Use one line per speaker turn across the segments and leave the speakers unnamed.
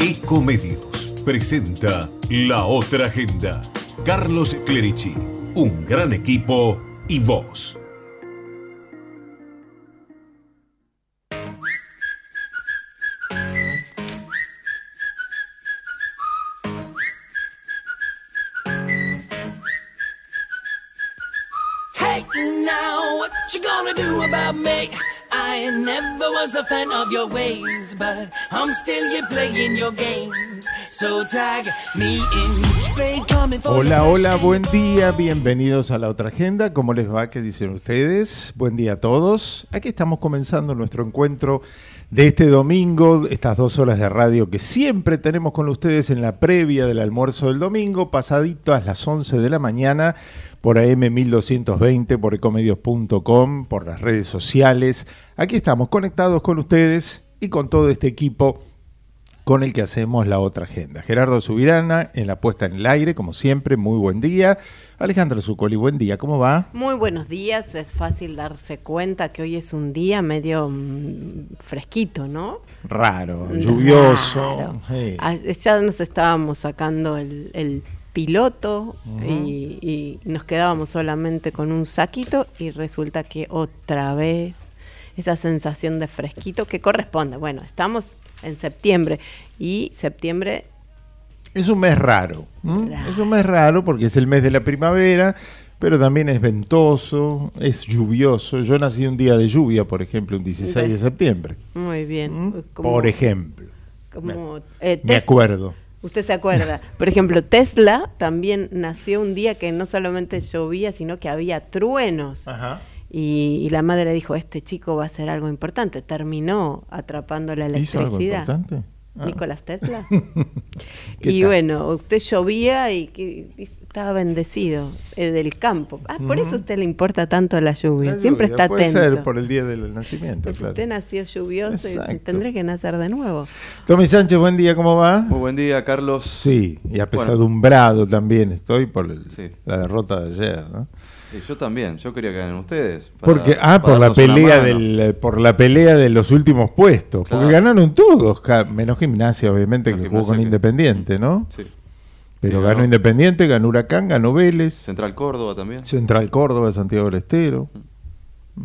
Ecomedios presenta La Otra Agenda. Carlos Clerici, un gran equipo y vos.
Hey now, what you gonna do about me? I never was a fan of your but I'm still here playing your games. So tag me in
Hola, hola, buen día, bienvenidos a la otra agenda. ¿Cómo les va? ¿Qué dicen ustedes? Buen día a todos. Aquí estamos comenzando nuestro encuentro de este domingo, estas dos horas de radio que siempre tenemos con ustedes en la previa del almuerzo del domingo, pasadito a las 11 de la mañana por AM 1220, por ecomedios.com, por las redes sociales. Aquí estamos conectados con ustedes y con todo este equipo con el que hacemos la otra agenda. Gerardo Subirana en la puesta en el aire, como siempre, muy buen día. Alejandro Zuccoli, buen día, ¿cómo va?
Muy buenos días, es fácil darse cuenta que hoy es un día medio mm, fresquito, ¿no?
Raro, lluvioso.
Raro.
sí.
Ah, Ya nos estábamos sacando el, el piloto y, y nos quedábamos solamente con un saquito y resulta que otra vez esa sensación de fresquito que corresponde. Bueno, estamos en septiembre y septiembre
Es un mes raro. Es un mes raro porque es el mes de la primavera, pero también es ventoso, es lluvioso. Yo nací un día de lluvia, por ejemplo, un 16 de septiembre.
muy bien. Como-
Por ejemplo.
como, eh,
Me acuerdo.
Usted se acuerda. Por ejemplo, Tesla también nació un día que no solamente llovía, sino que había truenos.
Ajá.
Y, y la madre dijo, este chico va a hacer algo importante. Terminó atrapando la
¿Hizo algo
electricidad.
importante? Ah.
Nicolás Tesla.
¿Qué
y
tal?
bueno, usted llovía y, que- y estaba bendecido eh, del campo. Ah, por eso a usted le importa tanto la lluvia.
La
Siempre está
puede
atento.
ser por el día del nacimiento,
Porque
claro.
Usted nació lluvioso y tendré que nacer de nuevo.
Tommy Sánchez, buen día, ¿cómo va?
Muy buen día, Carlos.
Sí, y
Bueno.
apesadumbrado también estoy por el-
Sí.
la derrota de ayer, ¿no?
Yo también, yo quería que ganen ustedes. para-
Porque ah, por la pelea del eh, por la pelea de los últimos puestos,
Claro.
porque ganaron todos, menos Gimnasia obviamente
Menos
que jugó con
que-
Independiente, ¿no?
Sí.
Pero
Sí,
ganó
ganó.
Independiente, ganó Huracán, ganó Vélez,
Central Córdoba también.
Central Córdoba, Santiago del Estero.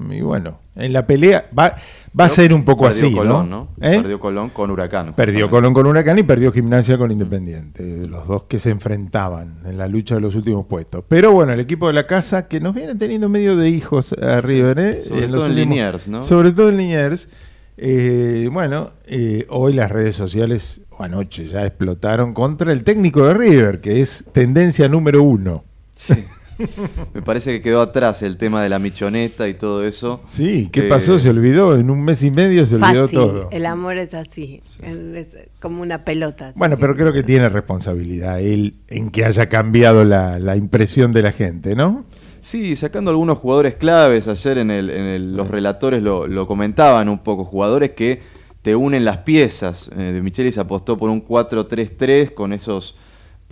Y bueno, en la pelea va va a ser un poco
Perdió
así,
Colón,
¿no?
¿no?
¿Eh?
Perdió Colón con Huracán.
Perdió. Colón con Huracán y perdió Gimnasia con Independiente, de los dos que se enfrentaban en la lucha de los últimos puestos. Pero bueno, el equipo de la casa que nos viene teniendo medio de hijos a River, ¿eh?
sobre todo en Liniers, ¿no?
Sobre todo en Liniers. Eh, bueno, eh, hoy las redes sociales, o anoche ya explotaron contra el técnico de River, que es tendencia número uno.
Sí. Me parece que quedó atrás el tema de la michoneta y todo eso.
Sí, ¿qué
Eh,
pasó? Se olvidó, en un mes y medio se olvidó
Fácil,
todo.
el amor es así, es es como una pelota.
Bueno, pero creo que tiene responsabilidad él en que haya cambiado la, la impresión de la gente, ¿no?
Sí, sacando algunos jugadores claves, ayer en, el, en el- los relatores lo, lo comentaban un poco, jugadores que te unen las piezas. Eh, de Michelis apostó por un 4-3-3 con esos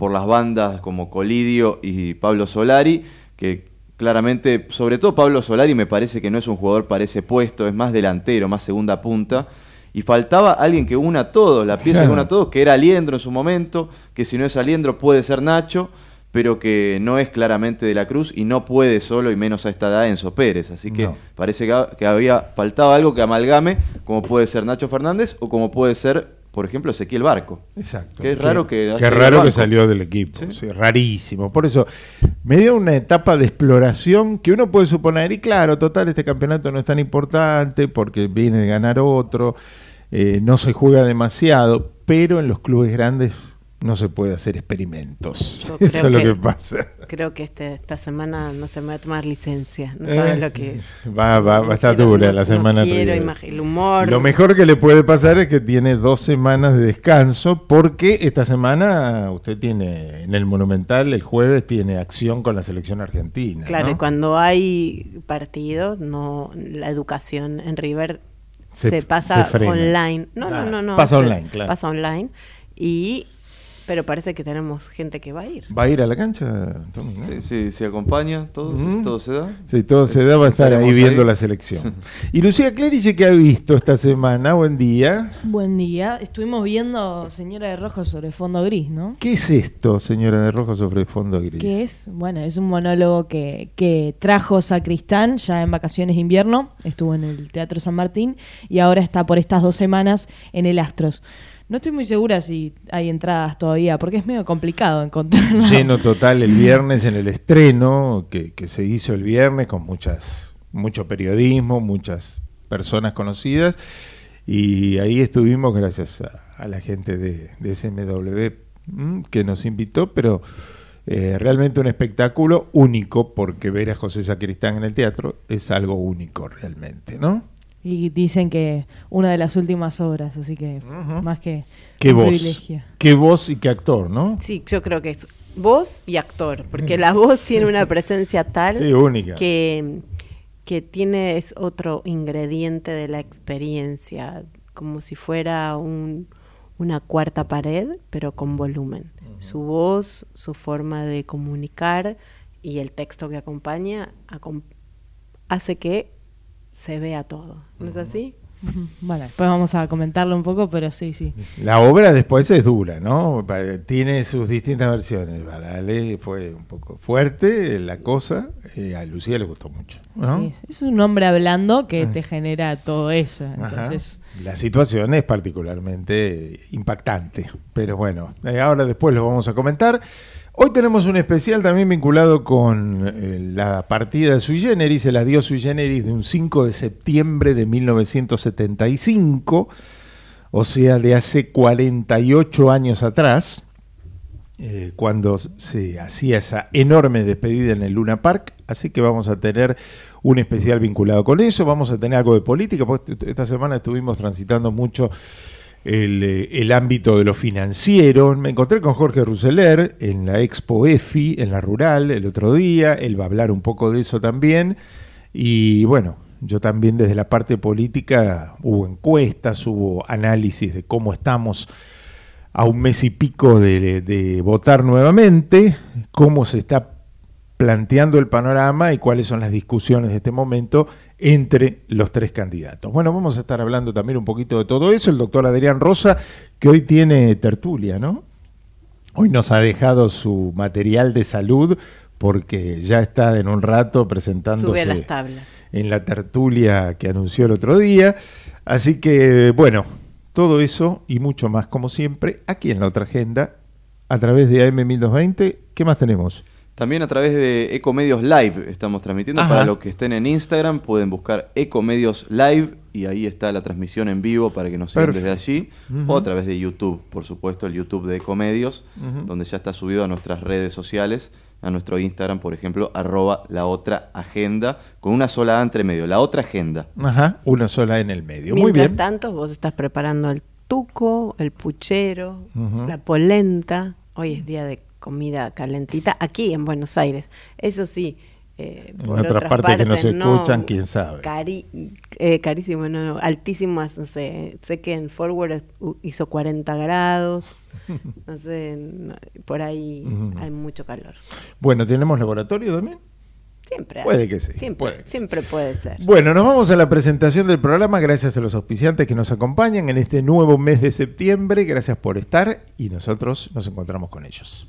por las bandas como Colidio y Pablo Solari, que claramente, sobre todo Pablo Solari me parece que no es un jugador para ese puesto, es más delantero, más segunda punta. Y faltaba alguien que una a todos, la pieza que una a todos, que era Aliendro en su momento, que si no es Aliendro puede ser Nacho, pero que no es claramente de la Cruz y no puede solo y menos a esta edad Enzo Pérez. Así que
No.
parece que había faltaba algo que amalgame, como puede ser Nacho Fernández o como puede ser, por ejemplo, Ezequiel Barco.
Exacto.
Qué raro que
Qué raro que salió del equipo.
Sí.
sí, rarísimo. Por eso, me dio una etapa de exploración que uno puede suponer, y claro, total, este campeonato no es tan importante porque viene de ganar otro, eh, no se juega demasiado, pero en los clubes grandes no se puede hacer experimentos.
Yo
Eso es lo
que-
que pasa.
Creo que este, esta semana no se me va a tomar licencia. No
Eh,
sabes lo que
Va, va, va a estar dura
no-
la
no
semana.
quiero imagi- el humor.
Lo mejor que le puede pasar es que tiene dos semanas de descanso porque esta semana usted tiene en el Monumental el jueves tiene acción con la selección argentina.
Claro,
¿no?
y cuando hay partidos, no la educación en River
Se-
se, pasa
se
online. No, no, no, no.
pasa
se-
online, claro.
Pasa online y pero parece que tenemos gente que va a ir.
¿Va a ir a la cancha? Tommy, no?
Sí, sí, se acompaña, todo,
Mm.
todo se da.
Sí, todo se da, va a estar ahí viendo
ahí.
la selección. Y Lucía Clerici, ¿qué ha visto esta semana? Buen día.
Buen día. Estuvimos viendo Señora de Rojo sobre fondo gris, ¿no?
¿Qué es esto, señora de Rojo, sobre fondo gris?
¿Qué es? Bueno, es un monólogo que, que trajo Sacristán ya en vacaciones de invierno. Estuvo en el Teatro San Martín y ahora está por estas dos semanas en el Astros. No estoy muy segura si hay entradas todavía, porque es medio complicado encontrarlas.
Lleno total el viernes en el estreno, que, que se hizo el viernes con muchas, mucho periodismo, muchas personas conocidas. Y ahí estuvimos gracias a, a la gente de, de SMW mm, que nos invitó, pero eh, realmente un espectáculo único, porque ver a José Sacristán en el teatro es algo único realmente, ¿no?
Y dicen que una de las últimas obras, así que más que
Qué
un
voz,
privilegio.
qué voz y qué actor, ¿no?
Sí, yo creo que es voz y actor, porque la voz tiene una presencia tal
Sí, única.
que, que tiene es otro ingrediente de la experiencia, como si fuera un, una cuarta pared, pero con volumen. Su voz, su forma de comunicar y el texto que acompaña acom- hace que se vea todo. ¿No es así?
Bueno, después vamos a comentarlo un poco, pero sí, sí.
La obra después es dura, ¿no? Tiene sus distintas versiones. Para Ale fue un poco fuerte la cosa, eh, a Lucía le gustó mucho, ¿no?
Sí, es un hombre hablando que
Ah.
te genera todo eso.
Ajá.
Entonces,
La situación es particularmente impactante, pero bueno, eh, ahora después lo vamos a comentar. Hoy tenemos un especial también vinculado con eh, la partida de Sui Generis, se la dio Sui Generis de un 5 de septiembre de 1975, o sea, de hace 48 años atrás, eh, cuando se hacía esa enorme despedida en el Luna Park, así que vamos a tener un especial vinculado con eso, vamos a tener algo de política, porque est- esta semana estuvimos transitando mucho el, eh, el ámbito de lo financiero. Me encontré con Jorge Ruseler en la Expo EFI, en la Rural, el otro día, él va a hablar un poco de eso también, y bueno, yo también desde la parte política hubo encuestas, hubo análisis de cómo estamos a un mes y pico de, de votar nuevamente, cómo se está planteando el panorama y cuáles son las discusiones de este momento entre los tres candidatos. Bueno, vamos a estar hablando también un poquito de todo eso. El doctor Adrián Rosa, que hoy tiene tertulia, ¿no? Hoy nos ha dejado su material de salud porque ya está en un rato presentándose
las tablas.
en la tertulia que anunció el otro día. Así que, bueno, todo eso y mucho más, como siempre, aquí en la otra agenda, a través de AM1220. ¿Qué más tenemos?
También a través de Ecomedios Live estamos transmitiendo.
Ajá.
Para los que estén en Instagram pueden buscar Ecomedios Live y ahí está la transmisión en vivo para que nos sigan desde allí. O a través de YouTube, por supuesto, el YouTube de Ecomedios, donde ya está subido a nuestras redes sociales, a nuestro Instagram, por ejemplo, arroba la otra agenda, con una sola A entre medio, la otra agenda.
Ajá, una sola en el medio. Muy
Mientras
bien.
tanto, vos estás preparando el tuco, el puchero, la polenta. Hoy es día de comida calentita aquí en Buenos Aires. Eso sí. eh,
En otras partes que no se
no,
escuchan, quién sabe.
cari- eh, carísimo, no, no, altísimas, no sé. Sé que en Forward hizo 40 grados. No sé, no, por ahí hay mucho calor.
Bueno, ¿tenemos laboratorio también?
Siempre.
Puede que sí,
Siempre,
puede que sí.
siempre puede ser.
Bueno, nos vamos a la presentación del programa gracias a los auspiciantes que nos acompañan en este nuevo mes de septiembre. Gracias por estar y nosotros nos encontramos con ellos.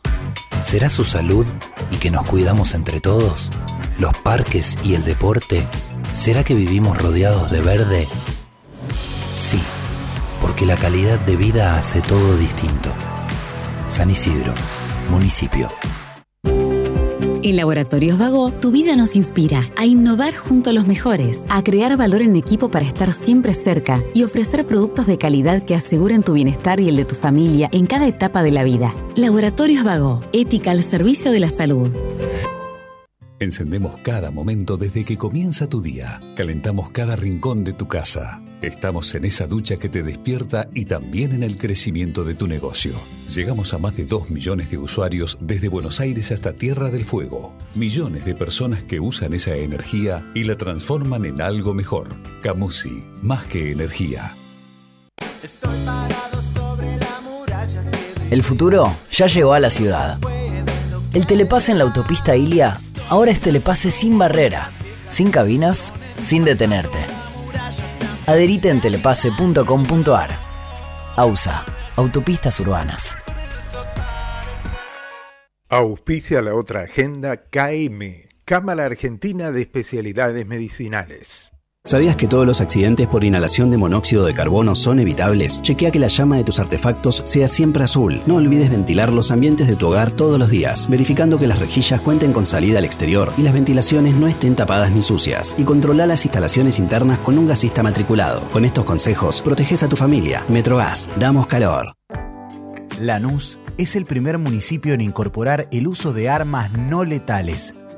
¿Será su salud y que nos cuidamos entre todos? ¿Los parques y el deporte? ¿Será que vivimos rodeados de verde? Sí, porque la calidad de vida hace todo distinto. San Isidro, municipio.
En Laboratorios Vago, tu vida nos inspira a innovar junto a los mejores, a crear valor en equipo para estar siempre cerca y ofrecer productos de calidad que aseguren tu bienestar y el de tu familia en cada etapa de la vida. Laboratorios Vago, ética al servicio de la salud.
Encendemos cada momento desde que comienza tu día. Calentamos cada rincón de tu casa. Estamos en esa ducha que te despierta y también en el crecimiento de tu negocio. Llegamos a más de 2 millones de usuarios desde Buenos Aires hasta Tierra del Fuego. Millones de personas que usan esa energía y la transforman en algo mejor. Camusi, más que energía.
El futuro ya llegó a la ciudad. El telepase en la autopista Ilia ahora es telepase sin barrera, sin cabinas, sin detenerte. Adherite en telepase.com.ar. AUSA, Autopistas Urbanas.
Auspicia la otra agenda KM, Cámara Argentina de Especialidades Medicinales.
¿Sabías que todos los accidentes por inhalación de monóxido de carbono son evitables? Chequea que la llama de tus artefactos sea siempre azul. No olvides ventilar los ambientes de tu hogar todos los días, verificando que las rejillas cuenten con salida al exterior y las ventilaciones no estén tapadas ni sucias. Y controla las instalaciones internas con un gasista matriculado. Con estos consejos, proteges a tu familia. Metrogas, damos calor.
Lanús es el primer municipio en incorporar el uso de armas no letales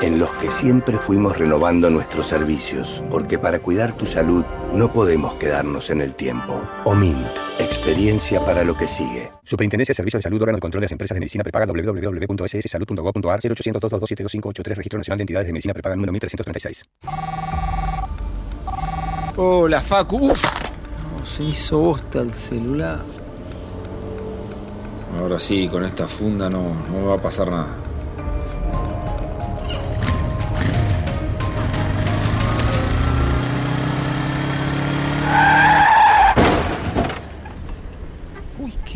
en los que siempre fuimos renovando nuestros servicios, porque para cuidar tu salud no podemos quedarnos en el tiempo. OMINT, experiencia para lo que sigue.
Superintendencia de Servicios de Salud, órgano de control de las empresas de medicina prepaga www.sssalud.gov.ar 0800-222-7583, Registro Nacional de Entidades de Medicina Prepaga número 1336.
Hola, Facu. Uf, se hizo bosta el celular. Ahora sí, con esta funda no, no me va a pasar nada.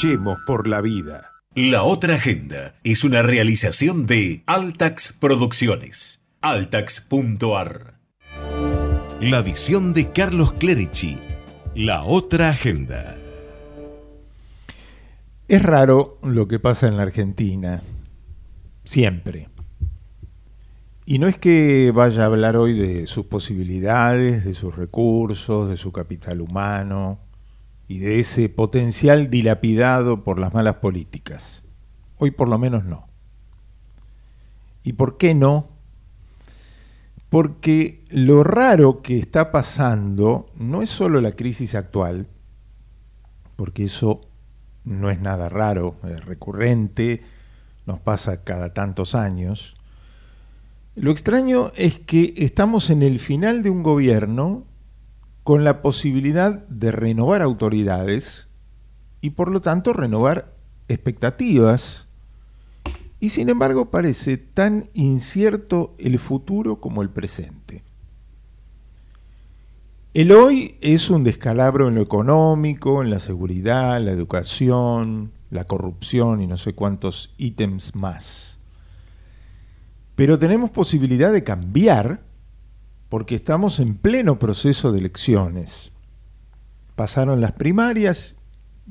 Luchemos por la vida.
La otra agenda es una realización de Altax Producciones. Altax.ar. La visión de Carlos Clerici. La otra agenda.
Es raro lo que pasa en la Argentina. Siempre. Y no es que vaya a hablar hoy de sus posibilidades, de sus recursos, de su capital humano y de ese potencial dilapidado por las malas políticas. Hoy por lo menos no. ¿Y por qué no? Porque lo raro que está pasando no es solo la crisis actual, porque eso no es nada raro, es recurrente, nos pasa cada tantos años. Lo extraño es que estamos en el final de un gobierno con la posibilidad de renovar autoridades y por lo tanto renovar expectativas. Y sin embargo parece tan incierto el futuro como el presente. El hoy es un descalabro en lo económico, en la seguridad, la educación, la corrupción y no sé cuántos ítems más. Pero tenemos posibilidad de cambiar porque estamos en pleno proceso de elecciones. Pasaron las primarias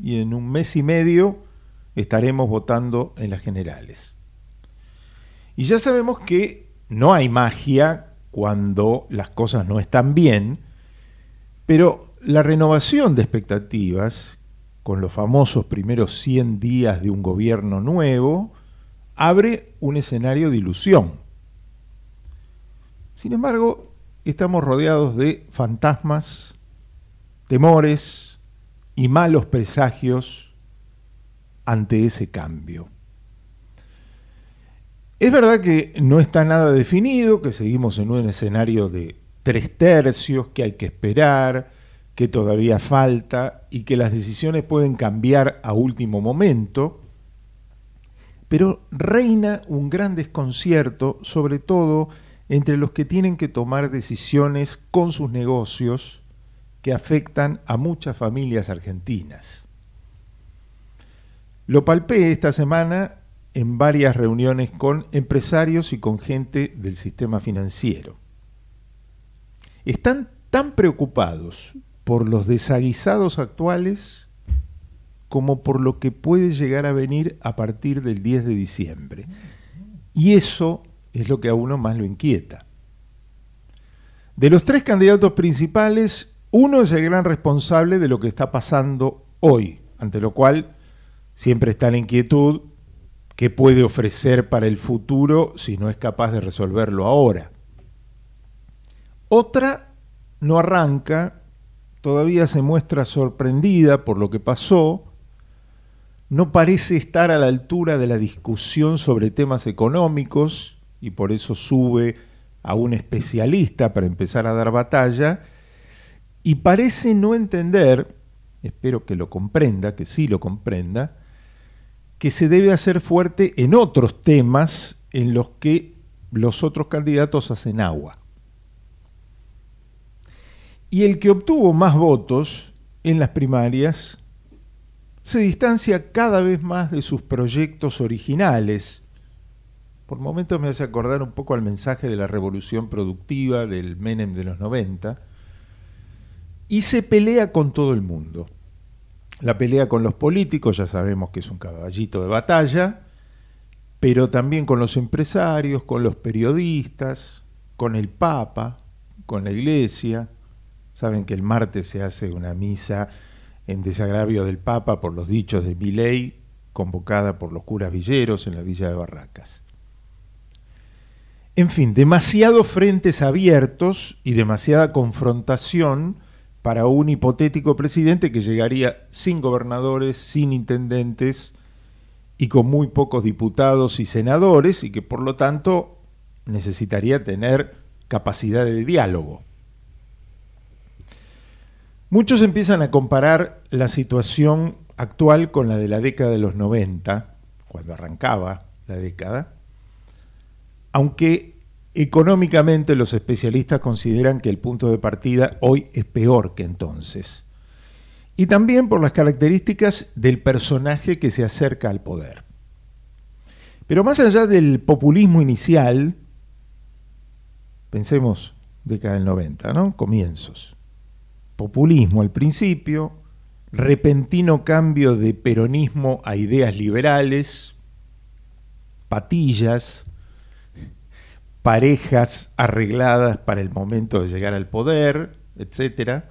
y en un mes y medio estaremos votando en las generales. Y ya sabemos que no hay magia cuando las cosas no están bien, pero la renovación de expectativas, con los famosos primeros 100 días de un gobierno nuevo, abre un escenario de ilusión. Sin embargo, estamos rodeados de fantasmas, temores y malos presagios ante ese cambio. Es verdad que no está nada definido, que seguimos en un escenario de tres tercios, que hay que esperar, que todavía falta y que las decisiones pueden cambiar a último momento, pero reina un gran desconcierto, sobre todo entre los que tienen que tomar decisiones con sus negocios que afectan a muchas familias argentinas. Lo palpé esta semana en varias reuniones con empresarios y con gente del sistema financiero. Están tan preocupados por los desaguisados actuales como por lo que puede llegar a venir a partir del 10 de diciembre. Y eso es lo que a uno más lo inquieta. De los tres candidatos principales, uno es el gran responsable de lo que está pasando hoy, ante lo cual siempre está la inquietud qué puede ofrecer para el futuro si no es capaz de resolverlo ahora. Otra no arranca, todavía se muestra sorprendida por lo que pasó, no parece estar a la altura de la discusión sobre temas económicos y por eso sube a un especialista para empezar a dar batalla y parece no entender, espero que lo comprenda, que sí lo comprenda, que se debe hacer fuerte en otros temas en los que los otros candidatos hacen agua. Y el que obtuvo más votos en las primarias se distancia cada vez más de sus proyectos originales. Por momentos me hace acordar un poco al mensaje de la revolución productiva del Menem de los 90, y se pelea con todo el mundo. La pelea con los políticos, ya sabemos que es un caballito de batalla, pero también con los empresarios, con los periodistas, con el Papa, con la Iglesia. Saben que el martes se hace una misa en desagravio del Papa por los dichos de Milei, convocada por los curas villeros en la villa de Barracas. En fin, demasiados frentes abiertos y demasiada confrontación para un hipotético presidente que llegaría sin gobernadores, sin intendentes y con muy pocos diputados y senadores y que por lo tanto necesitaría tener capacidad de diálogo. Muchos empiezan a comparar la situación actual con la de la década de los 90, cuando arrancaba la década, aunque Económicamente los especialistas consideran que el punto de partida hoy es peor que entonces. Y también por las características del personaje que se acerca al poder. Pero más allá del populismo inicial, pensemos década del 90, ¿no? Comienzos. Populismo al principio, repentino cambio de peronismo a ideas liberales, patillas, parejas arregladas para el momento de llegar al poder, etc.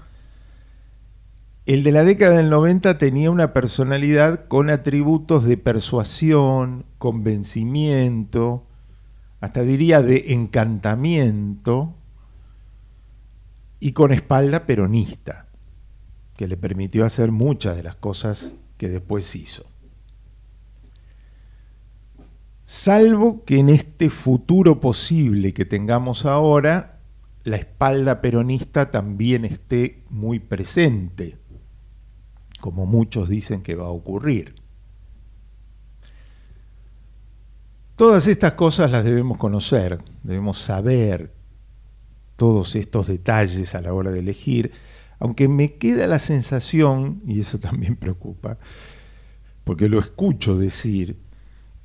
El de la década del 90 tenía una personalidad con atributos de persuasión, convencimiento, hasta diría de encantamiento, y con espalda peronista, que le permitió hacer muchas de las cosas que después hizo salvo que en este futuro posible que tengamos ahora, la espalda peronista también esté muy presente, como muchos dicen que va a ocurrir. Todas estas cosas las debemos conocer, debemos saber todos estos detalles a la hora de elegir, aunque me queda la sensación, y eso también preocupa, porque lo escucho decir,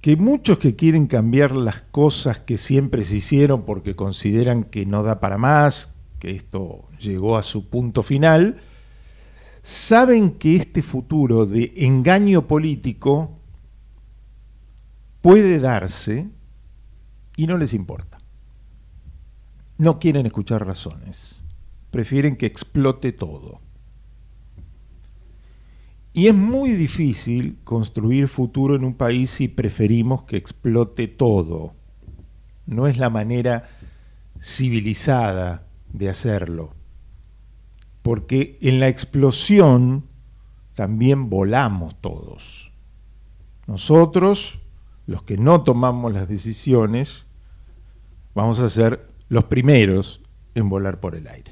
que muchos que quieren cambiar las cosas que siempre se hicieron porque consideran que no da para más, que esto llegó a su punto final, saben que este futuro de engaño político puede darse y no les importa. No quieren escuchar razones, prefieren que explote todo. Y es muy difícil construir futuro en un país si preferimos que explote todo. No es la manera civilizada de hacerlo. Porque en la explosión también volamos todos. Nosotros, los que no tomamos las decisiones, vamos a ser los primeros en volar por el aire.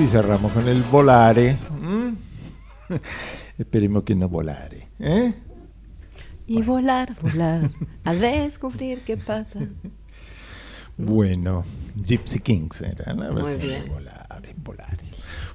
Así cerramos con el volare. ¿m? Esperemos que no volare. ¿eh?
Y volar, volar, a descubrir qué pasa.
Bueno, Gypsy Kings era, ¿no?
Muy
Sí,
bien.
volare, volare.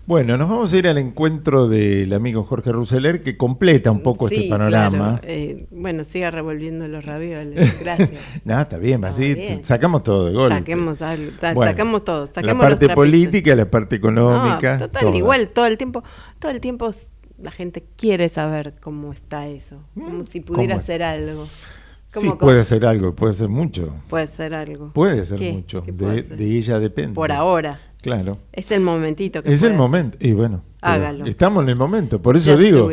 Bueno, nos vamos a ir al encuentro del amigo Jorge Ruseler que completa un poco
Sí,
este panorama.
claro. Eh, bueno, siga revolviendo los ravioles. Gracias.
No, está bien, así
bien.
sacamos todo de golpe.
Saquemos algo,
Bueno,
sacamos todo,
la parte política, la parte económica.
No, total, igual todo el tiempo, todo el tiempo la gente quiere saber cómo está eso, como si pudiera
Mm,
ser algo.
Sí, puede ser algo, puede ser mucho.
Puede ser algo.
Puede ser
¿Qué?
mucho.
¿Qué
De,
ser?
de ella depende.
Por ahora.
Claro.
Es el momentito que
Es el momento. Y bueno,
Hágalo.
estamos en el momento. Por eso
Just
digo.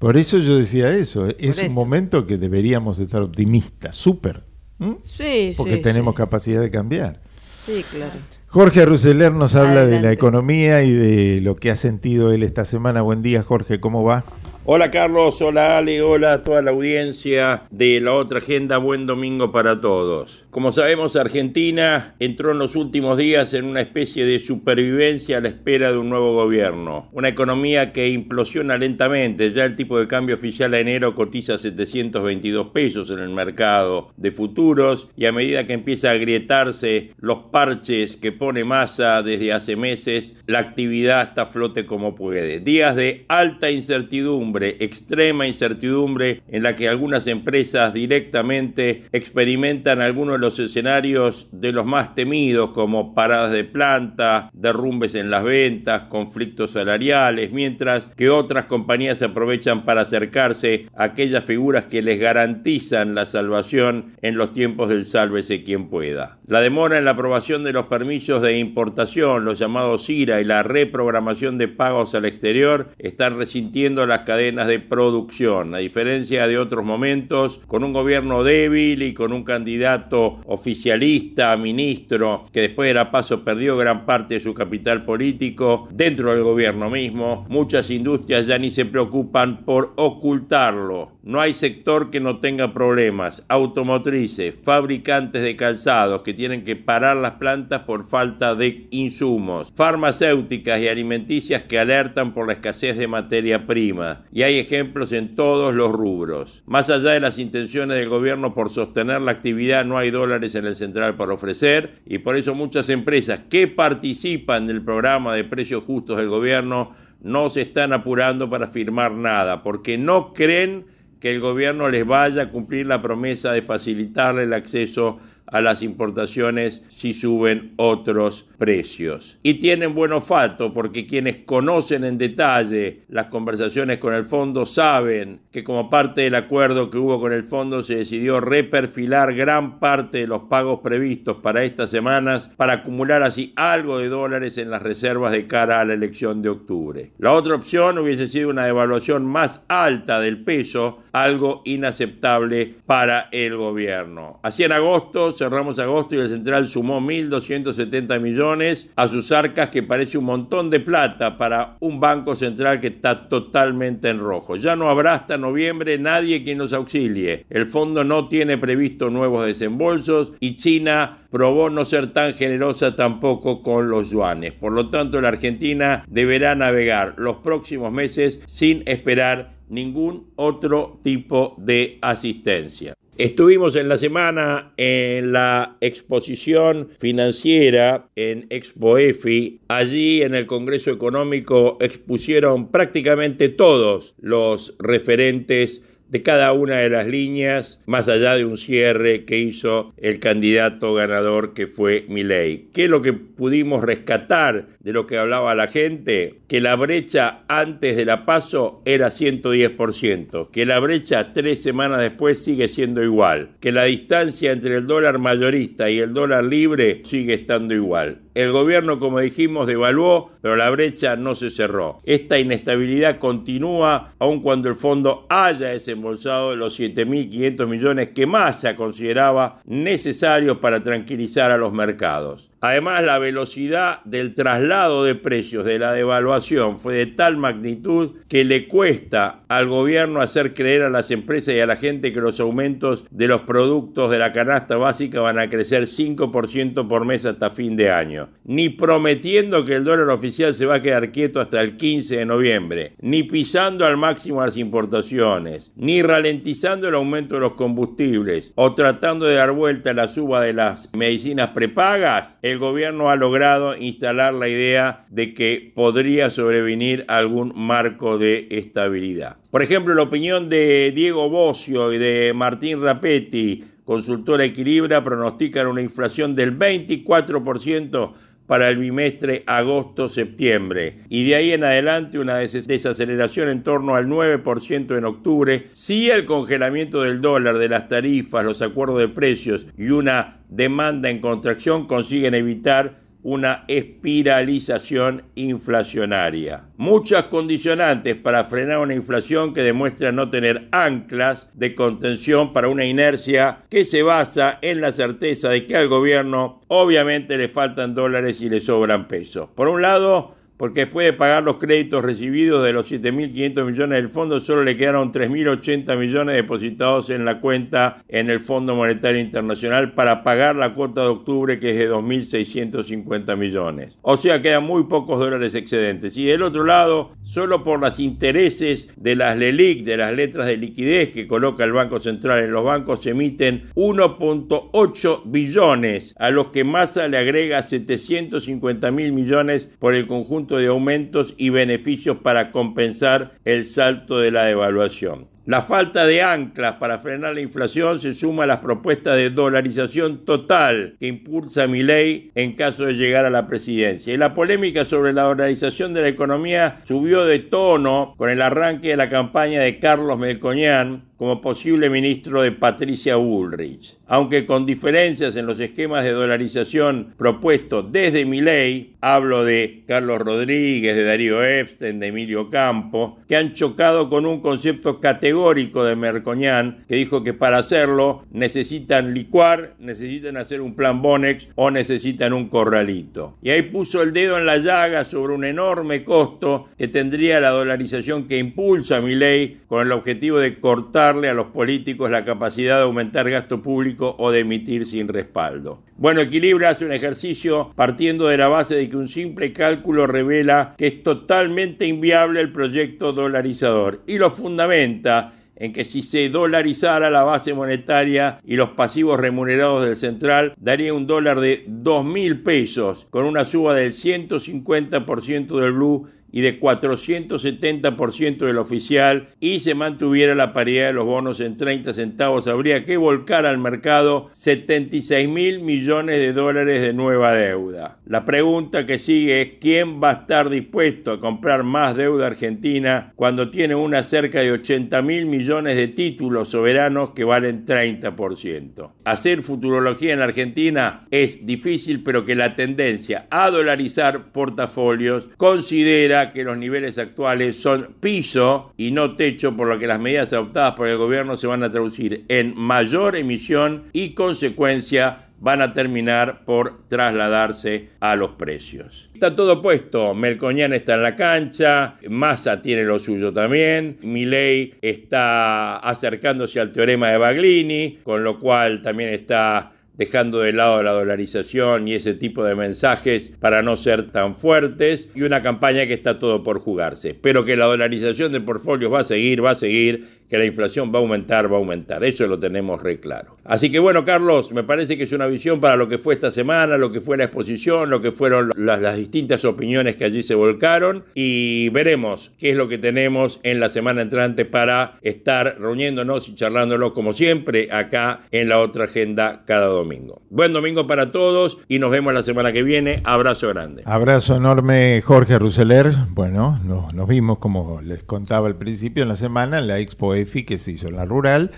Por eso yo decía eso. Es un momento que deberíamos estar optimistas. Súper. ¿m?
Sí,
Porque
sí,
tenemos capacidad de cambiar.
Sí, claro.
Jorge Ruseler nos habla de la economía y de lo que ha sentido él esta semana. Buen día, Jorge. ¿Cómo va?
Hola Carlos, hola Ale, hola a toda la audiencia de la otra agenda. Buen domingo para todos. Como sabemos, Argentina entró en los últimos días en una especie de supervivencia a la espera de un nuevo gobierno. Una economía que implosiona lentamente. Ya el tipo de cambio oficial a enero cotiza 722 pesos en el mercado de futuros y a medida que empieza a agrietarse los parches que pone masa desde hace meses, la actividad está flote como puede. Días de alta incertidumbre, extrema incertidumbre en la que algunas empresas directamente experimentan algunos de los escenarios de los más temidos como paradas de planta, derrumbes en las ventas, conflictos salariales, mientras que otras compañías aprovechan para acercarse a aquellas figuras que les garantizan la salvación en los tiempos del sálvese quien pueda. La demora en la aprobación de los permisos de importación, los llamados IRA y la reprogramación de pagos al exterior están resintiendo las cadenas de producción. A diferencia de otros momentos, con un gobierno débil y con un candidato oficialista, ministro, que después de la paso perdió gran parte de su capital político dentro del gobierno mismo, muchas industrias ya ni se preocupan por ocultarlo. No hay sector que no tenga problemas. Automotrices, fabricantes de calzados que tienen que parar las plantas por falta de insumos, farmacéuticas y alimenticias que alertan por la escasez de materia prima. Y hay ejemplos en todos los rubros. Más allá de las intenciones del gobierno por sostener la actividad, no hay dólares en el central para ofrecer y por eso muchas empresas que participan del programa de precios justos del gobierno no se están apurando para firmar nada porque no creen que el gobierno les vaya a cumplir la promesa de facilitarle el acceso a las importaciones si suben otros precios. Y tienen buen olfato porque quienes conocen en detalle las conversaciones con el fondo saben que como parte del acuerdo que hubo con el fondo se decidió reperfilar gran parte de los pagos previstos para estas semanas para acumular así algo de dólares en las reservas de cara a la elección de octubre. La otra opción hubiese sido una devaluación más alta del peso, algo inaceptable para el gobierno. Así en agosto cerramos agosto y el central sumó 1.270 millones a sus arcas, que parece un montón de plata para un banco central que está totalmente en rojo. Ya no habrá hasta noviembre nadie quien nos auxilie. El fondo no tiene previsto nuevos desembolsos y China probó no ser tan generosa tampoco con los yuanes. Por lo tanto, la Argentina deberá navegar los próximos meses sin esperar ningún otro tipo de asistencia. Estuvimos en la semana en la exposición financiera en ExpoEFI. Allí en el Congreso Económico expusieron prácticamente todos los referentes de cada una de las líneas, más allá de un cierre que hizo el candidato ganador que fue Milei. ¿Qué es lo que pudimos rescatar de lo que hablaba la gente? Que la brecha antes de la paso era 110%, que la brecha tres semanas después sigue siendo igual, que la distancia entre el dólar mayorista y el dólar libre sigue estando igual. El gobierno, como dijimos, devaluó, pero la brecha no se cerró. Esta inestabilidad continúa aun cuando el fondo haya desembolsado los 7.500 millones que más se consideraba necesarios para tranquilizar a los mercados. Además, la velocidad del traslado de precios de la devaluación fue de tal magnitud que le cuesta al gobierno hacer creer a las empresas y a la gente que los aumentos de los productos de la canasta básica van a crecer 5% por mes hasta fin de año. Ni prometiendo que el dólar oficial se va a quedar quieto hasta el 15 de noviembre, ni pisando al máximo las importaciones, ni ralentizando el aumento de los combustibles. O tratando de dar vuelta a la suba de las medicinas prepagas el gobierno ha logrado instalar la idea de que podría sobrevenir algún marco de estabilidad. Por ejemplo, la opinión de Diego Bocio y de Martín Rapetti, consultora Equilibra, pronostican una inflación del 24% para el bimestre agosto-septiembre. Y de ahí en adelante una desaceleración en torno al 9% en octubre. Si el congelamiento del dólar, de las tarifas, los acuerdos de precios y una demanda en contracción consiguen evitar una espiralización inflacionaria. Muchas condicionantes para frenar una inflación que demuestra no tener anclas de contención para una inercia que se basa en la certeza de que al gobierno obviamente le faltan dólares y le sobran pesos. Por un lado, porque después de pagar los créditos recibidos de los 7.500 millones del fondo, solo le quedaron 3.080 millones depositados en la cuenta en el Fondo Monetario Internacional para pagar la cuota de octubre que es de 2.650 millones. O sea, quedan muy pocos dólares excedentes. Y del otro lado, solo por los intereses de las LELIC, de las letras de liquidez que coloca el Banco Central en los bancos, se emiten 1.8 billones, a los que Massa le agrega 750 mil millones por el conjunto de aumentos y beneficios para compensar el salto de la devaluación. La falta de anclas para frenar la inflación se suma a las propuestas de dolarización total que impulsa mi ley en caso de llegar a la presidencia. Y la polémica sobre la dolarización de la economía subió de tono con el arranque de la campaña de Carlos Melcoñán como posible ministro de Patricia Bullrich. Aunque con diferencias en los esquemas de dolarización propuestos desde mi ley, hablo de Carlos Rodríguez, de Darío Epstein, de Emilio Campo, que han chocado con un concepto categórico de Mercoñán, que dijo que para hacerlo necesitan licuar, necesitan hacer un plan Bonex o necesitan un corralito. Y ahí puso el dedo en la llaga sobre un enorme costo que tendría la dolarización que impulsa mi ley con el objetivo de cortar a los políticos la capacidad de aumentar gasto público o de emitir sin respaldo. Bueno, Equilibra hace un ejercicio partiendo de la base de que un simple cálculo revela que es totalmente inviable el proyecto dolarizador y lo fundamenta en que si se dolarizara la base monetaria y los pasivos remunerados del central, daría un dólar de 2.000 pesos, con una suba del 150% del blue y de 470% del oficial y se mantuviera la paridad de los bonos en 30 centavos, habría que volcar al mercado 76 mil millones de dólares de nueva deuda. La pregunta que sigue es quién va a estar dispuesto a comprar más deuda argentina cuando tiene una cerca de 80 mil millones de títulos soberanos que valen 30%. Hacer futurología en la Argentina es difícil, pero que la tendencia a dolarizar portafolios considera que los niveles actuales son piso y no techo, por lo que las medidas adoptadas por el gobierno se van a traducir en mayor emisión y consecuencia van a terminar por trasladarse a los precios. Está todo puesto, Melconian está en la cancha, Massa tiene lo suyo también, Milei está acercándose al teorema de Baglini, con lo cual también está dejando de lado la dolarización y ese tipo de mensajes para no ser tan fuertes, y una campaña que está todo por jugarse. Pero que la dolarización de portfolios va a seguir, va a seguir, que la inflación va a aumentar, va a aumentar. Eso lo tenemos re claro. Así que bueno, Carlos, me parece que es una visión para lo que fue esta semana, lo que fue la exposición, lo que fueron las, distintas opiniones que allí se volcaron y veremos qué es lo que tenemos en la semana entrante para estar reuniéndonos y charlándolo como siempre acá en la otra agenda cada domingo. Buen domingo para todos y nos vemos la semana que viene. Abrazo grande.
Abrazo enorme, Jorge Ruseler. Bueno, nos, nos vimos, como les contaba al principio, en la semana en la Expo EFI que se hizo en la rural.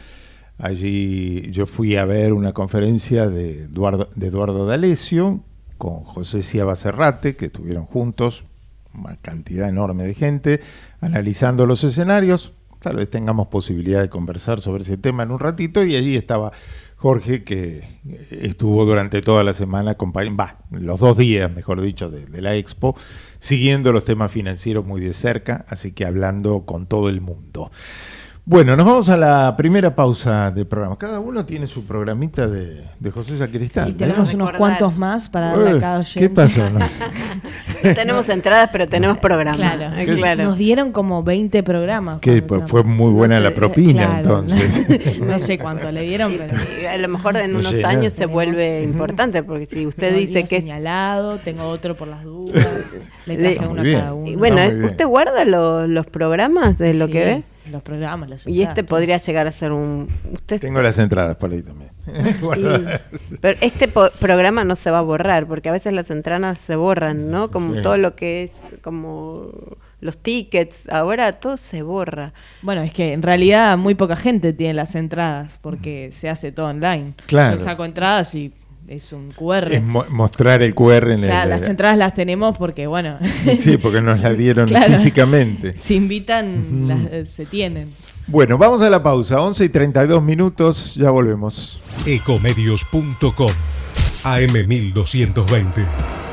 Allí yo fui a ver una conferencia de Eduardo, de Eduardo D'Alessio con José Ciaba Serrate, que estuvieron juntos, una cantidad enorme de gente, analizando los escenarios. Tal vez tengamos posibilidad de conversar sobre ese tema en un ratito. Y allí estaba Jorge, que estuvo durante toda la semana, va, los dos días, mejor dicho, de, la expo, siguiendo los temas financieros muy de cerca, así que hablando con todo el mundo. Bueno, nos vamos a la primera pausa del programa. Cada uno tiene su programita de, de José Sacristán.
Y tenemos unos cuantos más para darle a cada oyente.
¿Qué pasó? No.
tenemos entradas, pero tenemos programas.
Claro, claro. Nos dieron como 20 programas.
Que pues, fue muy buena
no sé,
la propina,
claro,
entonces.
No, no, sé cuánto le dieron, pero.
Y a lo mejor en unos no años se vuelve importante, porque si usted dice que es.
señalado, tengo otro por las dudas, le traje uno a cada uno.
Y bueno, ¿usted guarda lo, los programas de lo
sí.
que ve?
Los programas. Las
y este podría llegar a ser un... Usted
Tengo las entradas por ahí también.
y, pero este programa no se va a borrar, porque a veces las entradas se borran, ¿no? Como sí. todo lo que es como los tickets, ahora todo se borra.
Bueno, es que en realidad muy poca gente tiene las entradas, porque se hace todo online.
Claro.
Yo saco entradas y es un QR.
Es mo mostrar el QR en
claro,
el.
las entradas las tenemos porque, bueno.
Sí, porque nos las dieron claro, físicamente.
Si invitan, las, eh, se tienen.
Bueno, vamos a la pausa. 11 y 32 minutos, ya volvemos.
Ecomedios.com AM1220.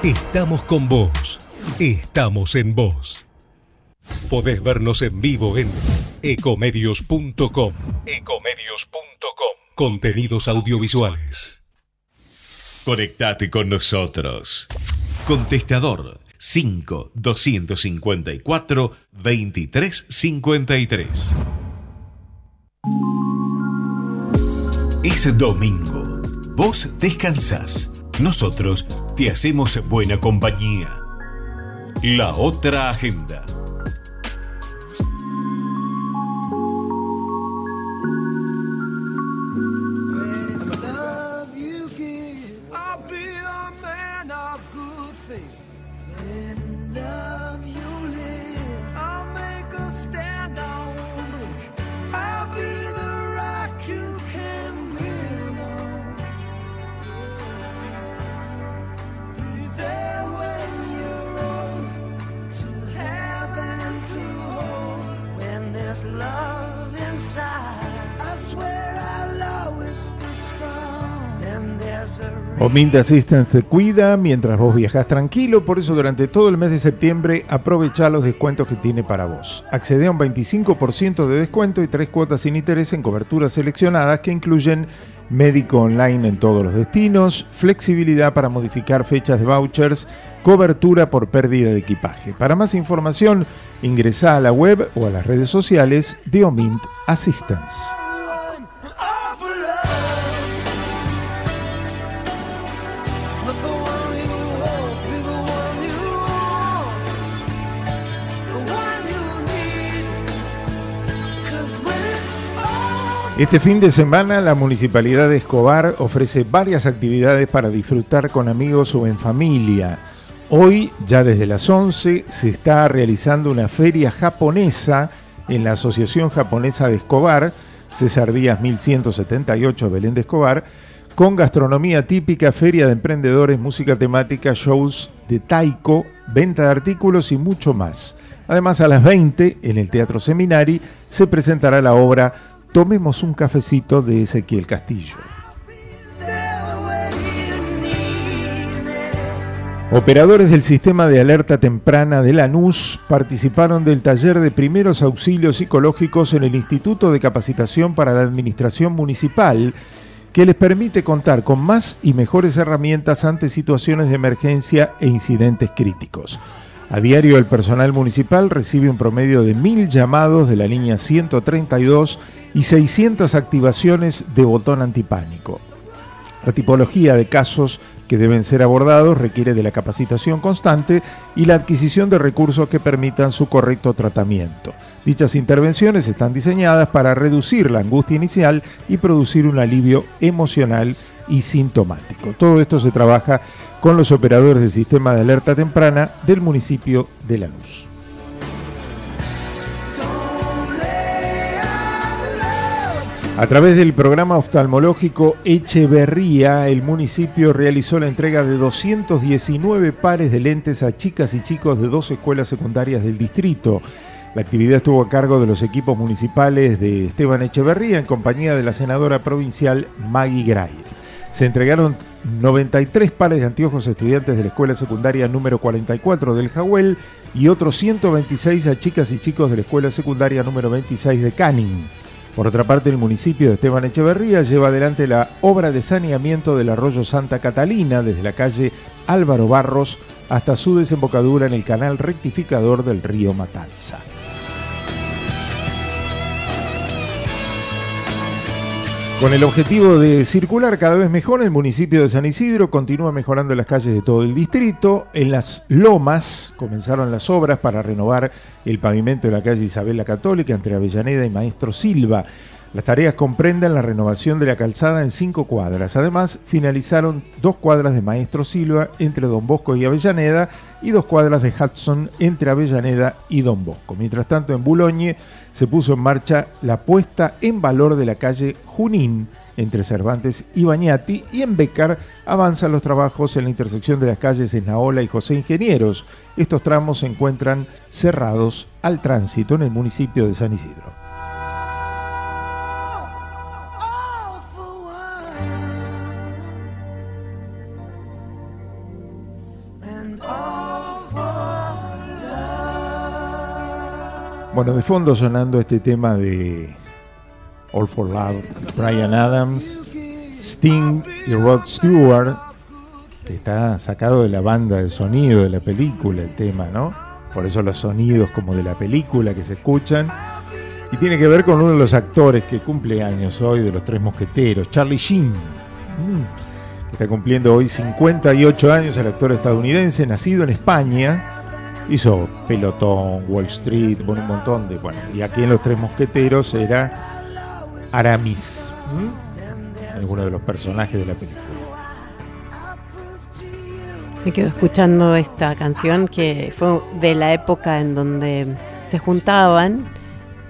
Estamos con vos. Estamos en vos. Podés vernos en vivo en ecomedios.com. Ecomedios.com. Contenidos audiovisuales.
Conectate con nosotros. Contestador 5 254 2353. Es domingo. Vos descansás. Nosotros te hacemos buena compañía. La otra agenda.
Omint Assistance te cuida mientras vos viajas tranquilo, por eso durante todo el mes de septiembre aprovecha los descuentos que tiene para vos. Accede a un 25% de descuento y tres cuotas sin interés en coberturas seleccionadas que incluyen médico online en todos los destinos, flexibilidad para modificar fechas de vouchers, cobertura por pérdida de equipaje. Para más información, ingresa a la web o a las redes sociales de Omint Assistance. Este fin de semana la Municipalidad de Escobar ofrece varias actividades para disfrutar con amigos o en familia. Hoy, ya desde las 11, se está realizando una feria japonesa en la Asociación Japonesa de Escobar, César Díaz 1178 Belén de Escobar, con gastronomía típica, feria de emprendedores, música temática, shows de taiko, venta de artículos y mucho más. Además, a las 20, en el Teatro Seminari, se presentará la obra Tomemos un cafecito de Ezequiel Castillo. Operadores del sistema de alerta temprana de Lanús participaron del taller de primeros auxilios psicológicos en el Instituto de Capacitación para la Administración Municipal, que les permite contar con más y mejores herramientas ante situaciones de emergencia e incidentes críticos. A diario el personal municipal recibe un promedio de mil llamados de la línea 132 y 600 activaciones de botón antipánico. La tipología de casos que deben ser abordados requiere de la capacitación constante y la adquisición de recursos que permitan su correcto tratamiento. Dichas intervenciones están diseñadas para reducir la angustia inicial y producir un alivio emocional y sintomático. Todo esto se trabaja con los operadores del sistema de alerta temprana del municipio de Lanús. A través del programa oftalmológico Echeverría, el municipio realizó la entrega de 219 pares de lentes a chicas y chicos de dos escuelas secundarias del distrito. La actividad estuvo a cargo de los equipos municipales de Esteban Echeverría en compañía de la senadora provincial Maggie Gray. Se entregaron 93 pares de anteojos a estudiantes de la escuela secundaria número 44 del Jahuel y otros 126 a chicas y chicos de la escuela secundaria número 26 de Canning. Por otra parte, el municipio de Esteban Echeverría lleva adelante la obra de saneamiento del arroyo Santa Catalina desde la calle Álvaro Barros hasta su desembocadura en el canal rectificador del río Matanza. Con el objetivo de circular cada vez mejor, el municipio de San Isidro continúa mejorando las calles de todo el distrito. En las lomas comenzaron las obras para renovar el pavimento de la calle Isabel la Católica entre Avellaneda y Maestro Silva. Las tareas comprenden la renovación de la calzada en cinco cuadras. Además, finalizaron dos cuadras de Maestro Silva entre Don Bosco y Avellaneda y dos cuadras de Hudson entre Avellaneda y Don Bosco. Mientras tanto, en Boulogne se puso en marcha la puesta en valor de la calle Junín entre Cervantes y Bañati y en Becar avanzan los trabajos en la intersección de las calles Esnaola y José Ingenieros. Estos tramos se encuentran cerrados al tránsito en el municipio de San Isidro. Bueno, de fondo sonando este tema de All for Love, Brian Adams, Sting y Rod Stewart, que está sacado de la banda de sonido de la película, el tema, ¿no? Por eso los sonidos como de la película que se escuchan. Y tiene que ver con uno de los actores que cumple años hoy de los Tres Mosqueteros, Charlie Sheen. Mm, que está cumpliendo hoy 58 años, el actor estadounidense, nacido en España, hizo Pelotón, Wall Street, bueno, un montón de. Bueno, y aquí en Los Tres Mosqueteros era Aramis, ¿m? alguno de los personajes de la película.
Me quedo escuchando esta canción que fue de la época en donde se juntaban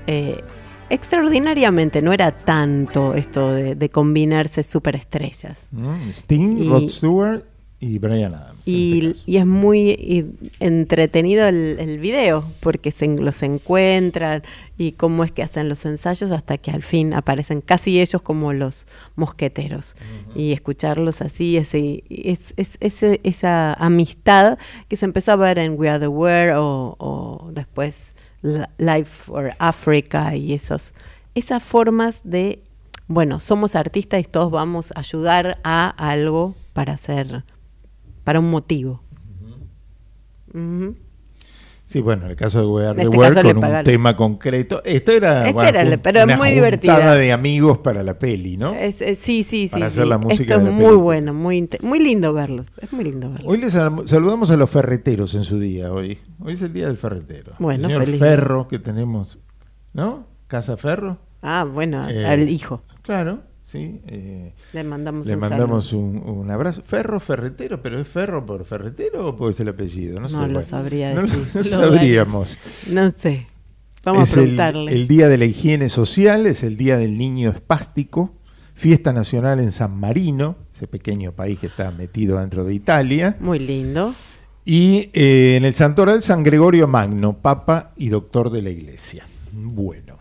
eh, extraordinariamente, no era tanto esto de, de combinarse superestrellas.
¿Mm? Sting,
Y-
Rod Stewart y Brian Adams.
Y, y es muy y- entretenido el, el video, porque se, los encuentran y cómo es que hacen los ensayos hasta que al fin aparecen casi ellos como los mosqueteros. Y escucharlos así, ese, es, esa amistad que se empezó a ver en We Are the World o, o después Li- Life for Africa y esos, esas formas de, bueno, somos artistas y todos vamos a ayudar a algo para hacer para un motivo.
Sí, bueno, en el caso de We Are
En
the
este
World, con un tema concreto. Esto era,
Este
bueno,
era,
un-
pero
una
muy divertida.
de amigos para la peli, ¿no?
Es- es- sí, sí, sí.
Para hacer
sí.
la música
Esto
de
es
la
muy
película.
bueno, muy, muy lindo verlos. Es muy lindo verlos.
Hoy les sal- saludamos a los ferreteros en su día, hoy. Hoy es el día del ferretero.
Bueno,
el señor
feliz.
Ferro que tenemos, ¿no? Casa Ferro.
Ah, bueno,
Eh,
al hijo.
Claro, sí. eh,
Le mandamos
le
un
mandamos
saludo.
un, un abrazo. Ferro Ferretero, pero ¿es Ferro por Ferretero o puede ser el apellido? No,
No
sé.
lo
bueno.
sabría
No lo-
decir.
no
Lo
sabríamos.
No sé. Vamos
Es
a
el-
preguntarle.
El, Día de la Higiene Social, es el Día del Niño Espástico, fiesta nacional en San Marino, ese pequeño país que está metido dentro de Italia.
Muy lindo.
Y eh, en el Santoral San Gregorio Magno, Papa y Doctor de la Iglesia. Bueno.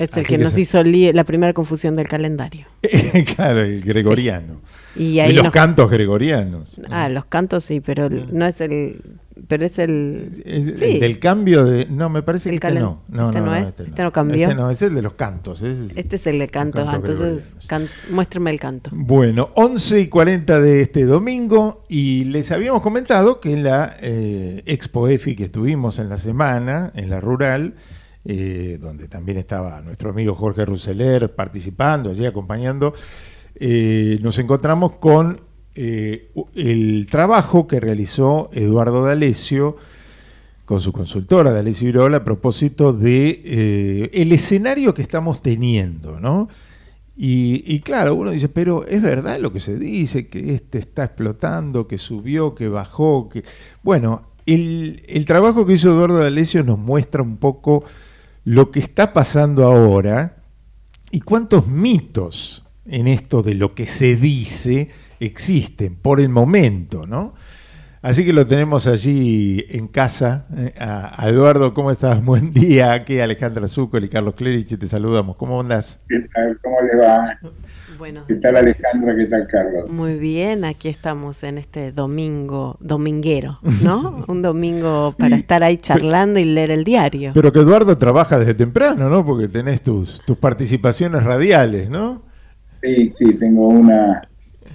Es el
Así
que,
que
nos
se-
hizo la primera confusión del calendario.
claro, el gregoriano.
Y
Y,
ahí
los
nos-
cantos gregorianos.
Ah, los cantos sí, pero el- no es el. Pero es el.
Es
sí.
el del cambio de. No, me parece
El
que este no. No,
este
no,
no
no,
es,
este
este no cambió.
Este no, es el de los cantos. es-
Este es el de cantos. ah,
cantos
entonces, can- muéstrame el canto.
Bueno, 11 y 40 de este domingo y les habíamos comentado que en la eh, Expo EFI que estuvimos en la semana, en la rural, eh, donde también estaba nuestro amigo Jorge Ruseler participando, allí acompañando, eh, nos encontramos con eh, el trabajo que realizó Eduardo D'Alessio con su consultora D'Alessio Irola a propósito de el escenario que estamos teniendo, ¿no? Y, y claro, uno dice, pero es verdad lo que se dice, que este está explotando, que subió, que bajó, que... Bueno, el, el trabajo que hizo Eduardo D'Alessio nos muestra un poco lo que está pasando ahora y cuántos mitos en esto de lo que se dice existen por el momento, ¿no? Así que lo tenemos allí en casa. eh, a, Eduardo, ¿cómo estás? Buen día. Aquí Alejandra Zúcar y Carlos Clerici te saludamos. ¿Cómo andas?
¿Qué tal? ¿Cómo le va?
Bueno.
¿Qué tal Alejandra? ¿Qué tal Carlos?
Muy bien, aquí estamos en este domingo dominguero, ¿no? Un domingo para estar ahí charlando y leer el diario.
Pero que Eduardo trabaja desde temprano, ¿no? Porque tenés tus, tus participaciones radiales, ¿no?
Sí, sí, tengo una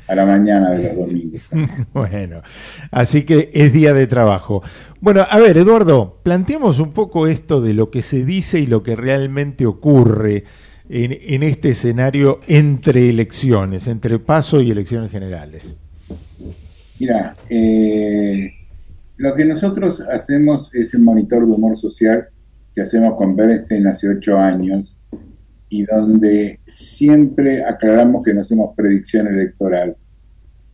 a la mañana de los domingos.
Bueno, así que es día de trabajo. Bueno, a ver, Eduardo, planteemos un poco esto de lo que se dice y lo que realmente ocurre en, en este escenario entre elecciones, entre paso y elecciones generales.
Mira, eh, lo que nosotros hacemos es el monitor de humor social que hacemos con Bernstein hace ocho años y donde siempre aclaramos que no hacemos predicción electoral,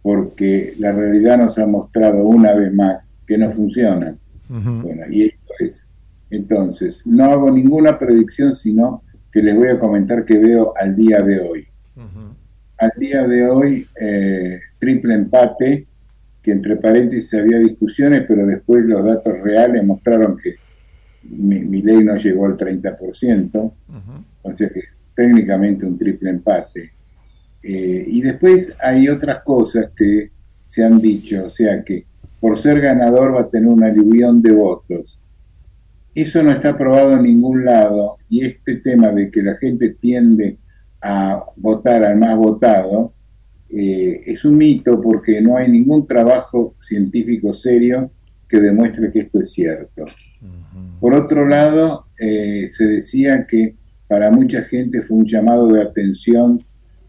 porque la realidad nos ha mostrado una vez más que no funciona. Bueno, y esto es. Entonces, no hago ninguna predicción, sino que les voy a comentar que veo al día de hoy. Al día de hoy, eh, triple empate, que entre paréntesis había discusiones, pero después los datos reales mostraron que mi, mi ley no llegó al 30%, o sea que técnicamente un triple empate. Eh, y después hay otras cosas que se han dicho, o sea que por ser ganador va a tener un aluvión de votos. Eso no está aprobado en ningún lado y este tema de que la gente tiende a votar al más votado eh, es un mito porque no hay ningún trabajo científico serio que demuestre que esto es cierto. Por otro lado, eh, se decía que para mucha gente fue un llamado de atención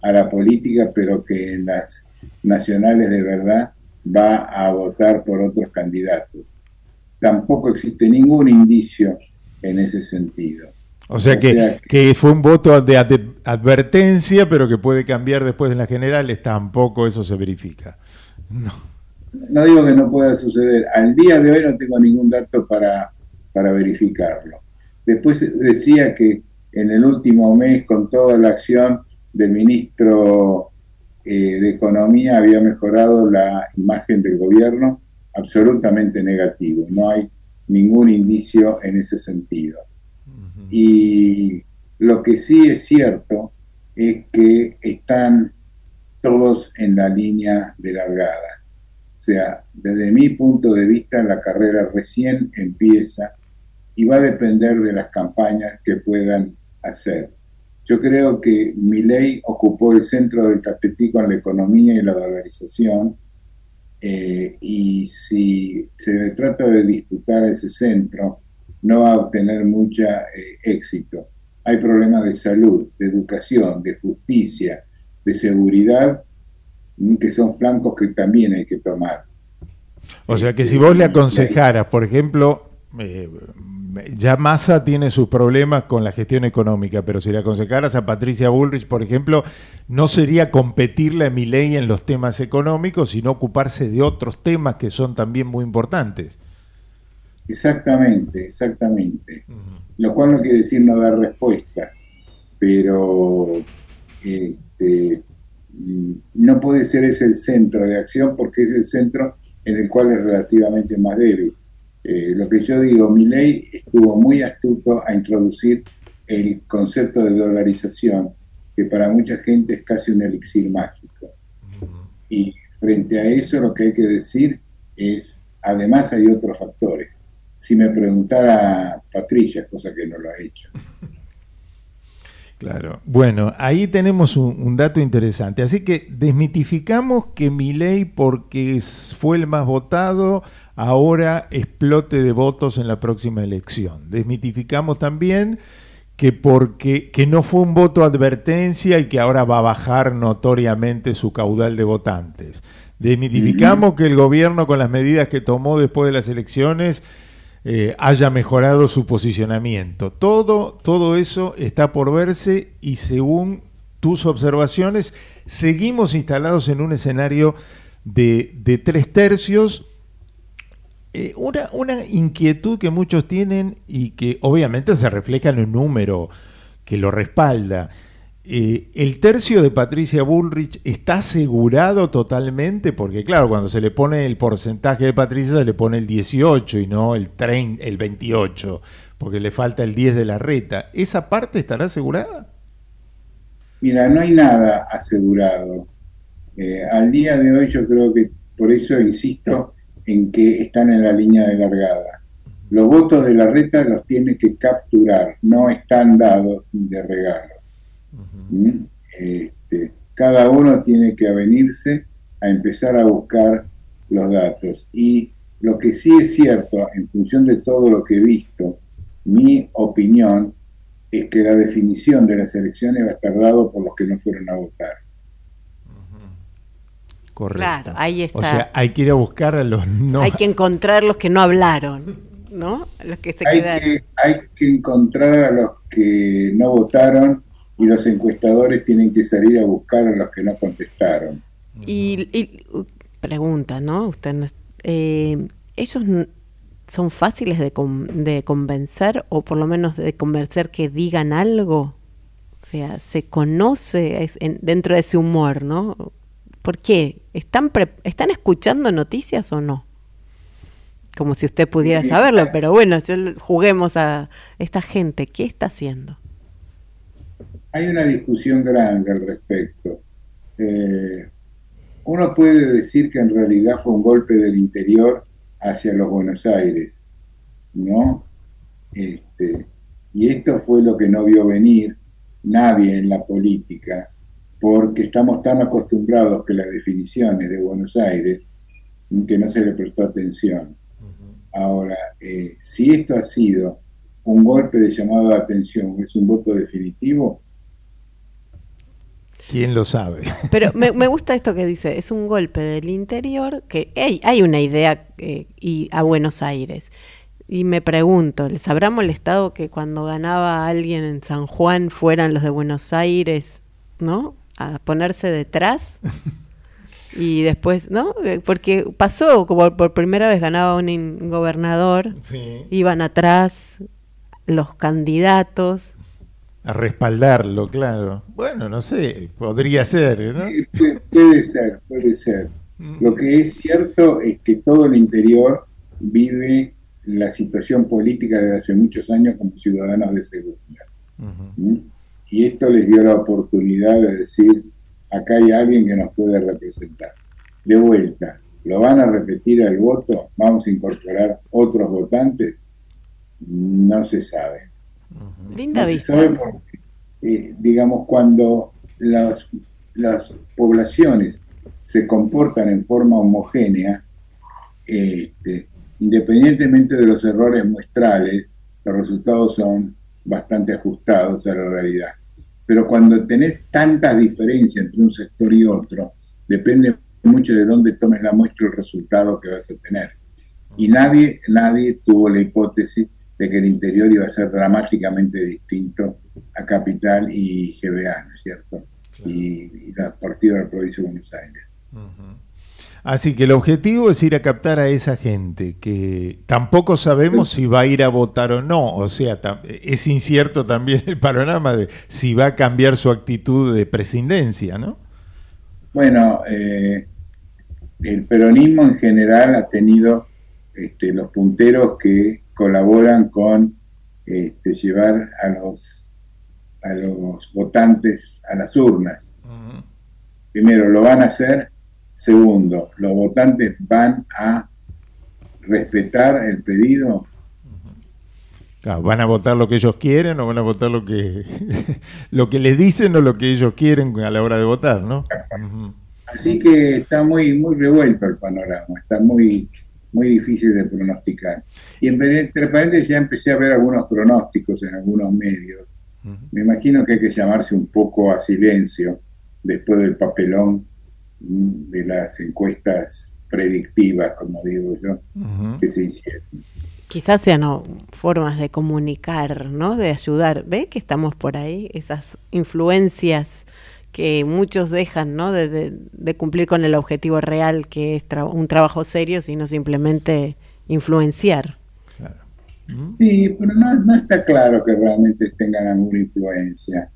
a la política, pero que en las nacionales de verdad va a votar por otros candidatos. Tampoco existe ningún indicio en ese sentido.
O sea que, que fue un voto de ad- advertencia, pero que puede cambiar después en las generales, tampoco eso se verifica. No.
No digo que no pueda suceder. Al día de hoy no tengo ningún dato para, para verificarlo. Después decía que en el último mes, con toda la acción del ministro eh, de Economía, había mejorado la imagen del gobierno absolutamente negativo. No hay ningún indicio en ese sentido. Y lo que sí es cierto es que están todos en la línea de largada. O sea, desde mi punto de vista, la carrera recién empieza y va a depender de las campañas que puedan hacer. Yo creo que mi ley ocupó el centro del tapetí con la economía y la dolarización, eh, y si se trata de disputar ese centro, no va a obtener mucho éxito. Hay problemas de salud, de educación, de justicia, de seguridad, mm, que son flancos que también hay que tomar.
O sea que si vos le aconsejaras, por ejemplo, eh, ya Massa tiene sus problemas con la gestión económica, pero si le aconsejaras a Patricia Bullrich, por ejemplo, no sería competirle a Milei en los temas económicos, sino ocuparse de otros temas que son también muy importantes.
Exactamente, exactamente. Lo cual no quiere decir no dar respuesta, pero este, no puede ser ese el centro de acción porque es el centro en el cual es relativamente más débil. Eh, lo que yo digo, mi ley estuvo muy astuto a introducir el concepto de dolarización, que para mucha gente es casi un elixir mágico. Y frente a eso lo que hay que decir es, además hay otros factores. Si me preguntara Patricia, cosa que no lo ha hecho,
Claro. Bueno, ahí tenemos un, un dato interesante. Así que desmitificamos que Milei, porque fue el más votado, ahora explote de votos en la próxima elección. Desmitificamos también que porque que no fue un voto advertencia y que ahora va a bajar notoriamente su caudal de votantes. Desmitificamos que el gobierno con las medidas que tomó después de las elecciones eh, haya mejorado su posicionamiento. Todo, todo eso está por verse y según tus observaciones, seguimos instalados en un escenario de, de tres tercios. Eh, una, una inquietud que muchos tienen y que obviamente se refleja en un número que lo respalda. Eh, ¿El tercio de Patricia Bullrich está asegurado totalmente? Porque claro, cuando se le pone el porcentaje de Patricia se le pone el 18 y no el, 30, el 28, porque le falta el 10 de la reta. ¿Esa parte estará asegurada?
Mira, no hay nada asegurado. Eh, al día de hoy yo creo que, por eso insisto, en que están en la línea de largada. Los votos de la reta los tiene que capturar, no están dados de regalo. ¿Mm? Este, cada uno tiene que avenirse a empezar a buscar los datos. Y lo que sí es cierto, en función de todo lo que he visto, mi opinión es que la definición de las elecciones va a estar dado por los que no fueron a votar.
Correcto.
Claro, ahí está.
O sea, hay que ir a buscar a los no.
Hay que encontrar los que no hablaron, ¿no? Los que se
Hay
quedaron.
que, hay que encontrar a los que no votaron y los encuestadores tienen que salir a buscar a los que no contestaron.
Y, y, pregunta, ¿no? Usted no eh, ellos n- son fáciles de, con- de convencer o por lo menos de convencer que digan algo. O sea, se conoce es- en- dentro de ese humor, ¿no? ¿Por qué? ¿Están, pre- ¿Están escuchando noticias o no? Como si usted pudiera saberlo, pero bueno, juguemos a esta gente. ¿Qué está haciendo?
Hay una discusión grande al respecto. Eh, uno puede decir que en realidad fue un golpe del interior hacia los Buenos Aires, ¿no? Este, y esto fue lo que no vio venir nadie en la política, porque estamos tan acostumbrados que las definiciones de Buenos Aires que no se le prestó atención. Ahora, eh, si esto ha sido un golpe de llamado de atención, es un voto definitivo,
¿Quién lo sabe?
Pero me, me gusta esto que dice, es un golpe del interior, que hey, hay una idea eh, y a Buenos Aires. Y me pregunto, ¿les habrá molestado que cuando ganaba alguien en San Juan fueran los de Buenos Aires, ¿no? A ponerse detrás. Y después, ¿no? Eh, Porque pasó, como por primera vez ganaba un gobernador,
Sí.
iban atrás los candidatos.
A respaldarlo, claro. Bueno, no sé, podría ser, ¿no?
Eh, pu- puede ser, puede ser. Lo que es cierto es que todo el interior vive la situación política desde hace muchos años como ciudadanos de segunda. ¿Mm? Y esto les dio la oportunidad de decir, acá hay alguien que nos puede representar. De vuelta, ¿lo van a repetir al voto? ¿Vamos a incorporar otros votantes? No se sabe.
Linda
No se
vista.
sabe porque, eh, digamos, cuando las, las poblaciones se comportan en forma homogénea, este, independientemente de los errores muestrales, los resultados son bastante ajustados a la realidad. Pero cuando tenés tantas diferencias entre un sector y otro, depende mucho de dónde tomes la muestra el resultado que vas a tener. Y nadie, nadie tuvo la hipótesis de que el interior iba a ser dramáticamente distinto a Capital y GBA, ¿no es cierto? Y, y los partidos de la provincia de Buenos Aires.
Así que el objetivo es ir a captar a esa gente que tampoco sabemos si va a ir a votar o no. O sea, es incierto también el panorama de si va a cambiar su actitud de presidencia, ¿no?
Bueno, eh, el peronismo en general ha tenido este, los punteros que colaboran con este, llevar a los a los votantes a las urnas. Primero, lo van a hacer. Segundo, los votantes van a respetar el pedido.
Claro, ¿Van a votar lo que ellos quieren o van a votar lo que, lo que les dicen o lo que ellos quieren a la hora de votar, no?
Así que está muy, muy revuelto el panorama, está muy, muy difícil de pronosticar. Y en, entre paréntesis ya empecé a ver algunos pronósticos en algunos medios. Me imagino que hay que llamarse un poco a silencio después del papelón de las encuestas predictivas, como digo yo, que se hicieron.
Quizás sean ¿no? formas de comunicar, ¿no? De ayudar. ¿Ve que estamos por ahí? Esas influencias que muchos dejan, ¿no? De, de- de cumplir con el objetivo real, que es tra- un trabajo serio, sino simplemente influenciar.
Sí, pero no, no está claro que realmente tengan alguna influencia.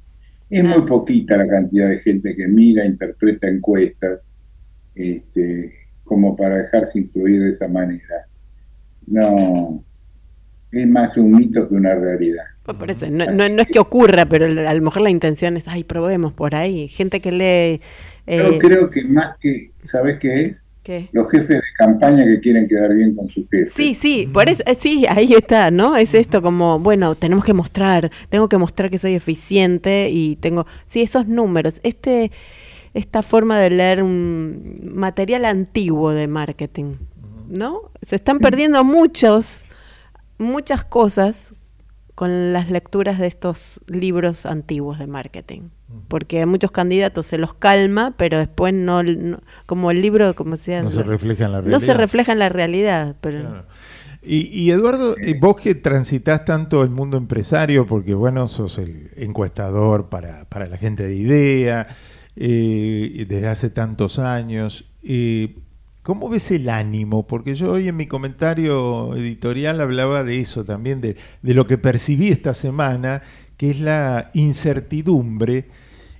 Es muy poquita la cantidad de gente que mira, interpreta encuestas, este, como para dejarse influir de esa manera. No, es más un mito que una realidad.
Por eso, no, no, no es que ocurra, pero a lo mejor la intención es, ay, probemos por ahí. Gente que lee...
Yo
eh,
creo que más que, ¿sabes qué es?
¿Qué?
Los jefes de campaña que quieren quedar bien con sus jefes.
Sí, sí, por eso, eh, sí, ahí está, ¿no? Es esto como, bueno, tenemos que mostrar, tengo que mostrar que soy eficiente y tengo, sí, esos números, este, esta forma de leer un material antiguo de marketing, ¿no? Se están perdiendo muchos, muchas cosas con las lecturas de estos libros antiguos de marketing. Porque a muchos candidatos se los calma, pero después no, no- como el libro, como sea,
No se refleja en la
No se
realidad.
refleja en la realidad, pero
Y, y Eduardo, eh, vos que transitas tanto el mundo empresario, porque bueno, sos el encuestador para, para la gente de idea, eh, desde hace tantos años, eh, ¿cómo ves el ánimo? Porque yo hoy en mi comentario editorial hablaba de eso también, de, lo que percibí esta semana, que es la incertidumbre.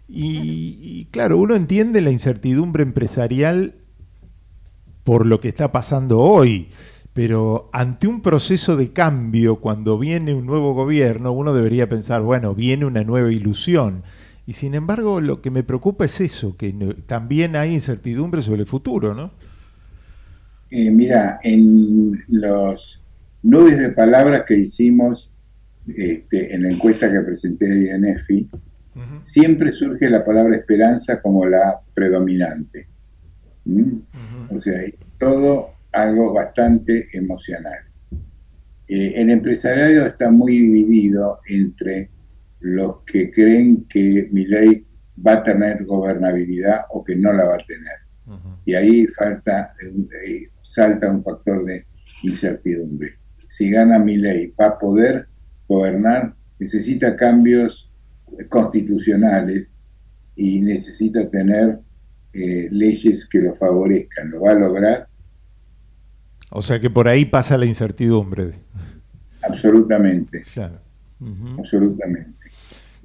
Y, y claro, uno entiende la incertidumbre empresarial por lo que está pasando hoy. Pero ante un proceso de cambio, cuando viene un nuevo gobierno, uno debería pensar, bueno, viene una nueva ilusión. Y sin embargo, lo que me preocupa es eso, que también hay incertidumbre sobre el futuro, ¿no?
Eh, mira, en los nubes de palabras que hicimos este, en la encuesta que presenté de INEFI, siempre surge la palabra esperanza como la predominante. ¿Mm? O sea, todo algo bastante emocional. Eh, el empresariado está muy dividido entre los que creen que mi ley va a tener gobernabilidad o que no la va a tener. Y ahí falta, eh, salta un factor de incertidumbre. Si gana mi ley, ¿va a poder gobernar? Necesita cambios constitucionales y necesita tener eh, leyes que lo favorezcan. ¿Lo va a lograr?
O sea que por ahí pasa la incertidumbre.
Absolutamente.
Claro.
Absolutamente.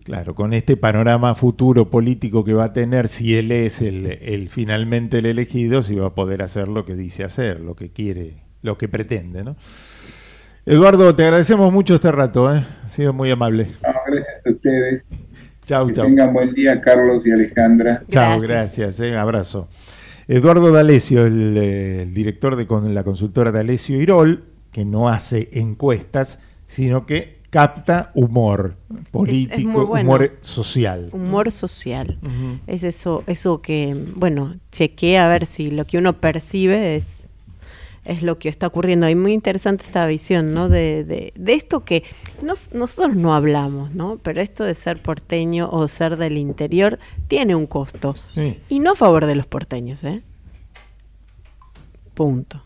Claro, con este panorama futuro político que va a tener, si él es el, el finalmente el elegido, si va a poder hacer lo que dice hacer, lo que quiere, lo que pretende, ¿no? Eduardo, te agradecemos mucho este rato, ¿eh? Ha sido muy amable.
No, gracias a ustedes.
Chau,
que
chau.
tengan buen día, Carlos y Alejandra.
Chao, gracias, eh, abrazo. Eduardo D'Alessio, el, el director de con la consultora D'Alessio Irol, que no hace encuestas, sino que capta humor político,
bueno.
humor social.
humor social. Es eso, eso que, bueno, chequeé a ver si lo que uno percibe es, es lo que está ocurriendo. Y muy interesante esta visión, ¿no? De, de, de esto que nos- nosotros no hablamos, ¿no? Pero esto de ser porteño o ser del interior tiene un costo.
Sí.
Y no a favor de los porteños, ¿eh? Punto.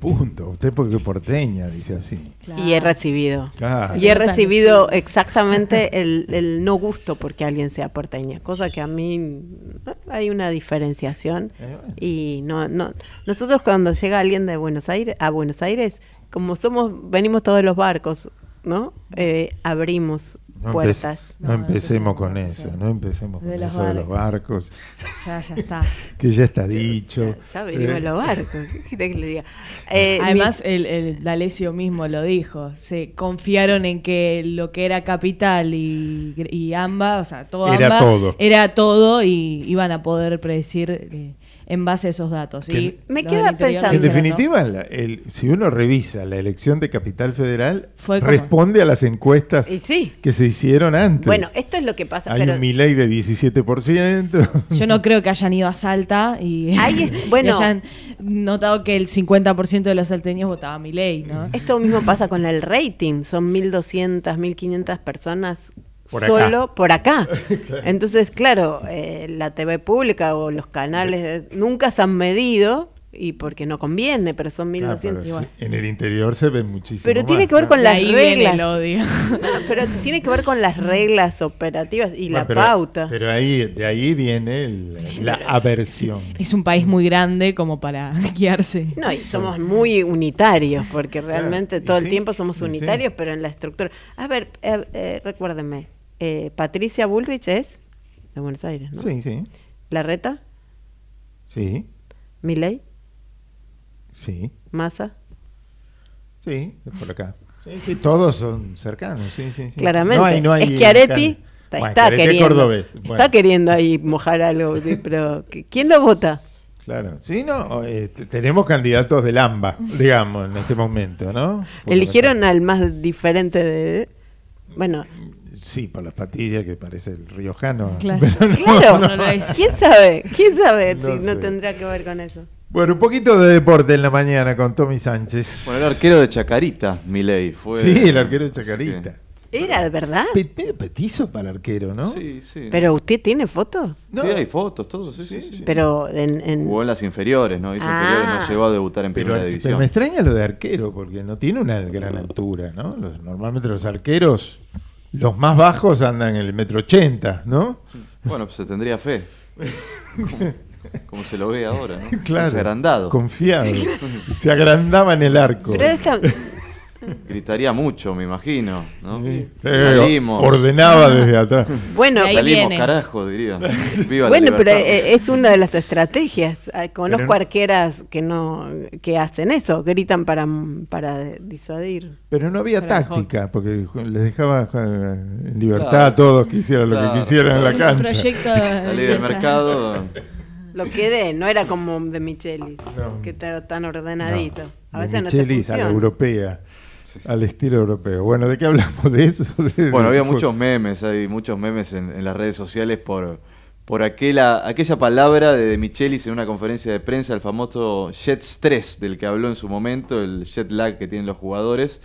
Punto. Usted porque porteña, dice así.
Y he recibido.
Claro.
Y he recibido exactamente el, el no gusto porque alguien sea porteña, cosa que a mí ¿no? hay una diferenciación y no no nosotros cuando llega alguien de Buenos Aires a Buenos Aires como somos venimos todos los barcos, ¿no? Eh, abrimos
No, empe-
puertas.
no empecemos con eso, no empecemos con
De
eso de los barcos,
Ya, ya está.
que ya está dicho.
Ya venimos
Eh,
los barcos. ¿Qué querés que le diga? Eh,
Además, el, el D'Alessio mismo lo dijo. Se confiaron en que lo que era Capital y, y AMBA, o sea, todo
Era
AMBA,
todo.
era todo y iban a poder predecir eh, en base a esos datos.
Que-
Y
Me queda pensando-
En definitiva, la- el- si uno revisa la elección de Capital Federal,
Fue
responde a las encuestas
Y sí.
que se hicieron antes.
Bueno, esto es lo que pasa.
Hay
pero
un Milei de 17%.
¿no? Yo no creo que hayan ido a Salta y,
Ahí es-
y
bueno.
hayan notado que el 50% de los salteños votaba a Milei, ¿no?
Esto mismo pasa con el rating. Son 1.200, 1.500 personas
Por acá.
solo por acá.
Claro.
Entonces, claro, eh, la TV pública o los canales eh, nunca se han medido y porque no conviene, pero son 1.200
Ah, pero
igual.
sí, en el interior se ve muchísimo.
Pero tiene
más,
que ver con las
ahí viene
reglas.
el odio.
Pero tiene que ver con las reglas operativas y
Bueno,
la
pero-
pauta.
Pero ahí, de ahí viene el- la aversión.
Es un país muy grande como para guiarse.
No, y somos muy unitarios, porque realmente
y
todo el
sí,
tiempo somos
sí.
unitarios, pero en la estructura. A ver, eh, eh, recuérdenme, eh, Patricia Bullrich es de Buenos Aires, ¿no?
Sí, sí,
¿Larreta?
sí,
¿Milei?
sí,
¿Massa?
sí, es por acá. Sí, sí, todos son cercanos, sí, sí, sí.
Claramente.
No hay, no hay
Schiaretti está,
Bueno,
está queriendo,
cordobés, bueno.
está queriendo ahí mojar algo, pero ¿qui- ¿quién lo vota?
Claro, sí, no, eh, tenemos candidatos del AMBA, digamos, en este momento, ¿no? Por
Eligieron al más diferente de... Bueno,
la- sí, por las patillas que parece el riojano.
Claro.
pero no,
claro,
no.
no es.
¿quién sabe? ¿Quién sabe
No
si no tendrá que ver con eso?
Bueno, un poquito de deporte en la mañana con Tommy Sánchez.
Bueno, el arquero de Chacarita, Milei, fue.
sí, el arquero de Chacarita.
¿Era de verdad?
Pe- pe- Petizo para el arquero, ¿no?
Sí, sí.
¿Pero usted tiene fotos?
No.
Sí, hay fotos, todo, sí, sí, sí.
Pero en... en-
Jugó en las inferiores, ¿no? Hizo
Ah.
inferiores, no llegó a debutar en
Pero,
primera
pero
división.
me extraña lo de arquero, porque no tiene una gran altura, ¿no? Los- normalmente los arqueros, los más bajos andan en el metro ochenta, ¿no?
Bueno, pues se tendría fe. Como, como se lo ve ahora, ¿no?
Claro.
agrandado.
Confiado. Se agrandaba en el arco.
Pero esta-
Gritaría mucho, me imagino, ¿no?
Sí,
Salimos.
ordenaba desde atrás.
Bueno,
Ahí
Salimos,
viene.
carajo, diría. Viva
bueno
la
pero eh, es una de las estrategias. Ah, Conozco
Pero-
arqueras que no que hacen eso, gritan para, para disuadir.
Pero no había táctica, porque les dejaba eh, en libertad
Claro.
a todos que hicieran lo que quisieran en la cancha.
proyecto
La ley del mercado.
Lo que dé, no era como de Michelis,
No.
que está tan ordenadito. a
De
veces no te
Michelis a la
funciona.
Al estilo europeo. Bueno, ¿de qué hablamos de eso? De-
Bueno,
de-
había muchos memes, hay muchos memes en, en las redes sociales por, por aquella, aquella palabra de, de Michelis en una conferencia de prensa, el famoso jet stress del que habló en su momento, el jet lag que tienen los jugadores.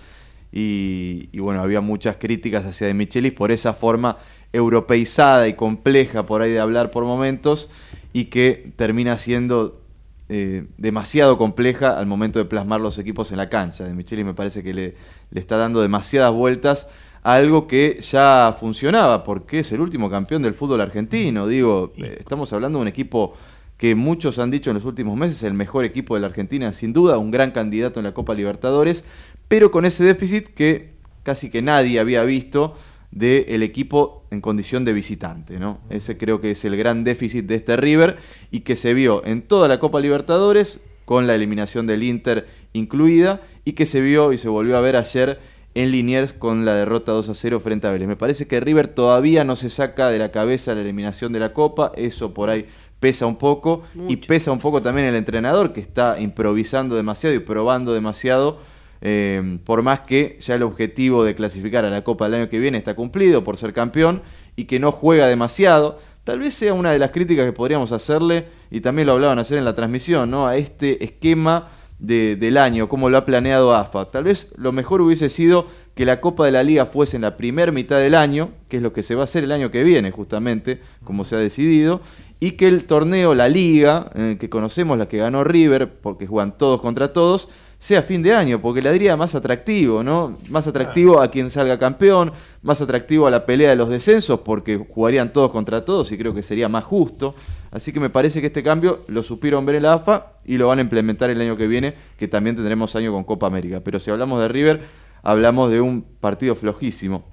Y, y bueno, había muchas críticas hacia de Michelis por esa forma europeizada y compleja por ahí de hablar por momentos y que termina siendo eh, demasiado compleja al momento de plasmar los equipos en la cancha. De Micheli me parece que le, le está dando demasiadas vueltas a algo que ya funcionaba, porque es el último campeón del fútbol argentino. Digo, eh, estamos hablando de un equipo que muchos han dicho en los últimos meses, el mejor equipo de la Argentina, sin duda, un gran candidato en la Copa Libertadores, pero con ese déficit que casi que nadie había visto del equipo en condición de visitante, ¿no? Ese creo que es el gran déficit de este River y que se vio en toda la Copa Libertadores con la eliminación del Inter incluida y que se vio y se volvió a ver ayer en Liniers con la derrota 2 a 0 frente a Vélez. Me parece que River todavía no se saca de la cabeza la eliminación de la Copa, eso por ahí pesa un poco y pesa un poco también el entrenador que está improvisando demasiado y probando demasiado eh, por más que ya el objetivo de clasificar a la Copa del año que viene está cumplido por ser campeón y que no juega demasiado, tal vez sea una de las críticas que podríamos hacerle, y también lo hablaban ayer en la transmisión, ¿no? a este esquema de- del año, como lo ha planeado AFA. Tal vez lo mejor hubiese sido que la Copa de la Liga fuese en la primera mitad del año, que es lo que se va a hacer el año que viene, justamente, como se ha decidido, y que el torneo, la Liga, eh, que conocemos, la que ganó River, porque juegan todos contra todos, sea fin de año, porque le daría más atractivo, ¿no? Más atractivo a quien salga campeón, más atractivo a la pelea de los descensos, porque jugarían todos contra todos y creo que sería más justo. Así que me parece que este cambio lo supieron ver en la AFA y lo van a implementar el año que viene, que también tendremos año con Copa América. Pero si hablamos de River, hablamos de un partido flojísimo.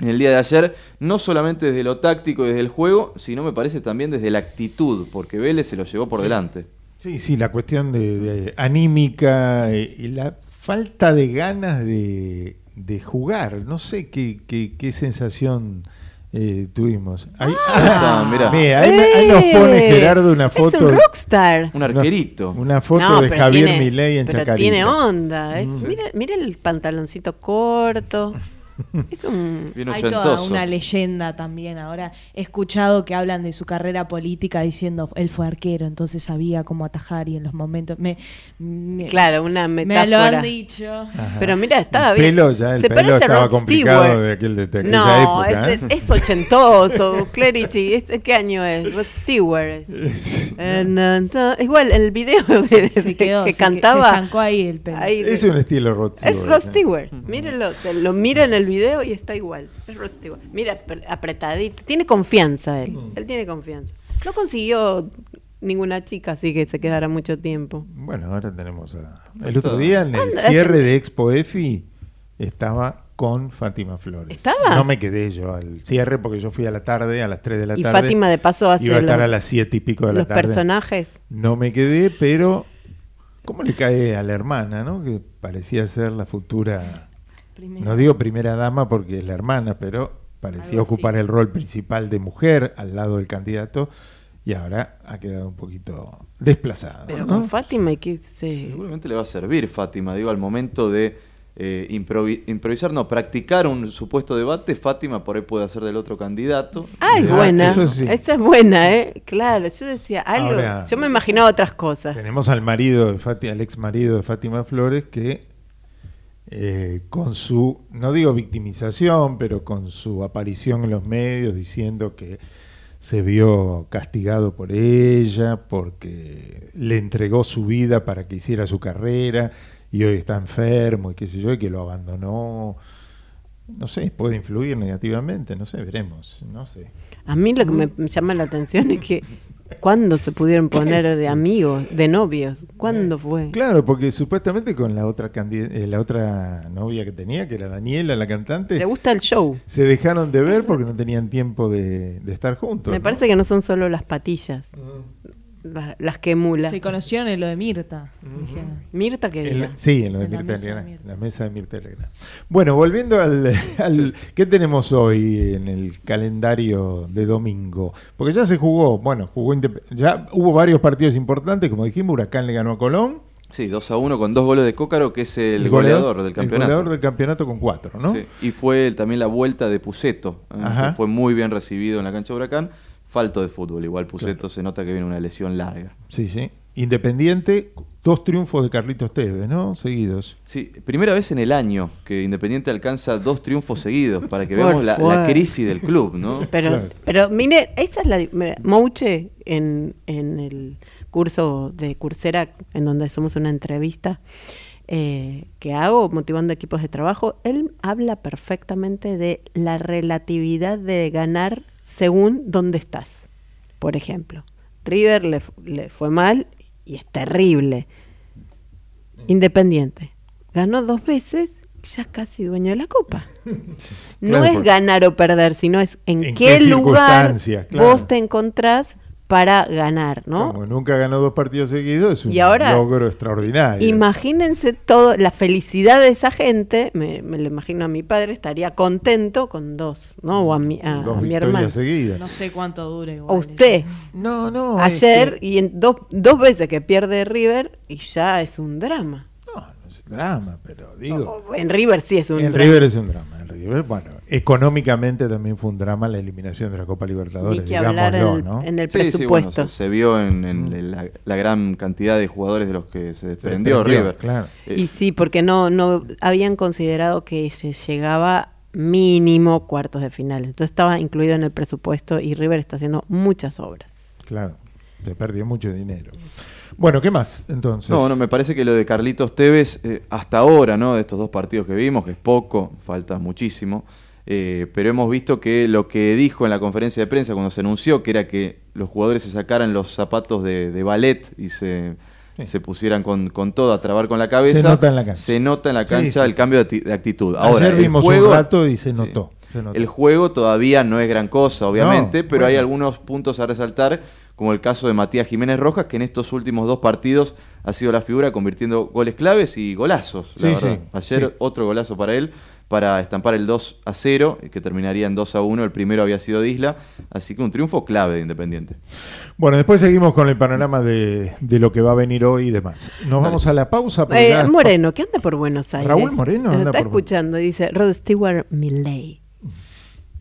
en el día de ayer, no solamente desde lo táctico y desde el juego, sino me parece también desde la actitud, porque Vélez se lo llevó por
Sí.
delante.
Sí, sí, la cuestión de, de anímica eh, y la falta de ganas de, de jugar. No sé qué, qué, qué sensación eh, tuvimos. Ahí,
Ah, mirá.
Mira, ahí, nos pone
¡Eh!
Gerardo una
Es
foto.
un rockstar.
Un arquerito.
Una foto
No,
de Javier
tiene-
Milei en
pero
Chacarita.
tiene onda. es-
Mm.
mira, mira el pantaloncito corto. Es un...
Bien
Hay toda una leyenda también. Ahora he escuchado que hablan de su carrera política diciendo él fue arquero, entonces sabía cómo atajar y en los momentos. Me, me-
Claro, una
Me
metáfora.
lo han dicho.
Ajá.
Pero mira, estaba bien.
pelo ya, el
Se
pelo
parece a
estaba
Rod
complicado
Stewart.
de, aquel, de aquella
no,
época.
es,
¿eh?
es ochentoso. Clerici, ¿este ¿qué año es? Rod Stewart. es. Eh, igual, el video de,
Se quedó,
que
se-
cantaba.
se estancó ahí el pelo.
ahí de-
Es un estilo Rod
Es
Stewart,
Rod
¿eh?
Stewart. Mírenlo, te lo mira en el video y está igual. Stewart. Mira, apre- apretadito. Tiene confianza él.
Mm.
Él tiene confianza. No consiguió ninguna chica así que se quedara mucho tiempo.
Bueno, ahora tenemos a... El otro día en el cierre de Expo EFI estaba con Fátima Flores.
¿Estaba?
No me quedé yo al cierre porque yo fui a la tarde, a las 3 de la
Y
tarde.
Fátima, de paso, hace
Iba a estar
los-
a las 7 y pico de la
los
tarde.
personajes.
No me quedé, pero ¿cómo le cae a la hermana, no? Que parecía ser la futura... No digo primera dama porque es la hermana, pero parecía
Algo así.
ocupar el rol principal de mujer al lado del candidato y ahora ha quedado un poquito desplazada.
Pero
¿no?
con Fátima hay que se...
Seguramente le va a servir, Fátima, digo, al momento de eh, improvi- improvisar, no, practicar un supuesto debate, Fátima por ahí puede hacer del otro candidato.
Ay,
Ah,
buena.
eso sí.
Esa es buena, ¿eh? Claro, yo decía algo.
Ahora-
yo me imaginaba otras cosas.
Tenemos al marido de Fátima, al ex marido de Fátima Flores que eh, con su, no digo victimización, pero con su aparición en los medios diciendo que se vio castigado por ella, porque le entregó su vida para que hiciera su carrera y hoy está enfermo y qué sé yo, y que lo abandonó. No sé, puede influir negativamente, no sé, veremos, no sé.
A mí lo que me llama la atención es que ¿cuándo se pudieron poner de amigos, de novios? ¿Cuándo fue?
Claro, porque supuestamente con la otra eh, la otra novia que tenía, que era Daniela, la cantante.
Le gusta el show.
Se dejaron de ver porque no tenían tiempo de, de estar juntos.
Me
¿no?
parece que no son solo las patillas, la- las que emula.
Se conocieron en lo de Mirta.
Mirta que
la- sí, en lo de
En la
Mirta
mesa de
Legrand, la mesa de Mirta Legrand. Bueno, volviendo al, al- ¿Qué tenemos hoy en el calendario de domingo? Porque ya se jugó, bueno, jugó ya hubo varios partidos importantes, como dijimos, Huracán le ganó a Colón.
Sí, 2 a 1 con dos goles de Cócaro, que es el,
goleador-
goleador, del campeonato.
El goleador del campeonato con cuatro, ¿no?
Sí, Y fue el- también la vuelta de Puceto, ¿eh? Que fue muy bien recibido en la cancha de Huracán. Falto de fútbol, igual Puceto se nota que viene una lesión larga.
Sí, sí. Independiente, dos triunfos de Carlitos Tevez, ¿no? Seguidos.
Sí, primera vez en el año que Independiente alcanza dos triunfos seguidos, para que veamos la, crisis del club, ¿no?
Pero,
Claro.
pero mire, esa es la. Mouche, en, en el curso de Coursera, en donde hacemos una entrevista eh, que hago motivando equipos de trabajo, él habla perfectamente de la relatividad de ganar según dónde estás. Por ejemplo, River le, le fue mal y es terrible. Independiente. Ganó dos veces y ya es casi dueño de la copa. No
Claro,
es ganar o perder, sino es en,
¿En
qué,
qué
lugar?
Claro.
vos te encontrás para ganar, ¿no?
Como nunca ganó dos partidos seguidos, es un
Y ahora,
logro extraordinario.
Imagínense todo, la felicidad de esa gente, me, me lo imagino a mi padre, estaría contento con dos, ¿no? O a mi, a,
Dos
a mi hermano.
seguidas.
No sé cuánto dure
O
igual.
usted.
No, no.
Ayer
es que-
y en dos, dos veces que pierde River y ya es un drama.
No, no es drama, pero digo.
O- En River sí es un
En
drama.
River es un drama. En River, bueno, económicamente también fue un drama la eliminación de la Copa Libertadores,
Ni que hablar
digámoslo,
en,
¿no?
en el
Sí, sí, bueno,
presupuesto.
se, se vio en, en la, la gran cantidad de jugadores de los que se desprendió,
desprendió,
River.
claro.
Eh,
Y sí, porque no, no habían considerado que se llegaba mínimo cuartos de final. Entonces estaba incluido en el presupuesto y River está haciendo muchas obras.
Claro, se perdió mucho dinero. Bueno, ¿qué más entonces?
No, no, me parece que lo de Carlitos Tevez, eh, hasta ahora, ¿no? De estos dos partidos que vimos, que es poco, falta muchísimo, eh, pero hemos visto que lo que dijo en la conferencia de prensa cuando se anunció, que era que los jugadores se sacaran los zapatos de, de ballet y se,
Sí.
se pusieran con, con todo a trabar con la cabeza.
Se nota en la cancha.
Se nota en la cancha
sí,
el cambio de, actitud. Ahora,
Ayer
el
vimos
juego-
un rato y se notó. Se.
El juego todavía no es gran cosa, obviamente,
No,
pero hay algunos puntos a resaltar, como el caso de Matías Jiménez Rojas, que en estos últimos dos partidos ha sido la figura convirtiendo goles claves y golazos. La verdad. Ayer otro golazo para él para estampar el 2 a 0, que terminaría en 2 a 1. El primero había sido de Isla, así que un triunfo clave de Independiente.
Bueno, después seguimos con el panorama de, de lo que va a venir hoy y demás. Nos vamos a la pausa.
Eh,
ya-
Moreno, que anda por Buenos Aires.
Raúl Moreno anda
está
por-
escuchando, dice Rod Stewart Milley.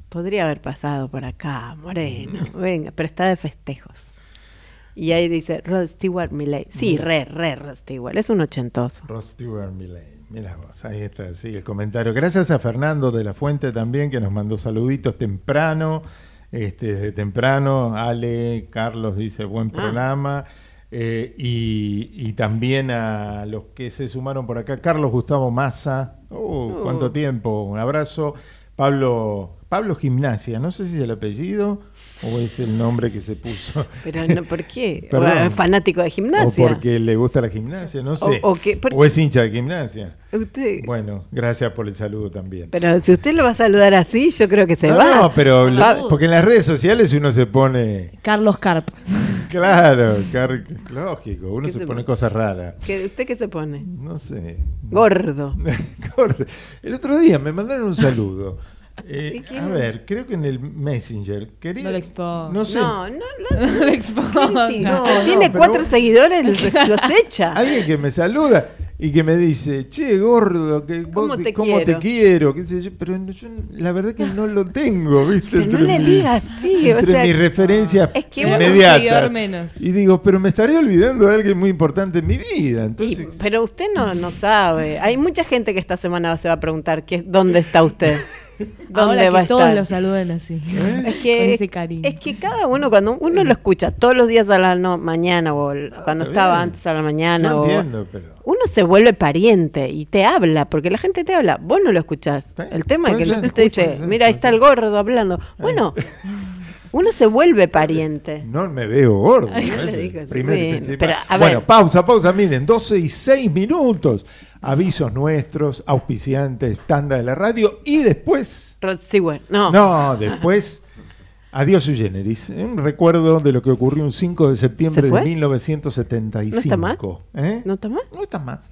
Podría haber pasado por acá, Moreno. Venga, pero está de festejos. Y ahí dice Rod Stewart Milley. Sí,
Mira.
re, re Rod Stewart. Es un ochentoso.
Rod Stewart Milley. Mira vos, ahí está, sí, el comentario. Gracias a Fernando de la Fuente también, que nos mandó saluditos temprano. Este, desde temprano, Ale, Carlos dice buen
Ah.
programa. Eh, y, y también a los que se sumaron por acá, Carlos Gustavo Massa. Oh, cuánto tiempo, un abrazo. Pablo, Pablo Gimnasia, no sé si es el apellido o es el nombre que se puso.
Pero no, ¿por qué?
Perdón.
O, eh, fanático de
O
gimnasia.
porque le gusta la gimnasia, no sé.
O- o que-
o es hincha de gimnasia.
Usted-
Bueno, gracias por el saludo también.
Pero si usted lo va a saludar así, yo creo que se
no,
va.
no, pero porque en las redes sociales uno se pone,
Carlos Carp.
claro, car- lógico, uno
¿Qué
se
se
pone
pone?
cosas raras.
¿Qué- ¿Usted qué se pone?
No sé.
Gordo.
Gordo. El otro día me mandaron un saludo. Eh,
¿Y quién
a ver, creo que en el Messenger. Quería,
No le exponga.
No sé.
No, no, no.
No le.
Sí,
No, no,
tiene cuatro
vos-
seguidores, los, echa.
Alguien que me saluda y que me dice, che, gordo, que vos
¿Cómo
te-
te
cómo te
quiero?"
quiero, qué sé yo, pero no- yo la verdad que no lo tengo, ¿viste?
Pero no
Entre
le
mis-
diga así, o
entre
sea,
mis referencias
es que
inmediatas.
seguidor menos.
Y digo, pero me estaré olvidando de alguien muy importante en mi vida.
Y- pero usted no, no sabe. Hay mucha gente que esta semana se va a preguntar qué, dónde está usted. ¿Dónde
Ahora
va a
todos
estar?
lo saluden así.
¿Eh?
Es que,
Con ese cariño.
es que cada uno, cuando uno lo escucha todos los días a la no- mañana o el- cuando
Ah, está
estaba
bien.
antes a la mañana,
yo
o-
entiendo, pero...
uno se vuelve pariente y te habla, porque la gente te habla, vos no lo escuchás. El tema es que la gente
escucho,
dice,
sí,
mira, ahí está el gordo hablando. Bueno, uno se vuelve pariente.
No me veo gordo.
Ay, digo,
primer y
bueno,
principal.
pero, a
bueno,
ver.
pausa, pausa. Miren, 12 y 6 minutos. Avisos nuestros, auspiciantes, tanda de la radio. Y después,
Rod Stewart, no.
no, después, adiós su generis. Un recuerdo de lo que ocurrió un 5 de septiembre
¿Se
de
fue?
1975.
¿No está más?
¿Eh?
¿No está mal?
No está más.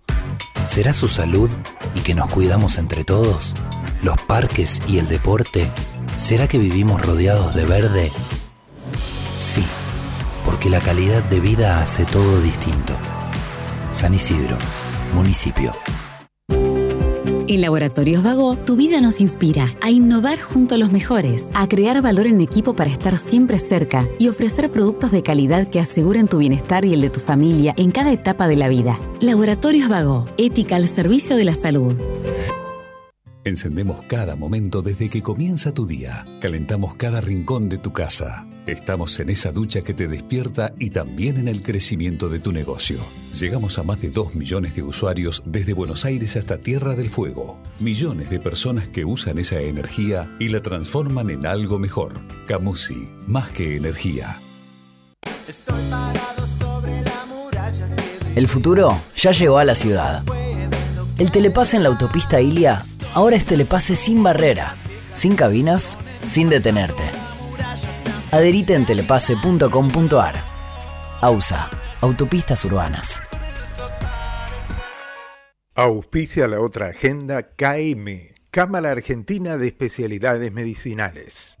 ¿Será su salud y que nos cuidamos entre todos? ¿Los parques y el deporte? ¿Será que vivimos rodeados de verde? Sí, porque la calidad de vida hace todo distinto. San Isidro, municipio.
En Laboratorios Vago, tu vida nos inspira a innovar junto a los mejores, a crear valor en equipo para estar siempre cerca y ofrecer productos de calidad que aseguren tu bienestar y el de tu familia en cada etapa de la vida. Laboratorios Vago, ética al servicio de la salud.
Encendemos cada momento desde que comienza tu día. Calentamos cada rincón de tu casa. Estamos en esa ducha que te despierta y también en el crecimiento de tu negocio. Llegamos a más de 2 millones de usuarios desde Buenos Aires hasta Tierra del Fuego. Millones de personas que usan esa energía y la transforman en algo mejor. Camusi, más que energía.
Estoy parado sobre la muralla que
El futuro ya llegó a la ciudad. El telepase en la autopista Ilia ahora es telepase sin barrera, sin cabinas, sin detenerte. Adherite en telepase.com.ar. AUSA, Autopistas Urbanas.
Auspicia la otra agenda KM, Cámara Argentina de Especialidades Medicinales.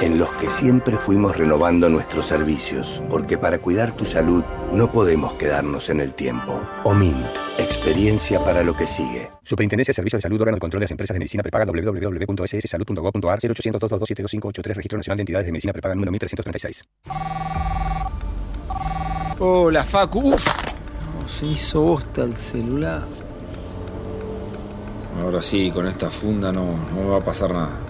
en los que siempre fuimos renovando nuestros servicios, porque para cuidar tu salud no podemos quedarnos en el tiempo. OMINT, experiencia para lo que sigue.
Superintendencia de Servicios de Salud, órgano de control de las empresas de medicina prepaga www.sssalud.gov.ar 0800 227 Registro Nacional de Entidades de Medicina Prepaga número 1336.
Hola, Facu. Uf, no, se hizo bosta el celular.
Ahora sí, con esta funda no, no me va a pasar nada.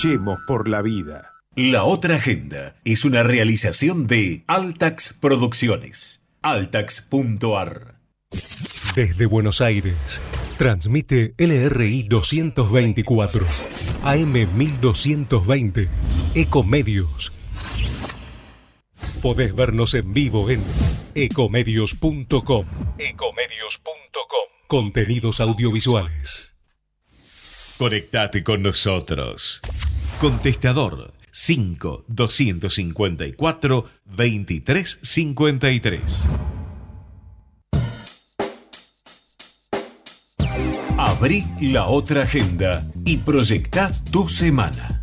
Luchemos por la vida.
La otra agenda es una realización de Altax Producciones. Altax.ar
Desde Buenos Aires, transmite LRI 224, AM 1220, Ecomedios. Podés vernos en vivo en ecomedios.com. Ecomedios.com. Contenidos audiovisuales.
Conectate con nosotros. Contestador 5 254 2353. Abrí la otra agenda y proyecta tu semana.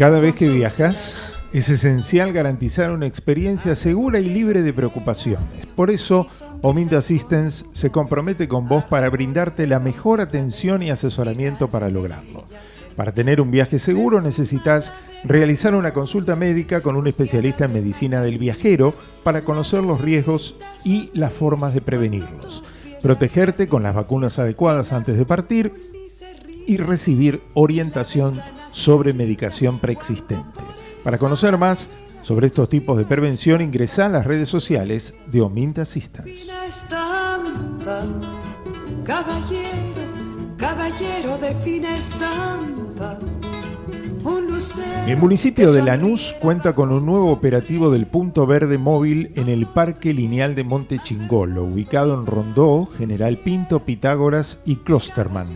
Cada vez que viajas, es esencial garantizar una experiencia segura y libre de preocupaciones. Por eso, Omint Assistance se compromete con vos para brindarte la mejor atención y asesoramiento para lograrlo. Para tener un viaje seguro necesitas realizar una consulta médica con un especialista en medicina del viajero para conocer los riesgos y las formas de prevenirlos, protegerte con las vacunas adecuadas antes de partir y recibir orientación sobre medicación preexistente. Para conocer más sobre estos tipos de prevención, ingresa a las redes sociales de Omint Assistance.
Caballero, caballero de fina estampa. Un lucero
El municipio de Lanús cuenta con un nuevo operativo del Punto Verde Móvil en el Parque Lineal de Monte Chingolo, ubicado en Rondó, General Pinto, Pitágoras y Klosterman.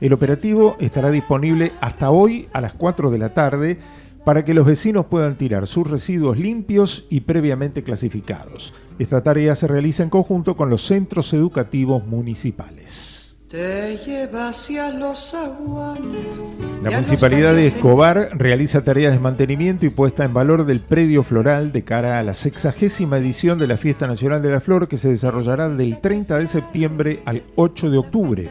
El operativo estará disponible hasta hoy a las 4 de la tarde para que los vecinos puedan tirar sus residuos limpios y previamente clasificados. Esta tarea se realiza en conjunto con los centros educativos municipales.
te los aguanes.
La Municipalidad de Escobar realiza tareas de mantenimiento y puesta en valor del predio floral de cara a la sexagésima edición de la Fiesta Nacional de la Flor que se desarrollará del 30 de septiembre al 8 de octubre.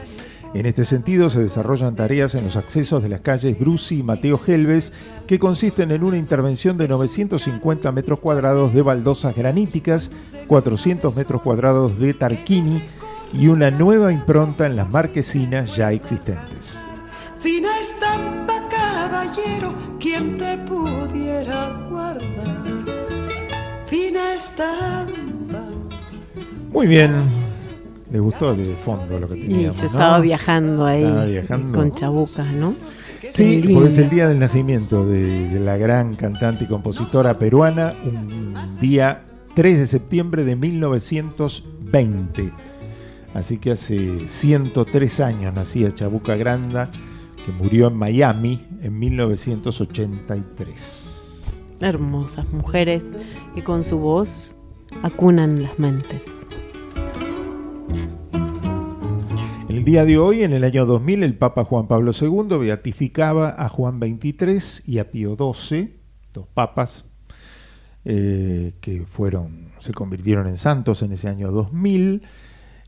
En este sentido, se desarrollan tareas en los accesos de las calles Brusi y Mateo Helves, que consisten en una intervención de 950 metros cuadrados de baldosas graníticas, 400 metros cuadrados de tarquini y una nueva impronta en las marquesinas ya existentes.
Fina estampa, caballero, quien te pudiera guardar. Fina estampa.
Muy bien. Le gustó de fondo lo que
Y
teníamos.
se
¿no?
estaba viajando ahí
Estaba viajando.
con chabucas, ¿no?
Sí, porque es el día del nacimiento de, de la gran cantante y compositora peruana, un día 3 de septiembre de 1920. 2020. Así que hace 103 años nacía Chabuca Granda, que murió en Miami en 1983.
Hermosas mujeres que con su voz acunan las mentes.
El día de hoy, en el año 2000, el Papa Juan Pablo II beatificaba a Juan XXIII y a Pío XII, dos papas eh, que fueron, se convirtieron en santos en ese año 2000.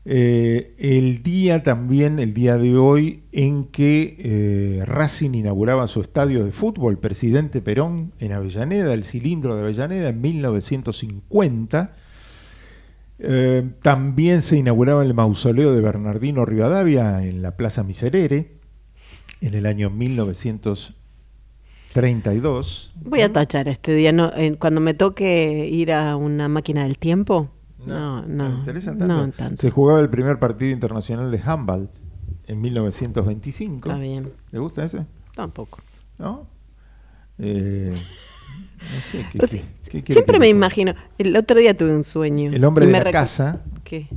Eh, el día también, el día de hoy, en que eh, Racing inauguraba su estadio de fútbol, Presidente Perón, en Avellaneda, el cilindro de Avellaneda, en 1950. Eh, también se inauguraba el mausoleo de Bernardino Rivadavia en la Plaza Miserere, en el año 1932.
Voy a tachar este día. No, eh, cuando me toque ir a una máquina del tiempo, no, no,
¿Te interesa tanto?
no tanto.
Se jugaba el primer partido internacional de handball en 1925.
Está bien.
¿Le gusta ese?
Tampoco.
¿No? Eh, no sé, ¿qué, qué- qué quiere
Siempre me imagino. El otro día tuve un sueño.
El hombre de la casa.
¿Qué?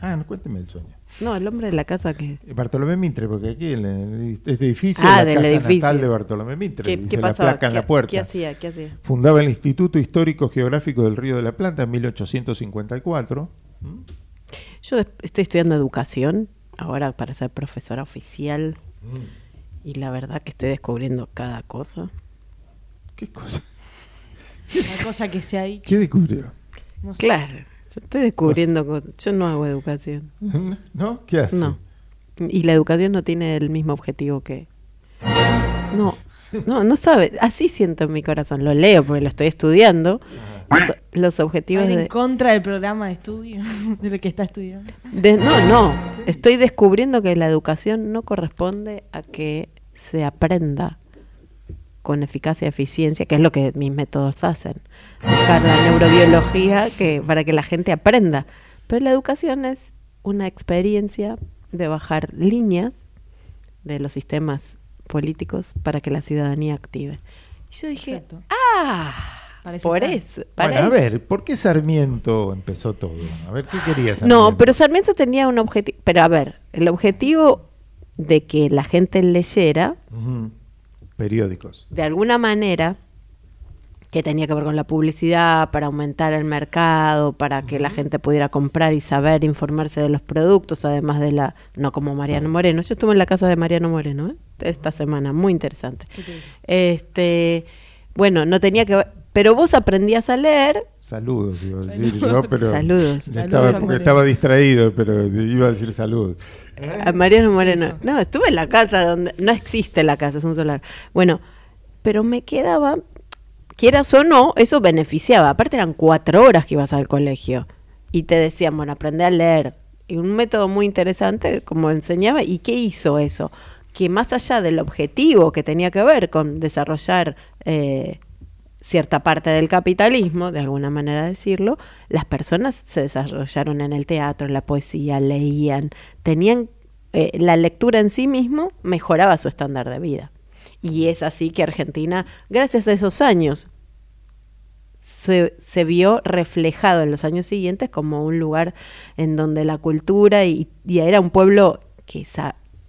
Ah, no, cuénteme el sueño.
No, el hombre de la casa que.
Bartolomé Mitre, porque aquí en este edificio
Ah,
es la casa
edificio.
natal de Bartolomé Mitre.
¿Qué,
dice
qué
la placa en
¿Qué-
la puerta.
¿Qué hacía? ¿Qué hacía?
Fundaba el Instituto Histórico Geográfico del Río de la Plata en 1854.
Yo estoy estudiando educación ahora para ser profesora oficial.
Mm.
Y la verdad que estoy descubriendo cada cosa.
¿Qué cosa?
La cosa que se ha dicho.
¿Qué descubrió?
No sé.
Claro, yo estoy descubriendo cosas. Yo no hago educación.
¿No? ¿Qué hace?
No. Y la educación no tiene el mismo objetivo que... No, no, no sabe. Así siento en mi corazón. Lo leo porque lo estoy estudiando. Los, los objetivos
Van en
de,
contra del programa de estudio, de lo que está estudiando.
de- No, no. Estoy descubriendo que la educación no corresponde a que se aprenda con eficacia y eficiencia, que es lo que mis métodos hacen. Buscar la neurobiología que, para que la gente aprenda. Pero la educación es una experiencia de bajar líneas de los sistemas políticos para que la ciudadanía active. Y yo dije,
Exacto.
ah,
Para eso
por eso. para
Bueno, a
eso".
ver, ¿por qué Sarmiento empezó todo? A ver, ¿qué quería Sarmiento?
No, pero Sarmiento tenía un objetivo. Pero a ver, el objetivo de que la gente leyera.
Periódicos.
de alguna manera, que tenía que ver con la publicidad, para aumentar el mercado, para que la gente pudiera comprar y saber, informarse de los productos, además de la. No como Mariano Moreno. Yo estuve en la casa de Mariano Moreno ¿eh? esta semana, muy interesante. Este. Bueno, no tenía que ver. Pero vos aprendías a leer
Saludos, iba a decir
Saludos.
yo, pero.
Saludos.
Estaba,
Saludos
porque estaba distraído, pero iba a decir saludos.
A Mariano Moreno. No, estuve en la casa donde no existe la casa, es un solar. Bueno, pero me quedaba, quieras o no, eso beneficiaba. Aparte eran cuatro horas que ibas al colegio y te decían, bueno, aprende a leer. Y un método muy interesante, como enseñaba, ¿y qué hizo eso? Que más allá del objetivo que tenía que ver con desarrollar eh, cierta parte del capitalismo, de alguna manera decirlo, las personas se desarrollaron en el teatro, en la poesía, leían, tenían eh, la lectura en sí mismo mejoraba su estándar de vida. Y es así que Argentina, gracias a esos años, se, se vio reflejado en los años siguientes como un lugar en donde la cultura y, era un pueblo que,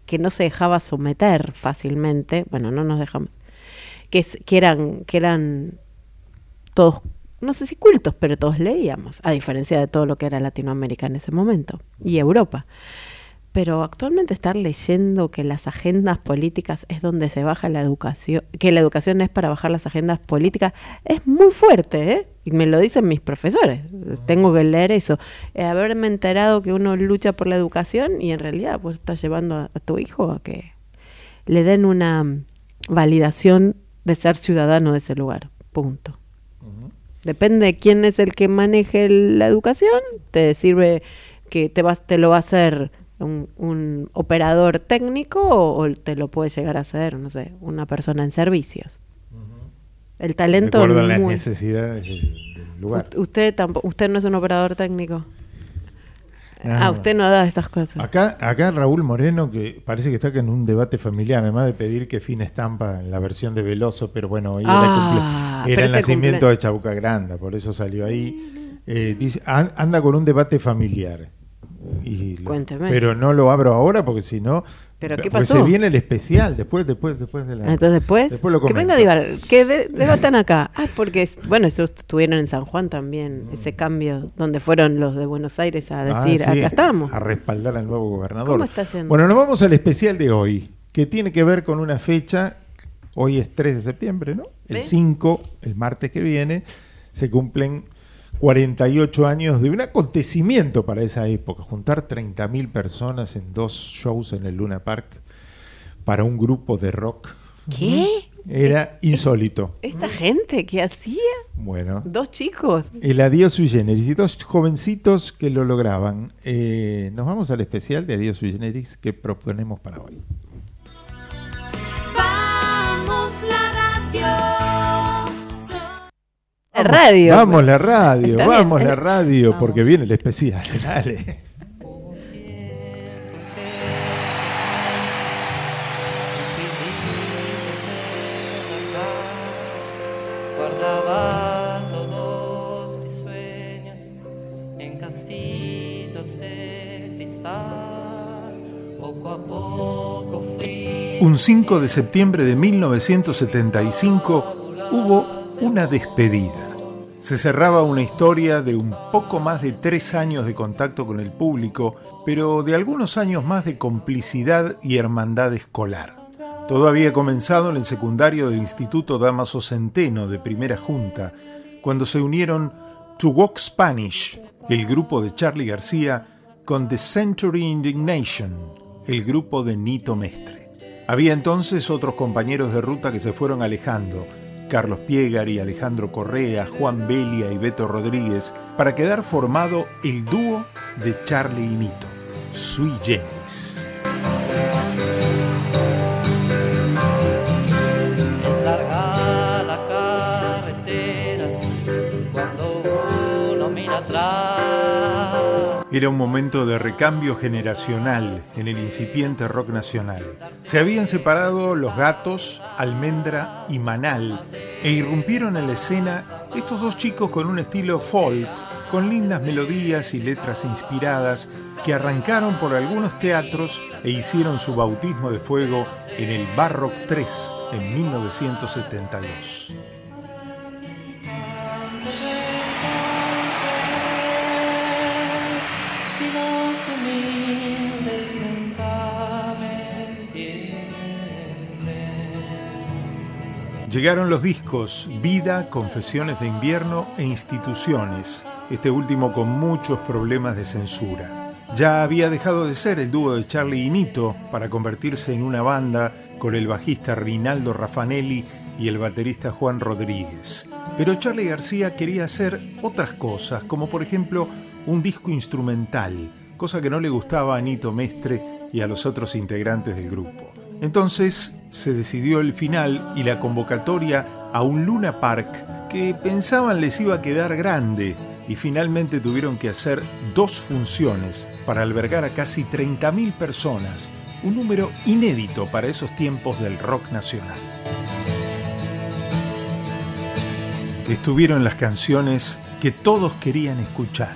que no se dejaba someter fácilmente, bueno, no nos dejamos, que eran, que eran todos, no sé si cultos, pero todos leíamos, a diferencia de todo lo que era Latinoamérica en ese momento y Europa. Pero actualmente estar leyendo que las agendas políticas es donde se baja la educación, que la educación es para bajar las agendas políticas, es muy fuerte, ¿eh? Y me lo dicen mis profesores. Tengo que leer eso. Eh, haberme enterado que uno lucha por la educación y en realidad pues estás llevando a, a tu hijo a que le den una validación de ser ciudadano de ese lugar. Punto. Depende de quién es el que maneje el- la educación, te sirve que te, vas, te lo va a hacer un, un operador técnico o, o te lo puede llegar a hacer, no sé, una persona en servicios. El
De
talento...
acuerdo a las
muy-
necesidades del, del lugar.
U- Usted tampoco, usted no es un operador técnico.
Ah,
Ah, usted no da estas cosas.
Acá, acá Raúl Moreno, que parece que está en un debate familiar, además de pedir que fin estampa en la versión de Veloso, pero bueno, era,
Ah,
era el nacimiento
cumple-
de Chabuca Granda, por eso salió ahí. Eh, dice, an- anda con un debate familiar. Y lo-
Cuénteme.
Pero no lo abro ahora porque si no.
¿Pero qué pasó?
se viene el especial después, después, después de la.
Entonces después,
Después lo
que venga Dival, que de- debatan acá. Ah, porque, bueno, eso estuvieron en San Juan también, ese cambio donde fueron los de Buenos Aires a
Mm. Ah,
decir,
sí,
acá estamos.
A respaldar al nuevo gobernador.
¿Cómo está yendo?
Bueno, nos vamos al especial de hoy, que tiene que ver con una fecha. Hoy es 3 de septiembre, ¿no? El
¿Sí?
5, el martes que viene, se cumplen 48 años de un acontecimiento para esa época. Juntar 30.000 personas en dos shows en el Luna Park para un grupo de rock.
¿Qué?
Era insólito.
Esta gente que hacía
Bueno,
dos chicos.
el adiós sui generis y dos jovencitos que lo lograban. Eh, nos vamos al especial de adiós sui generis que proponemos para hoy.
La radio.
Vamos la radio,
Está
vamos
bien.
la radio,
Vamos.
porque viene el especial. Dale.
Guardaba todos mis sueños en castillos de cristal. Poco a poco fui.
Un 5 de septiembre de 1975 hubo una despedida. Se cerraba una historia de un poco más de tres años de contacto con el público, pero de algunos años más de complicidad y hermandad escolar. Todo había comenzado en el secundario del Instituto Damaso Centeno de Primera Junta, cuando se unieron To Walk Spanish, el grupo de Charlie García, con The Century Indignation, el grupo de Nito Mestre. Había entonces otros compañeros de ruta que se fueron alejando, Carlos Piegari, Alejandro Correa, Juan Belia y Beto Rodríguez, para quedar formado el dúo de Charlie y Nito, Sui Generis. Era un momento de recambio generacional en el incipiente rock nacional. Se habían separado los gatos, Almendra y Manal, e irrumpieron en la escena estos dos chicos con un estilo folk, con lindas melodías y letras inspiradas, que arrancaron por algunos teatros e hicieron su bautismo de fuego en el Barrock 3 en 1972. Llegaron los discos Vida, Confesiones de Invierno e Instituciones, este último con muchos problemas de censura. Ya había dejado de ser el dúo de Charlie y Nito para convertirse en una banda con el bajista Rinaldo Raffanelli y el baterista Juan Rodríguez. Pero Charlie García quería hacer otras cosas, como por ejemplo un disco instrumental, cosa que no le gustaba a Nito Mestre y a los otros integrantes del grupo. Entonces se decidió el final y la convocatoria a un Luna Park que pensaban les iba a quedar grande y finalmente tuvieron que hacer dos funciones para albergar a casi 30.000 personas, un número inédito para esos tiempos del rock nacional. Estuvieron las canciones que todos querían escuchar.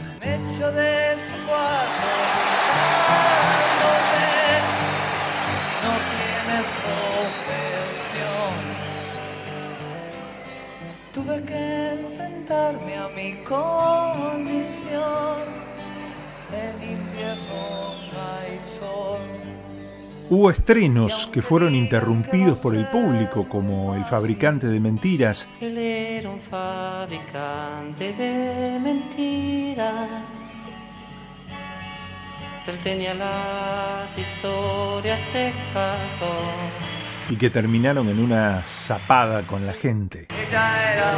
Tuve que enfrentarme a mi condición. En invierno no hay sol.
Hubo estrenos que fueron interrumpidos por el público, como El fabricante de mentiras,
Él era un fabricante de mentiras. Él tenía las historias de cartón.
y que terminaron en una zapada con la gente.
Ella era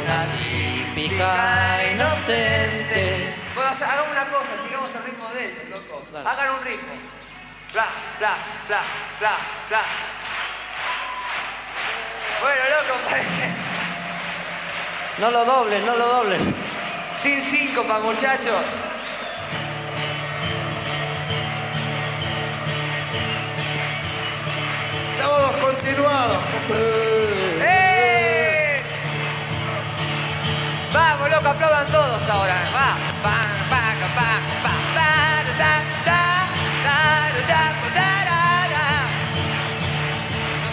una típica inocente.
Bueno, o sea, hagan una cosa, sigamos el ritmo de ellos, loco. Hagan un ritmo. Bla, bla, bla, bla, bla. Bueno, loco, parece.
No lo doblen, no lo doblen.
Sin síncopa, muchachos. Sábados continuados. Loco, aplaudan todos ahora.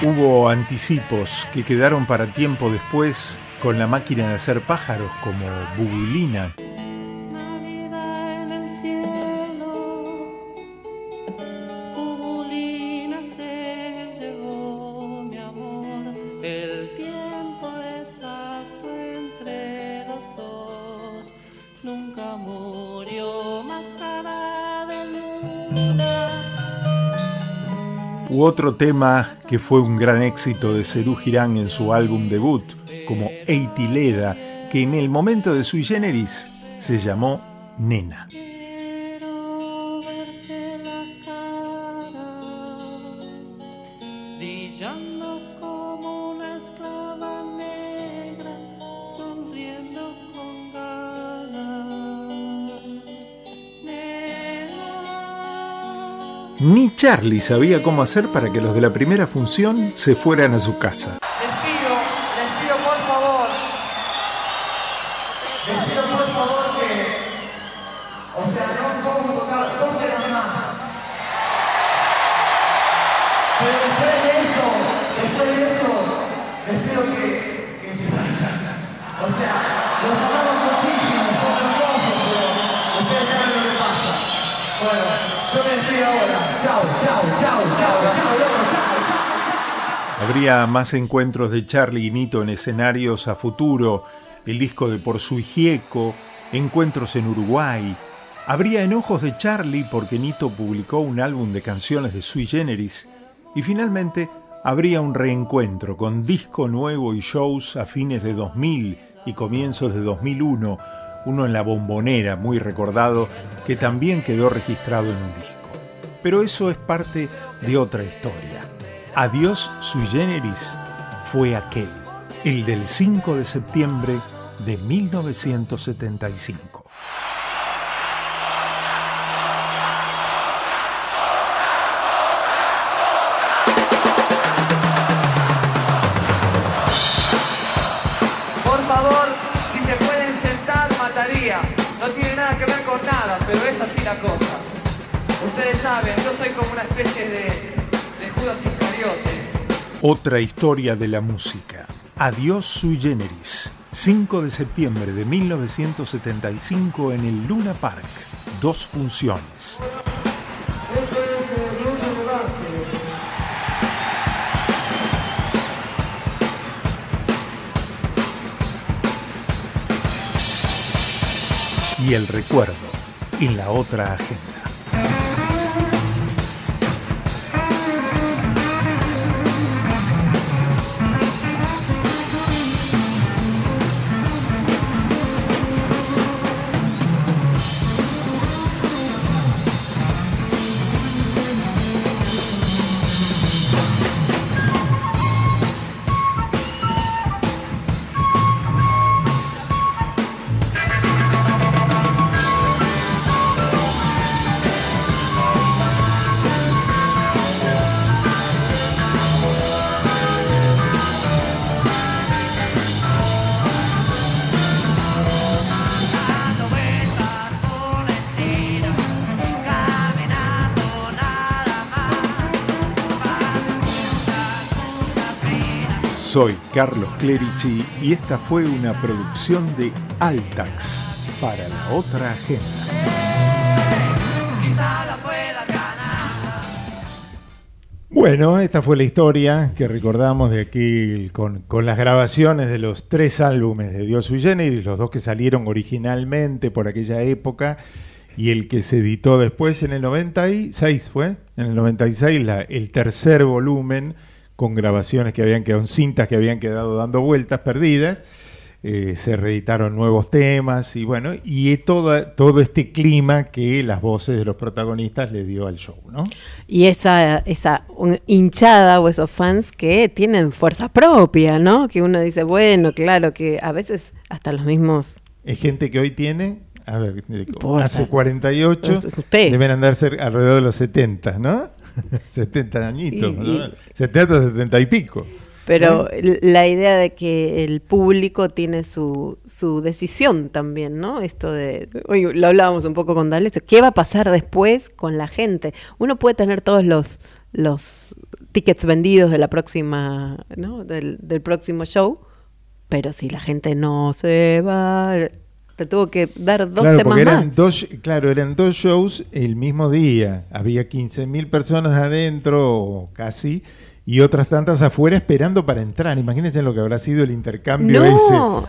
Hubo anticipos que quedaron para tiempo después con la máquina de hacer pájaros como Bubulina. Otro tema que fue un gran éxito de Serú Girán en su álbum debut, como Eitileda, que en el momento de sui generis se llamó Nena. Ni Charlie sabía cómo hacer para que los de la primera función se fueran a su casa. Habría más encuentros de Charlie y Nito en escenarios a futuro, el disco de Por su Hijieco, encuentros en Uruguay. Habría enojos de Charlie porque Nito publicó un álbum de canciones de Sui Generis. Y finalmente habría un reencuentro con disco nuevo y shows a fines de 2000 y comienzos de 2001, uno en la bombonera muy recordado que también quedó registrado en un disco. Pero eso es parte de otra historia. Adiós sui generis fue aquel, el del 5 de septiembre de 1975. Otra historia de la música. Adiós sui generis. 5 de septiembre de 1975 en el Luna Park. Dos funciones. Y el recuerdo en la otra agenda. Carlos Clerici y esta fue una producción de Altax para la otra agenda. Bueno, esta fue la historia que recordamos de aquí con, con las grabaciones de los tres álbumes de Dios Sui Generis, los dos que salieron originalmente por aquella época y el que se editó después en el 96, ¿fue? En el 96 la- el tercer volumen con grabaciones que habían quedado, cintas que habían quedado dando vueltas perdidas. Eh, se reeditaron nuevos temas y bueno, y toda, todo este clima que las voces de los protagonistas le dio al show, ¿no?
Y esa, esa hinchada o esos fans que tienen fuerza propia, ¿no? Que uno dice, bueno, claro, que a veces hasta los mismos...
Es gente que hoy tiene, a ver, hace 48,
Es usted.
deben andar alrededor de los 70, ¿no? 70 añitos,
Y-
¿no?
y-
70, 70 y pico.
Pero la idea de que el público tiene su, su decisión también, ¿no? Esto de, hoy lo hablábamos un poco con D'Alessio, ¿qué va a pasar después con la gente? Uno puede tener todos los, los tickets vendidos de la próxima, ¿no? Del, del próximo show, pero si la gente no se va, te tuvo que dar dos
claro,
temas
porque eran
más.
dos, claro, eran dos shows el mismo día. Había 15.000 personas adentro, o casi, y otras tantas afuera esperando para entrar. Imagínense lo que habrá sido el intercambio
No.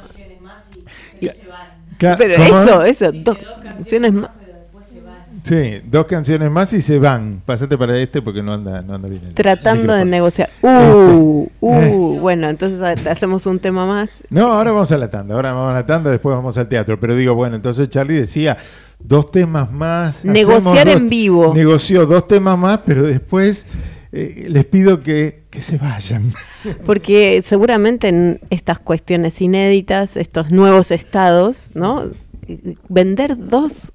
ese.
Pero
¿cómo?
eso, eso, dos canciones más.
Sí, dos canciones más y se van. Pásate para este porque no anda, no anda bien. el
Tratando de negociar. Uh, uh, bueno, entonces ha- hacemos un tema más.
No, ahora vamos a la tanda, ahora vamos a la tanda, después vamos al teatro. Pero digo, bueno, entonces Charlie decía dos temas más.
Negociar en vivo.
Negoció dos temas más, pero después eh, les pido que, que se vayan.
Porque seguramente en estas cuestiones inéditas, estos nuevos estados, ¿no? Vender dos,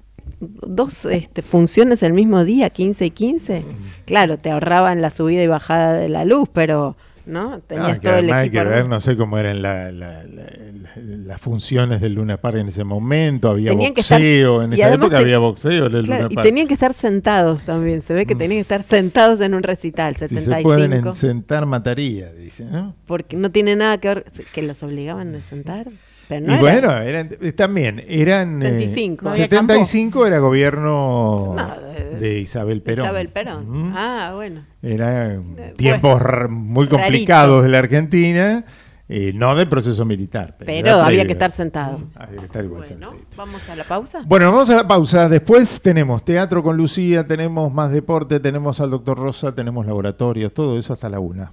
dos este, funciones el mismo día, 15 y 15, claro, te ahorraban la subida y bajada de la luz, pero, ¿no? Tenías
No, que
todo el
hay que ver, no sé cómo eran la- la- la- la- las funciones del Luna Park en ese momento, había
Tenían que estar-
boxeo, en
y
esa época
te-
había boxeo en el
Claro,
Luna
y
Park.
tenían que estar sentados también, se ve que tenían que estar sentados en un recital,
si
75.
se pueden sentar, mataría, dice, ¿no?
porque no tiene nada que ver que los obligaban a sentar. Pero no
y bueno, eran, eh, también eran... eh,
75. No había
75 era gobierno
No,
de Isabel Perón.
Isabel Perón. Ah, bueno.
Era
Eh,
tiempos
bueno,
muy
rarito.
complicados de la Argentina, eh, no del proceso militar.
Pero había
previo.
que estar sentado.
Había que estar igual sentado.
Vamos a la pausa.
Bueno, vamos a la pausa. Después tenemos teatro con Lucía, tenemos más deporte, tenemos al doctor Rosa, tenemos laboratorios, todo eso hasta la una.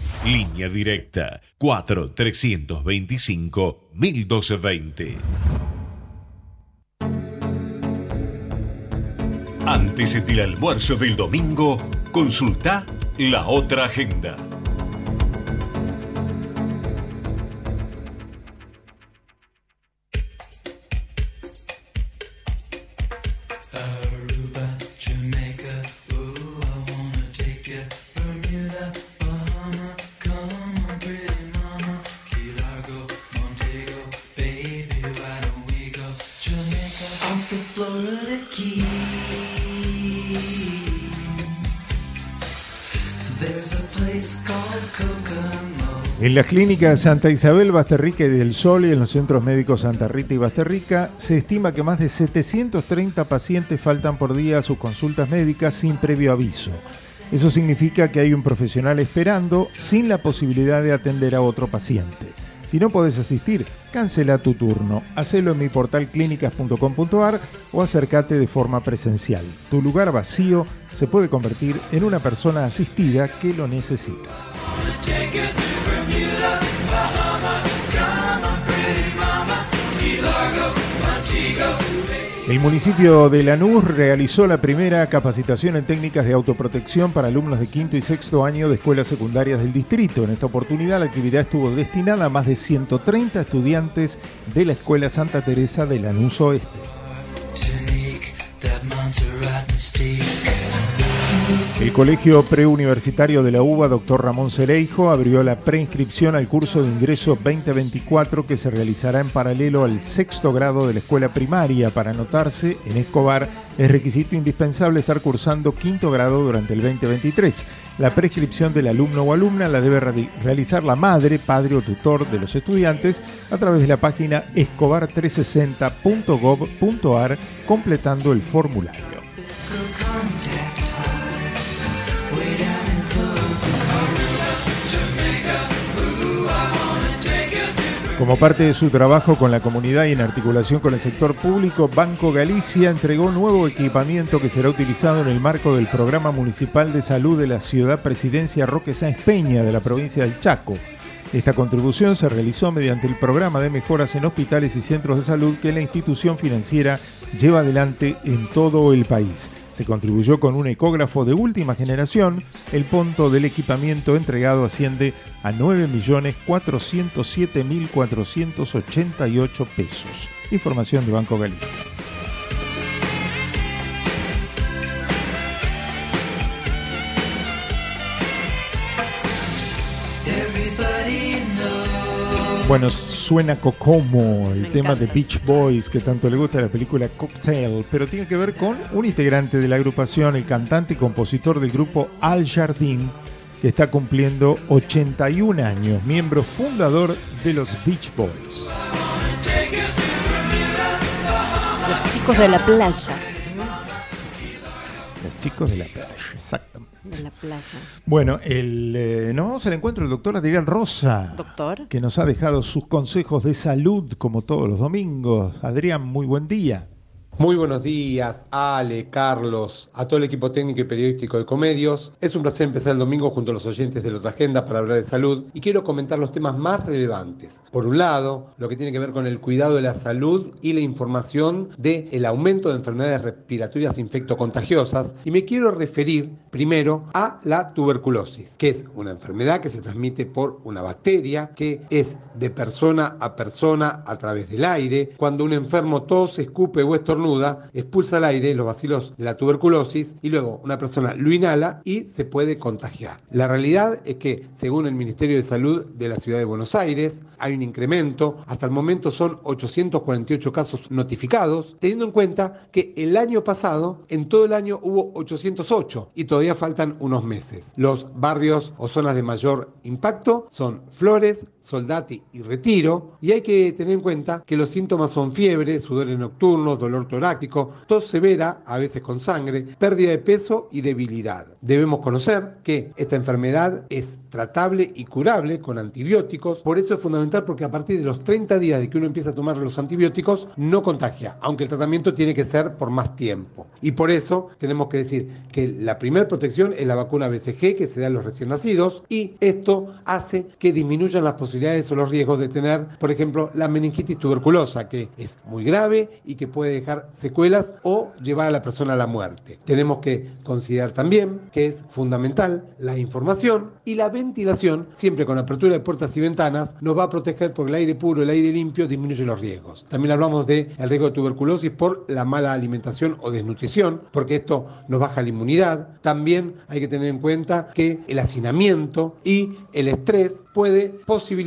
Línea directa 4325 1220. Antes del almuerzo del domingo, consulta la otra agenda.
En las clínicas Santa Isabel, Basterrica y del Sol y en los centros médicos Santa Rita y Basterrica se estima que más de 730 pacientes faltan por día a sus consultas médicas sin previo aviso. Eso significa que hay un profesional esperando sin la posibilidad de atender a otro paciente. Si no podés asistir, cancela tu turno. Hacelo en mi portal clínicas.com.ar o acércate de forma presencial. Tu lugar vacío se puede convertir en una persona asistida que lo necesita. El municipio de Lanús realizó la primera capacitación en técnicas de autoprotección para alumnos de quinto y sexto año de escuelas secundarias del distrito. En esta oportunidad la actividad estuvo destinada a más de 130 estudiantes de la Escuela Santa Teresa de Lanús Oeste. El Colegio Preuniversitario de la UBA, Dr. Ramón Cereijo, abrió la preinscripción al curso de ingreso 2024 que se realizará en paralelo al sexto grado de la escuela primaria. Para anotarse en Escobar es requisito indispensable estar cursando quinto grado durante el 2023. La prescripción del alumno o alumna la debe reali- realizar la madre, padre o tutor de los estudiantes a través de la página escobar360.gov.ar completando el formulario. Como parte de su trabajo con la comunidad y en articulación con el sector público, Banco Galicia entregó nuevo equipamiento que será utilizado en el marco del Programa Municipal de Salud de la Ciudad Presidencia Roque Sáenz Peña de la provincia del Chaco. Esta contribución se realizó mediante el programa de mejoras en hospitales y centros de salud que la institución financiera lleva adelante en todo el país. Se contribuyó con un ecógrafo de última generación. El punto del equipamiento entregado asciende a 9.407.488 pesos. Información de Banco Galicia. Bueno, suena Kokomo, el tema de Beach Boys que tanto le gusta la película Cocktail, pero tiene que ver con un integrante de la agrupación, el cantante y compositor del grupo Al Jardín, que está cumpliendo 81 años, miembro fundador de los Beach Boys.
Los chicos de la playa.
Los chicos de la playa, exactamente.
De la playa.
Bueno, el, eh, nos vamos al encuentro del doctor Adrián Rosa.
Doctor.
que nos ha dejado sus consejos de salud como todos los domingos. Adrián, muy buen día.
Muy buenos días, Ale, Carlos, a todo el equipo técnico y periodístico de Comedios. Es un placer empezar el domingo junto a los oyentes de la otra agenda para hablar de salud y quiero comentar los temas más relevantes. Por un lado, lo que tiene que ver con el cuidado de la salud y la información del el aumento de enfermedades respiratorias infectocontagiosas y me quiero referir primero a la tuberculosis, que es una enfermedad que se transmite por una bacteria que es de persona a persona a través del aire. Cuando un enfermo tose, escupe o estornuda, expulsa al aire los bacilos de la tuberculosis y luego una persona lo inhala y se puede contagiar. La realidad es que, según el Ministerio de Salud de la Ciudad de Buenos Aires, hay un incremento. Hasta el momento son 848 casos notificados, teniendo en cuenta que el año pasado, en todo el año, hubo 808 y todavía faltan unos meses. Los barrios o zonas de mayor impacto son Flores, Soldati y Retiro, y hay que tener en cuenta que los síntomas son fiebre, sudores nocturnos, dolor torácico, tos severa, a veces con sangre, pérdida de peso y debilidad. Debemos conocer que esta enfermedad es tratable y curable con antibióticos, por eso es fundamental porque a partir de los 30 días de que uno empieza a tomar los antibióticos no contagia, aunque el tratamiento tiene que ser por más tiempo. Y por eso tenemos que decir que la primera protección es la vacuna BCG que se da a los recién nacidos y esto hace que disminuyan las posibilidades o los riesgos de tener, por ejemplo, la meningitis tuberculosa, que es muy grave y que puede dejar secuelas o llevar a la persona a la muerte. Tenemos que considerar también que es fundamental la información y la ventilación, siempre con apertura de puertas y ventanas, nos va a proteger porque el aire puro, el aire limpio disminuye los riesgos. También hablamos del el riesgo de tuberculosis por la mala alimentación o desnutrición, porque esto nos baja la inmunidad. También hay que tener en cuenta que el hacinamiento y el estrés puede posibilitar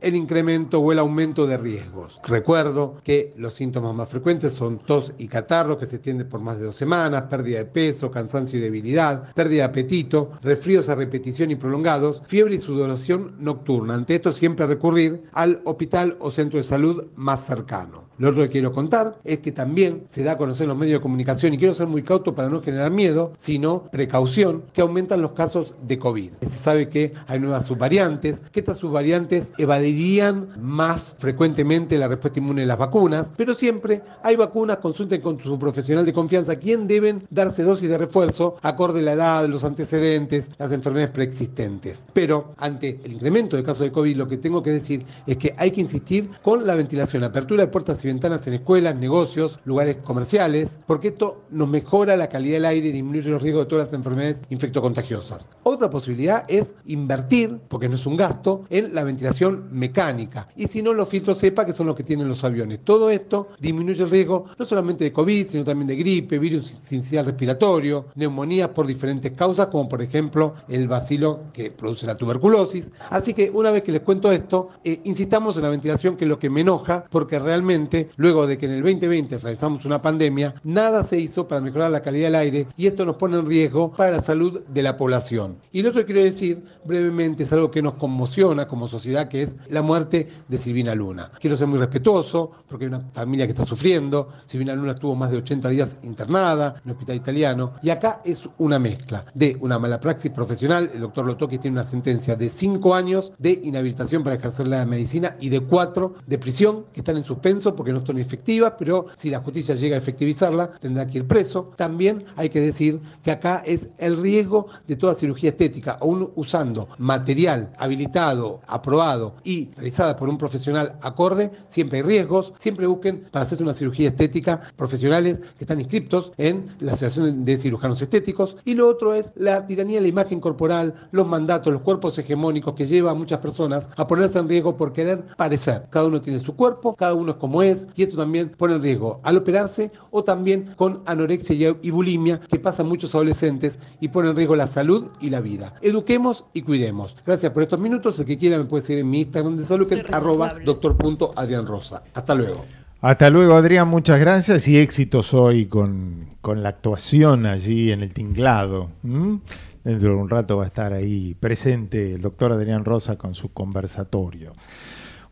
el incremento o el aumento de riesgos. Recuerdo que los síntomas más frecuentes son tos y catarro que se extiende por más de dos semanas, pérdida de peso, cansancio y debilidad, pérdida de apetito, resfríos a repetición y prolongados, fiebre y sudoración nocturna. Ante esto siempre recurrir al hospital o centro de salud más cercano. Lo otro que quiero contar es que también se da a conocer en los medios de comunicación, y quiero ser muy cauto para no generar miedo, sino precaución, que aumentan los casos de COVID. Se sabe que hay nuevas subvariantes, que estas subvariantes evadirían más frecuentemente la respuesta inmune de las vacunas, pero siempre hay vacunas, consulten con su profesional de confianza quién deben darse dosis de refuerzo acorde a la edad, los antecedentes, las enfermedades preexistentes. Pero ante el incremento de casos de COVID, lo que tengo que decir es que hay que insistir con la ventilación, apertura de puertas ventanas en escuelas, negocios, lugares comerciales, porque esto nos mejora la calidad del aire y disminuye los riesgos de todas las enfermedades infectocontagiosas. Otra posibilidad es invertir, porque no es un gasto, en la ventilación mecánica. Y si no, los filtros CEPA, que son los que tienen los aviones. Todo esto disminuye el riesgo no solamente de COVID, sino también de gripe, virus sincicial respiratorio, neumonías por diferentes causas, como por ejemplo el bacilo que produce la tuberculosis. Así que una vez que les cuento esto, eh, insistamos en la ventilación, que es lo que me enoja, porque realmente luego de que en el 2020 realizamos una pandemia, nada se hizo para mejorar la calidad del aire y esto nos pone en riesgo para la salud de la población. Y lo otro que quiero decir brevemente es algo que nos conmociona como sociedad, que es la muerte de Silvina Luna. Quiero ser muy respetuoso porque hay una familia que está sufriendo. Silvina Luna estuvo más de 80 días internada en un hospital italiano y acá es una mezcla de una mala praxis profesional. El doctor Lotoki tiene una sentencia de 5 años de inhabilitación para ejercer la medicina y de 4 de prisión que están en suspenso no son efectivas, pero si la justicia llega a efectivizarla tendrá que ir preso. También hay que decir que acá es el riesgo de toda cirugía estética, aún usando material habilitado, aprobado y realizada por un profesional acorde, siempre hay riesgos, siempre busquen para hacerse una cirugía estética profesionales que están inscriptos en la Asociación de Cirujanos Estéticos. Y lo otro es la tiranía de la imagen corporal, los mandatos, los cuerpos hegemónicos que lleva a muchas personas a ponerse en riesgo por querer parecer. Cada uno tiene su cuerpo, cada uno es como es, y esto también pone en riesgo al operarse o también con anorexia y- bulimia que pasan muchos adolescentes y pone en riesgo la salud y la vida. Eduquemos y cuidemos. Gracias por estos minutos. El que quiera me puede seguir en mi Instagram de salud que es arroba doctor.adrianrosa. Hasta luego.
Hasta luego, Adrián, muchas gracias y éxitos hoy con, con la actuación allí en el tinglado. Dentro de un rato va a estar ahí presente el doctor Adrián Rosa con su conversatorio.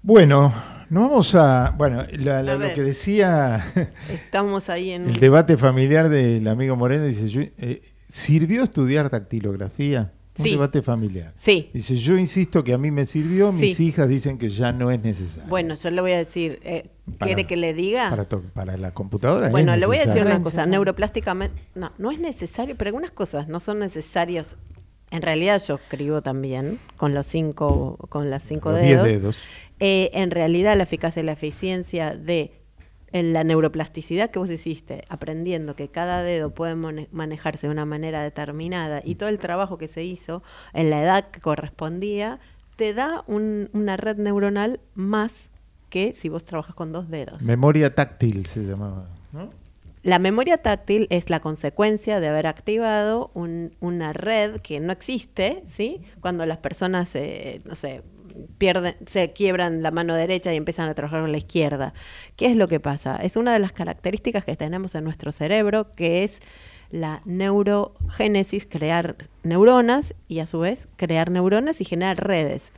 Bueno, nos vamos a. Bueno, la- la-
A
lo que decía
Estamos ahí en
el debate familiar del amigo Moreno, dice: yo, eh, ¿Sirvió estudiar dactilografía? Un
Sí.
debate familiar.
Sí.
Dice: Yo insisto que a mí me sirvió, mis hijas dicen que ya no es necesario.
Bueno, yo le voy a decir, eh,
Para-
¿quiere que le diga?
Para, para la computadora.
Bueno, le voy a decir una cosa, neuroplásticamente, no, no es necesario, pero algunas cosas no son necesarias. En realidad yo escribo también con los cinco, con las cinco
Los diez
dedos. Eh, en realidad la eficacia y la eficiencia de en la neuroplasticidad que vos hiciste, aprendiendo que cada dedo puede manejarse de una manera determinada y todo el trabajo que se hizo en la edad que correspondía, te da un- una red neuronal más que si vos trabajas con dos dedos.
Memoria táctil se llamaba. ¿no?
La memoria táctil es la consecuencia de haber activado un- una red que no existe, ¿sí? Cuando las personas, eh, no sé, pierden, se quiebran la mano derecha y empiezan a trabajar con la izquierda. ¿Qué es lo que pasa? Es una de las características que tenemos en nuestro cerebro, que es la neurogénesis, crear neuronas y a su vez crear neuronas y generar redes.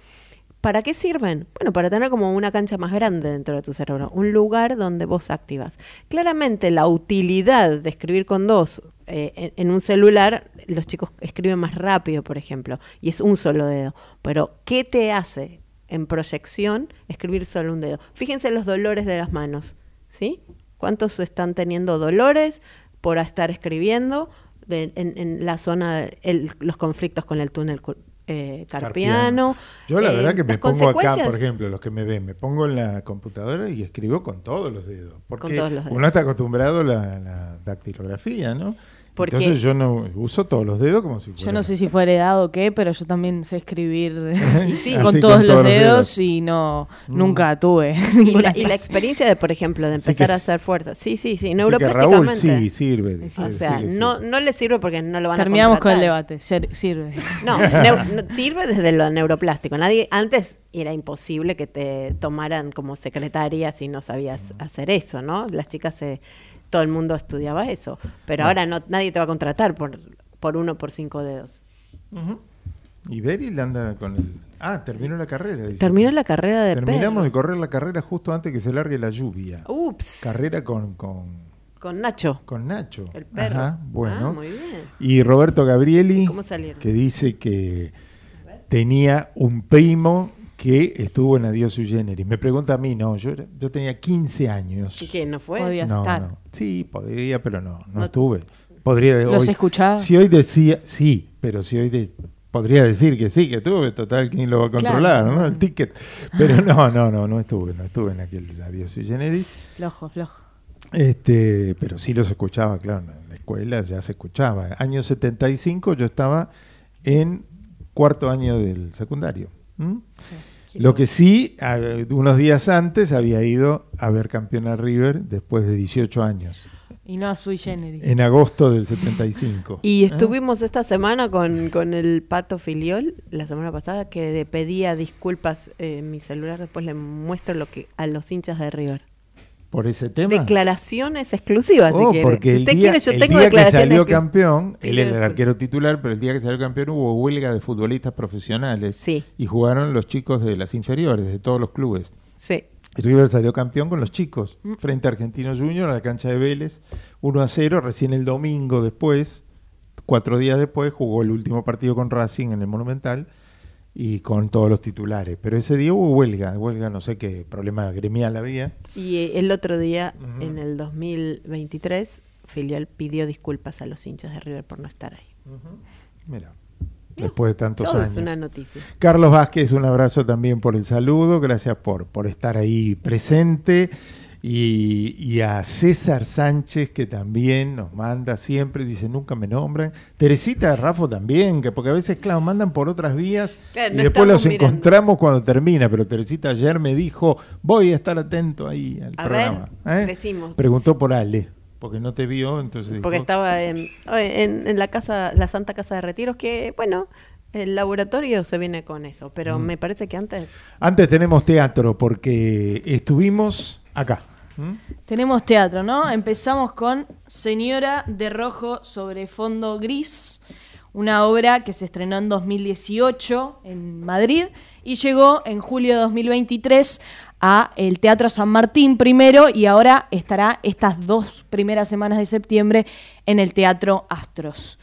¿Para qué sirven? Bueno, para tener como una cancha más grande dentro de tu cerebro, un lugar donde vos activas. Claramente la utilidad de escribir con dos eh, en, un celular, los chicos escriben más rápido, por ejemplo, y es un solo dedo. Pero, ¿qué te hace en proyección escribir solo un dedo? Fíjense los dolores de las manos, ¿sí? ¿Cuántos están teniendo dolores por estar escribiendo de- en, en la zona, el- los conflictos con el túnel eh, carpiano?
Yo la
Eh,
verdad que me pongo acá, por ejemplo, los que me ven, me pongo en la computadora y escribo con todos los dedos. Porque
los dedos.
uno está acostumbrado a la, la dactilografía, ¿no?
Porque-
Entonces yo no uso todos los dedos como si
Yo
fuera...
no sé si fue heredado o qué, pero yo también sé escribir
Sí.
con todos
con
los
todos los
dedos,
dedos.
y no
Mm.
nunca tuve
Y la, y la
clase.
experiencia de, por ejemplo, de empezar
que
a hacer fuerza. Sí, sí, sí,
que
neuroplásticamente.
Raúl sí sirve.
O sea,
sí,
no, no le sirve porque no lo van
Terminamos
a
con el debate, ser- sirve.
No, no, sirve desde lo neuroplástico. Nadie antes era imposible que te tomaran como secretaria si no sabías hacer eso, ¿no? Las chicas se todo el mundo estudiaba eso, pero
No.
ahora no nadie te va a contratar por por uno por cinco dedos.
Y Beryl anda con el... Ah, terminó la carrera. dice.
Terminó la carrera de
Terminamos de correr la carrera justo antes que se largue la lluvia.
Ups.
Carrera con, con,
Con Nacho.
con Nacho.
El perro.
Ajá, bueno.
Ah, muy bien.
Y Roberto Gabrieli, que dice que tenía un primo que estuvo en Adiós Sui Generis. Me pregunta a mí, no, yo, yo tenía 15 años.
¿Y qué no fue?
Podía
no,
estar.
no. Sí, podría, pero no, no,
No-
estuve. Podría
¿Los
hoy-
escuchaba?
Si hoy decía, sí, pero si hoy de- podría decir que sí, que estuve, total, ¿quién lo va a controlar?
Claro.
¿no? El ticket. Pero no, no, no, no estuve, no estuve en aquel Adiós Sui Generis.
Flojo, flojo.
Este, pero sí los escuchaba, claro, en la escuela ya se escuchaba. Año 75 yo estaba en cuarto año del secundario. ¿m? Lo que sí, a- unos días antes había ido a ver campeón a River después de 18 años,
Y no a sui generis.
en agosto del 75.
Y
¿Eh?
estuvimos esta semana con, con el Pato Filiol, la semana pasada, que le pedía disculpas eh, en mi celular. Después le muestro lo que a los hinchas de River.
Por ese tema.
Declaraciones exclusivas,
Oh,
si
porque
Si
el día,
quiere, yo
el
tengo
día que salió campeón,
Sí,
él era el arquero titular, pero el día que salió campeón hubo huelga de futbolistas profesionales y jugaron los chicos de las inferiores, de todos los clubes.
Sí.
River salió campeón con los chicos,
Mm.
frente a Argentino Junior, a la cancha de Vélez, 1 a 0, recién el domingo después, cuatro días después, jugó el último partido con Racing en el Monumental y con todos los titulares. Pero ese día hubo huelga, huelga no sé qué problema gremial había.
Y eh, el otro día, en el 2023, Filial pidió disculpas a los hinchas de River por no estar ahí.
Mira, después de tantos años.
es una noticia.
Carlos Vázquez, un abrazo también por el saludo, gracias por, por estar ahí presente. Y, y a César Sánchez, que también nos manda siempre, dice, nunca me nombran. Teresita de Rafo también, que porque a veces, claro, mandan por otras vías
Claro,
y
no
después los
mirando.
encontramos cuando termina. Pero Teresita ayer me dijo, voy a estar atento ahí al
A
programa.
ver,
¿Eh?
decimos.
Preguntó por Ale, porque no te vio, entonces
Porque
dijo,
estaba en, en, en la casa, la Santa Casa de Retiros, que bueno, el laboratorio se viene con eso, pero
Mm.
me parece que antes
Antes tenemos teatro, porque estuvimos acá. ¿Mm?
Tenemos teatro, ¿no? Empezamos con Señora de Rojo sobre fondo gris, una obra que se estrenó en 2018 en Madrid y llegó en julio de 2023 a el Teatro San Martín primero y ahora estará estas dos primeras semanas de septiembre en el Teatro Astros.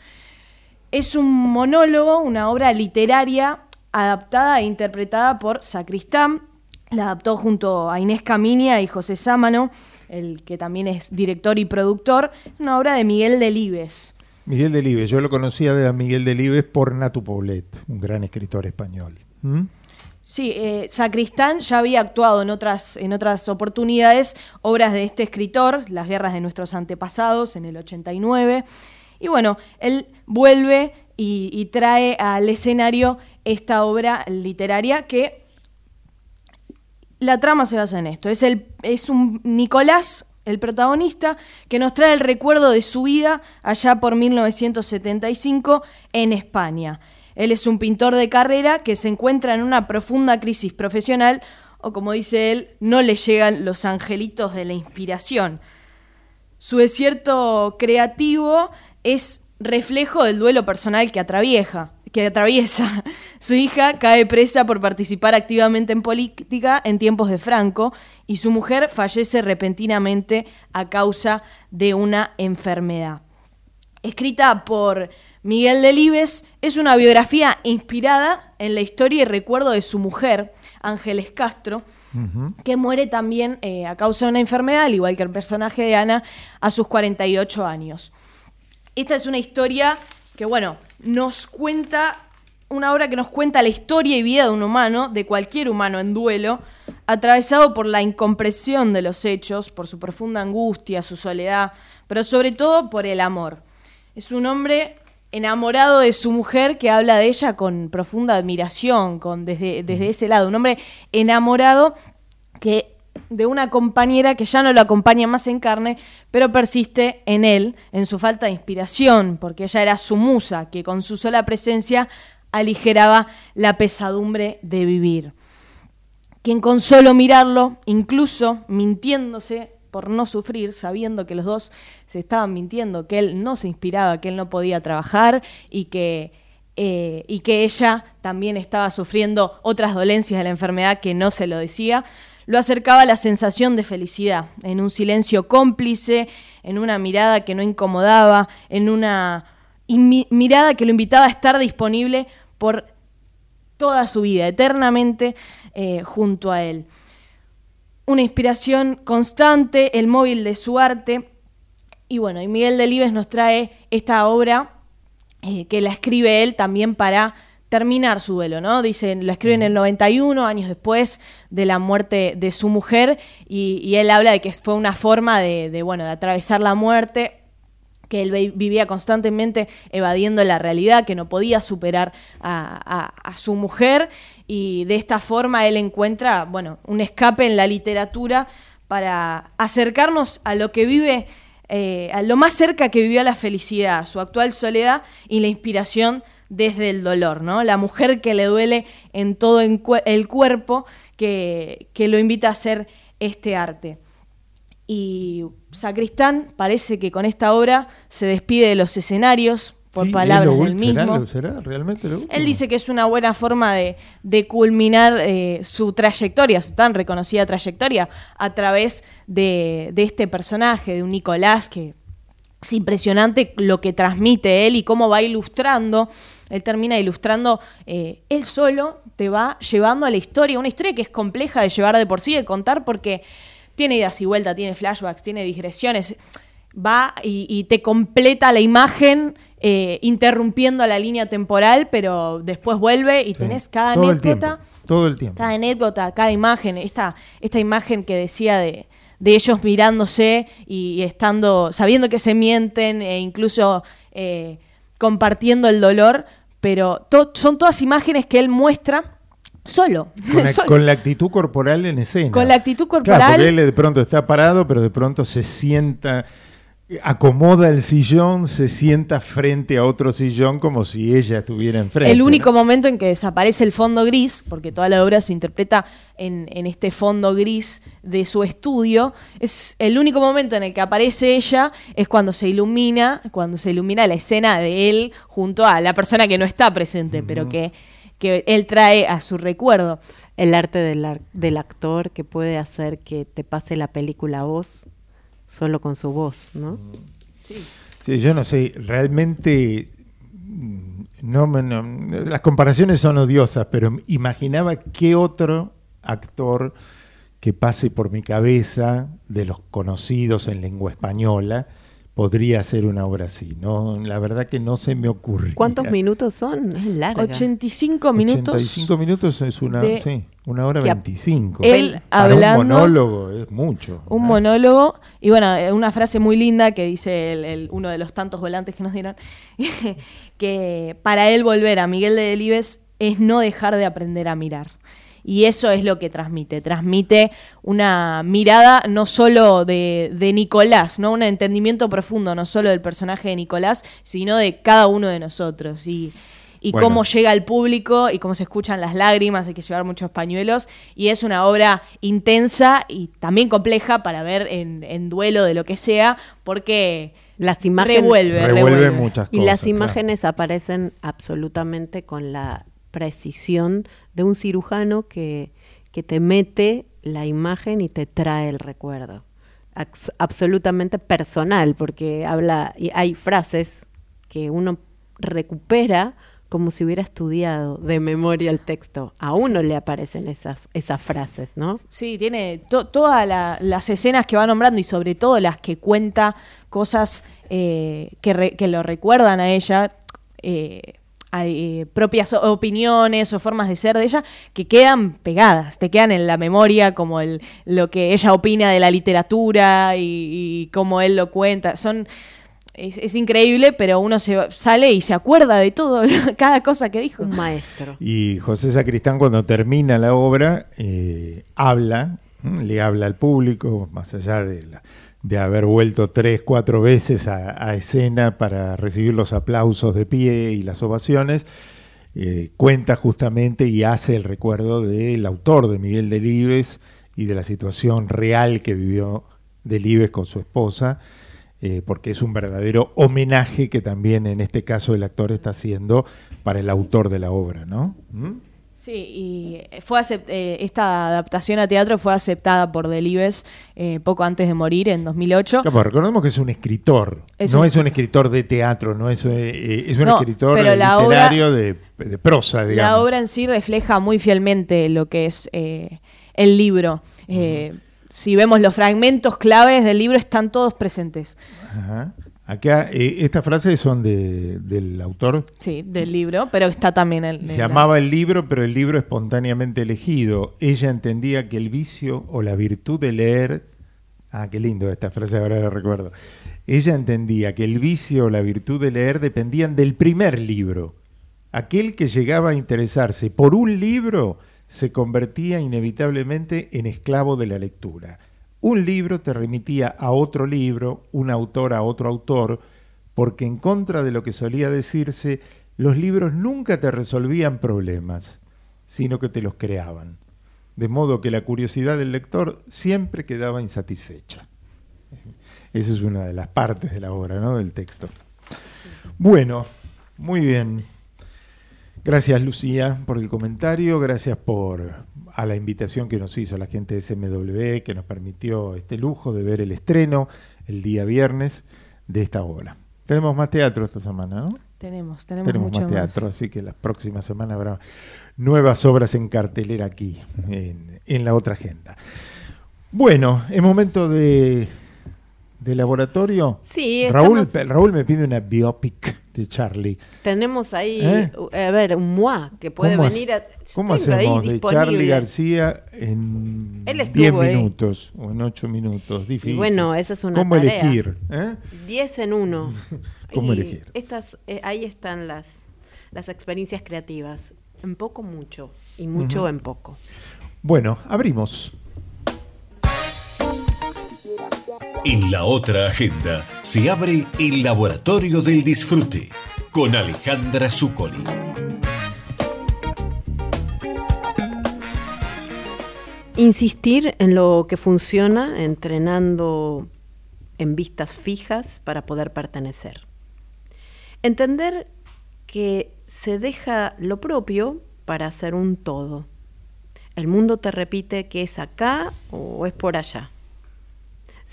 Es un monólogo, una obra literaria adaptada e interpretada por Sacristán. La adaptó junto a Inés Caminia y José Sámano, el que también es director y productor. Una obra de Miguel Delibes.
Miguel Delibes, yo lo conocía de Miguel Delibes por Natu Poblet, un gran escritor español. ¿Mm?
Sí, eh, Sacristán ya había actuado en otras, en otras oportunidades, obras de este escritor, Las guerras de nuestros antepasados, en el 89. Y bueno, él vuelve y, y trae al escenario esta obra literaria que la trama se basa en esto. Es, el, es un Nicolás, el protagonista, que nos trae el recuerdo de su vida allá por 1975 en España. Él es un pintor de carrera que se encuentra en una profunda crisis profesional, o como dice él, no le llegan los angelitos de la inspiración. Su desierto creativo es reflejo del duelo personal que atraviesa. Que atraviesa. Su hija cae presa por participar activamente en política en tiempos de Franco y su mujer fallece repentinamente a causa de una enfermedad. Escrita por Miguel Delibes, es una biografía inspirada en la historia y recuerdo de su mujer, Ángeles Castro, que muere también eh, a causa de una enfermedad, al igual que el personaje de Ana, a sus 48 años. Esta es una historia que, bueno, nos cuenta, una obra que nos cuenta la historia y vida de un humano, de cualquier humano en duelo, atravesado por la incomprensión de los hechos, por su profunda angustia, su soledad, pero sobre todo por el amor. Es un hombre enamorado de su mujer que habla de ella con profunda admiración, con desde, desde ese lado, un hombre enamorado que de una compañera que ya no lo acompaña más en carne, pero persiste en él, en su falta de inspiración, porque ella era su musa, que con su sola presencia aligeraba la pesadumbre de vivir. Quien con solo mirarlo, incluso mintiéndose por no sufrir, sabiendo que los dos se estaban mintiendo, que él no se inspiraba, que él no podía trabajar y que, eh, y que ella también estaba sufriendo otras dolencias de la enfermedad que no se lo decía, lo acercaba a la sensación de felicidad, en un silencio cómplice, en una mirada que no incomodaba, en una mirada que lo invitaba a estar disponible por toda su vida, eternamente eh, junto a él. Una inspiración constante, el móvil de su arte. Y bueno, y Miguel Delibes nos trae esta obra eh, que la escribe él también para terminar su duelo, ¿no? Dice, la escribe en el 91, años después de la muerte de su mujer, y, y él habla de que fue una forma de, de, bueno, de atravesar la muerte, que él vi- vivía constantemente evadiendo la realidad, que no podía superar a, a- a su mujer, y de esta forma él encuentra, bueno, un escape en la literatura para acercarnos a lo que vive, eh, a lo más cerca que vivió a la felicidad, su actual soledad y la inspiración desde el dolor, ¿no? La mujer que le duele en todo el cuerpo, que, que lo invita a hacer este arte. Y Sacristán parece que con esta obra se despide de los escenarios, por
Sí,
palabras del mismo.
¿será, será realmente lo?
Él dice que es una buena forma de, de culminar eh, su trayectoria, su tan reconocida trayectoria, a través de, de este personaje, de un Nicolás, que es impresionante lo que transmite él y cómo va ilustrando. Él termina ilustrando, eh, él solo te va llevando a la historia, una historia que es compleja de llevar de por sí, de contar, porque tiene idas y vueltas, tiene flashbacks, tiene digresiones, va y, y te completa la imagen eh, interrumpiendo la línea temporal, pero después vuelve y
Sí,
tenés cada
todo el tiempo,
anécdota
todo el tiempo.
cada anécdota, cada imagen, esta, esta imagen que decía de, de ellos mirándose y, y estando, sabiendo que se mienten e incluso eh, compartiendo el dolor, pero to- son todas imágenes que él muestra solo.
Con la,
Solo.
con la actitud corporal en escena.
Con la actitud
Claro,
corporal.
porque él de pronto está parado, pero de pronto se sienta, acomoda el sillón, se sienta frente a otro sillón como si ella estuviera enfrente.
el
¿no?
único momento en que desaparece el fondo gris, porque toda la obra se interpreta en, en este fondo gris de su estudio, es el único momento en el que aparece ella es cuando se ilumina, cuando se ilumina la escena de él junto a la persona que no está presente, pero que, que él trae a su recuerdo.
El arte del, del actor que puede hacer que te pase la película a vos solo con su voz, ¿no?
Sí, yo no sé, realmente mm, no, me- no- las comparaciones son odiosas, pero imaginaba qué otro actor que pase por mi cabeza de los conocidos en lengua española podría hacer una obra así. No, la verdad que no se me ocurre.
¿Cuántos minutos son? Es larga.
85 minutos.
85 minutos es una,
de-
sí, una hora 25.
él
Para
hablando-
un monólogo es mucho.
un monólogo y bueno, eh, una frase muy linda que dice el- el- uno de los tantos volantes que nos dieron, que para él volver a Miguel de Delibes es no dejar de aprender a mirar. Y eso es lo que transmite, transmite una mirada no solo de, de Nicolás, ¿no? un entendimiento profundo, no solo del personaje de Nicolás, sino de cada uno de nosotros. Y, y
Bueno.
cómo llega al público y cómo se escuchan las lágrimas, hay que llevar muchos pañuelos. Y es una obra intensa y también compleja para ver en, en duelo de lo que sea, porque
las imágenes
revuelve,
Revuelve
revuelve.
muchas
y
cosas.
las
claro.
imágenes aparecen absolutamente con la precisión de un cirujano que, que te mete la imagen y te trae el recuerdo. Absolutamente personal, porque habla, y hay frases que uno recupera como si hubiera estudiado de memoria el texto. A uno le aparecen esas, esas frases, ¿no?
Sí, tiene to- todas la- las escenas que va nombrando y sobre todo las que cuenta cosas eh, que, lo recuerdan a ella, eh, eh, propias opiniones o formas de ser de ella que quedan pegadas, te quedan en la memoria como el, lo que ella opina de la literatura y cómo él lo cuenta. Son es, es increíble, pero uno se va- sale y se acuerda de todo, cada cosa que dijo.
Un maestro.
Y José Sacristán cuando termina la obra eh, habla, le habla al público, más allá de, la- de haber vuelto tres, cuatro veces a, a escena para recibir los aplausos de pie y las ovaciones, eh, cuenta justamente y hace el recuerdo del autor de Miguel Delibes y de la situación real que vivió Delibes con su esposa, eh, porque es un verdadero homenaje que también en este caso el actor está haciendo para el autor de la obra, ¿no? ¿Mm?
Sí, y fue acep- eh, esta adaptación a teatro fue aceptada por Delibes eh, poco antes de morir, en 2008.
Claro, recordemos que es un escritor,
Es
no
un
es un escritor de teatro, no es, eh, es un
No,
escritor
pero la
literario de, de prosa, digamos.
La obra en sí refleja muy fielmente lo que es eh, el libro. Eh, Si vemos los fragmentos claves del libro, están todos presentes.
Ajá. Acá, eh, estas frases son de, del autor.
Sí, del libro, pero está también en,
Se llamaba el libro, pero el libro espontáneamente elegido. Ella entendía que el vicio o la virtud de leer. Ah, qué lindo esta frase, ahora la recuerdo. Ella entendía que el vicio o la virtud de leer dependían del primer libro. Aquel que llegaba a interesarse por un libro se convertía inevitablemente en esclavo de la lectura. Un libro te remitía a otro libro, un autor a otro autor, porque en contra de lo que solía decirse, los libros nunca te resolvían problemas, sino que te los creaban. De modo que la curiosidad del lector siempre quedaba insatisfecha. Esa es una de las partes de la obra, ¿no? Del texto. Bueno, muy bien. Gracias Lucía por el comentario, gracias por a la invitación que nos hizo la gente de SMW que nos permitió este lujo de ver el estreno el día viernes de esta obra. Tenemos más teatro esta semana, ¿no?
Tenemos, tenemos,
Tenemos
mucho
más teatro, así que la próxima semana habrá nuevas obras en cartelera aquí, en, en la otra agenda. Bueno, es momento de, de laboratorio.
Sí,
Raúl,
estamos-
Raúl me pide una biopic de Charlie.
Tenemos ahí,
¿Eh?
uh, a ver, un moi que puede
¿Cómo
venir a.
¿Cómo hacemos de. Charlie García en
Él estuvo
10
ahí.
minutos o en 8 minutos? Difícil.
Y bueno, esa es una
¿Cómo
tarea.
elegir? eh?
10 en uno.
¿Cómo
Y
elegir?
Estas, eh, ahí están las, las experiencias creativas. En poco, mucho. Y mucho en poco.
Bueno, abrimos.
En la otra agenda se abre el Laboratorio del Disfrute con Alejandra Zuccoli.
Insistir en lo que funciona, entrenando en vistas fijas para poder pertenecer. Entender que se deja lo propio para hacer un todo. El mundo te repite que es acá o es por allá.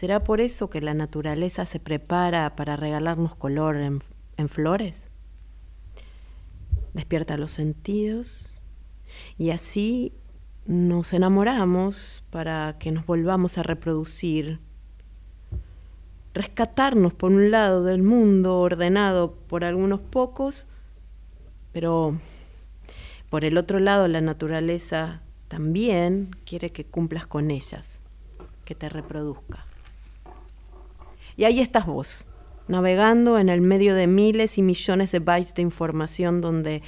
¿Será por eso que la naturaleza se prepara para regalarnos color en, flores? Despierta los sentidos y así nos enamoramos para que nos volvamos a reproducir, rescatarnos por un lado del mundo ordenado por algunos pocos, pero por el otro lado la naturaleza también quiere que cumplas con ellas, que te reproduzca. Y ahí estás vos, navegando en el medio de miles y millones de bytes de información donde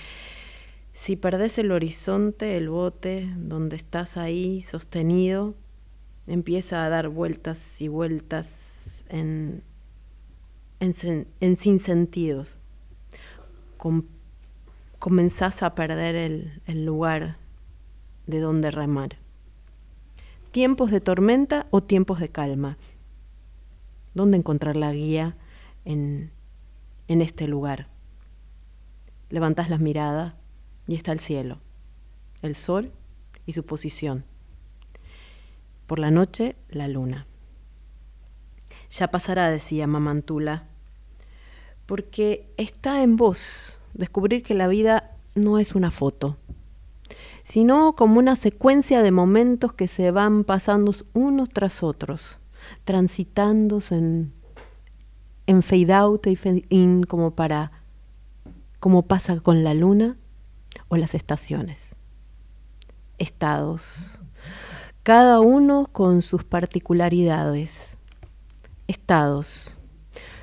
si perdés el horizonte, el bote donde estás ahí sostenido, empieza a dar vueltas y vueltas en, en, en sinsentidos. Com- comenzás a perder el lugar de donde remar. Tiempos de tormenta o tiempos de calma. ¿Dónde encontrar la guía en, en este lugar? Levantás la mirada y está el cielo, el sol y su posición. Por la noche, la luna. Ya pasará, decía Mamantula, porque está en vos descubrir que la vida no es una foto, sino como una secuencia de momentos que se van pasando unos tras otros, transitándose en, en fade out y fade in como para como pasa con la luna o las estaciones. Estados, cada uno con sus particularidades. Estados,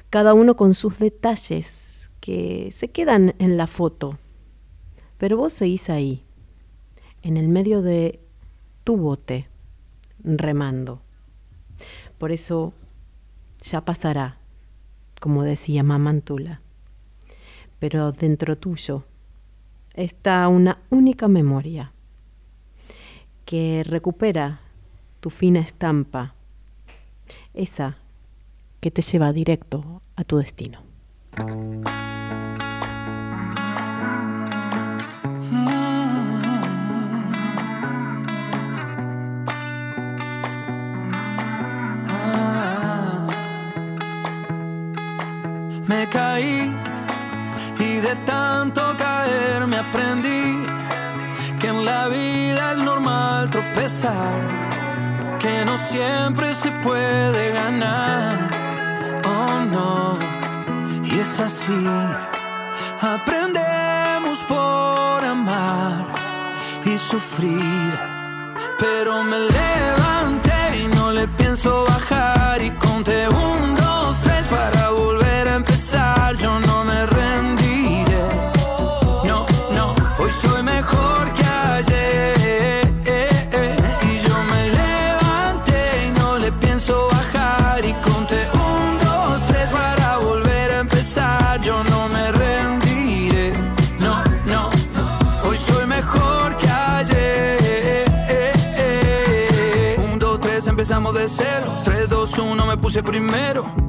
cada uno con sus detalles que se quedan en la foto, pero vos seguís ahí, en el medio de tu bote, remando. Por eso ya pasará, como decía Mamantula, pero dentro tuyo está una única memoria que recupera tu fina estampa, esa que te lleva directo a tu destino.
Me caí y de tanto caer me aprendí que en la vida es normal tropezar, que no siempre se puede ganar. Oh no, y es así. Aprendemos por amar y sufrir, pero me levanté y no le pienso bajar y conté un, Yo no me rendiré. No, no, hoy soy mejor que ayer. Y yo me levanté y no le pienso bajar. Y conté un, dos, tres para volver a empezar. Yo no me rendiré. No, no, hoy soy mejor que ayer. Un, dos, tres, empezamos de cero. Tres, dos, uno, me puse primero.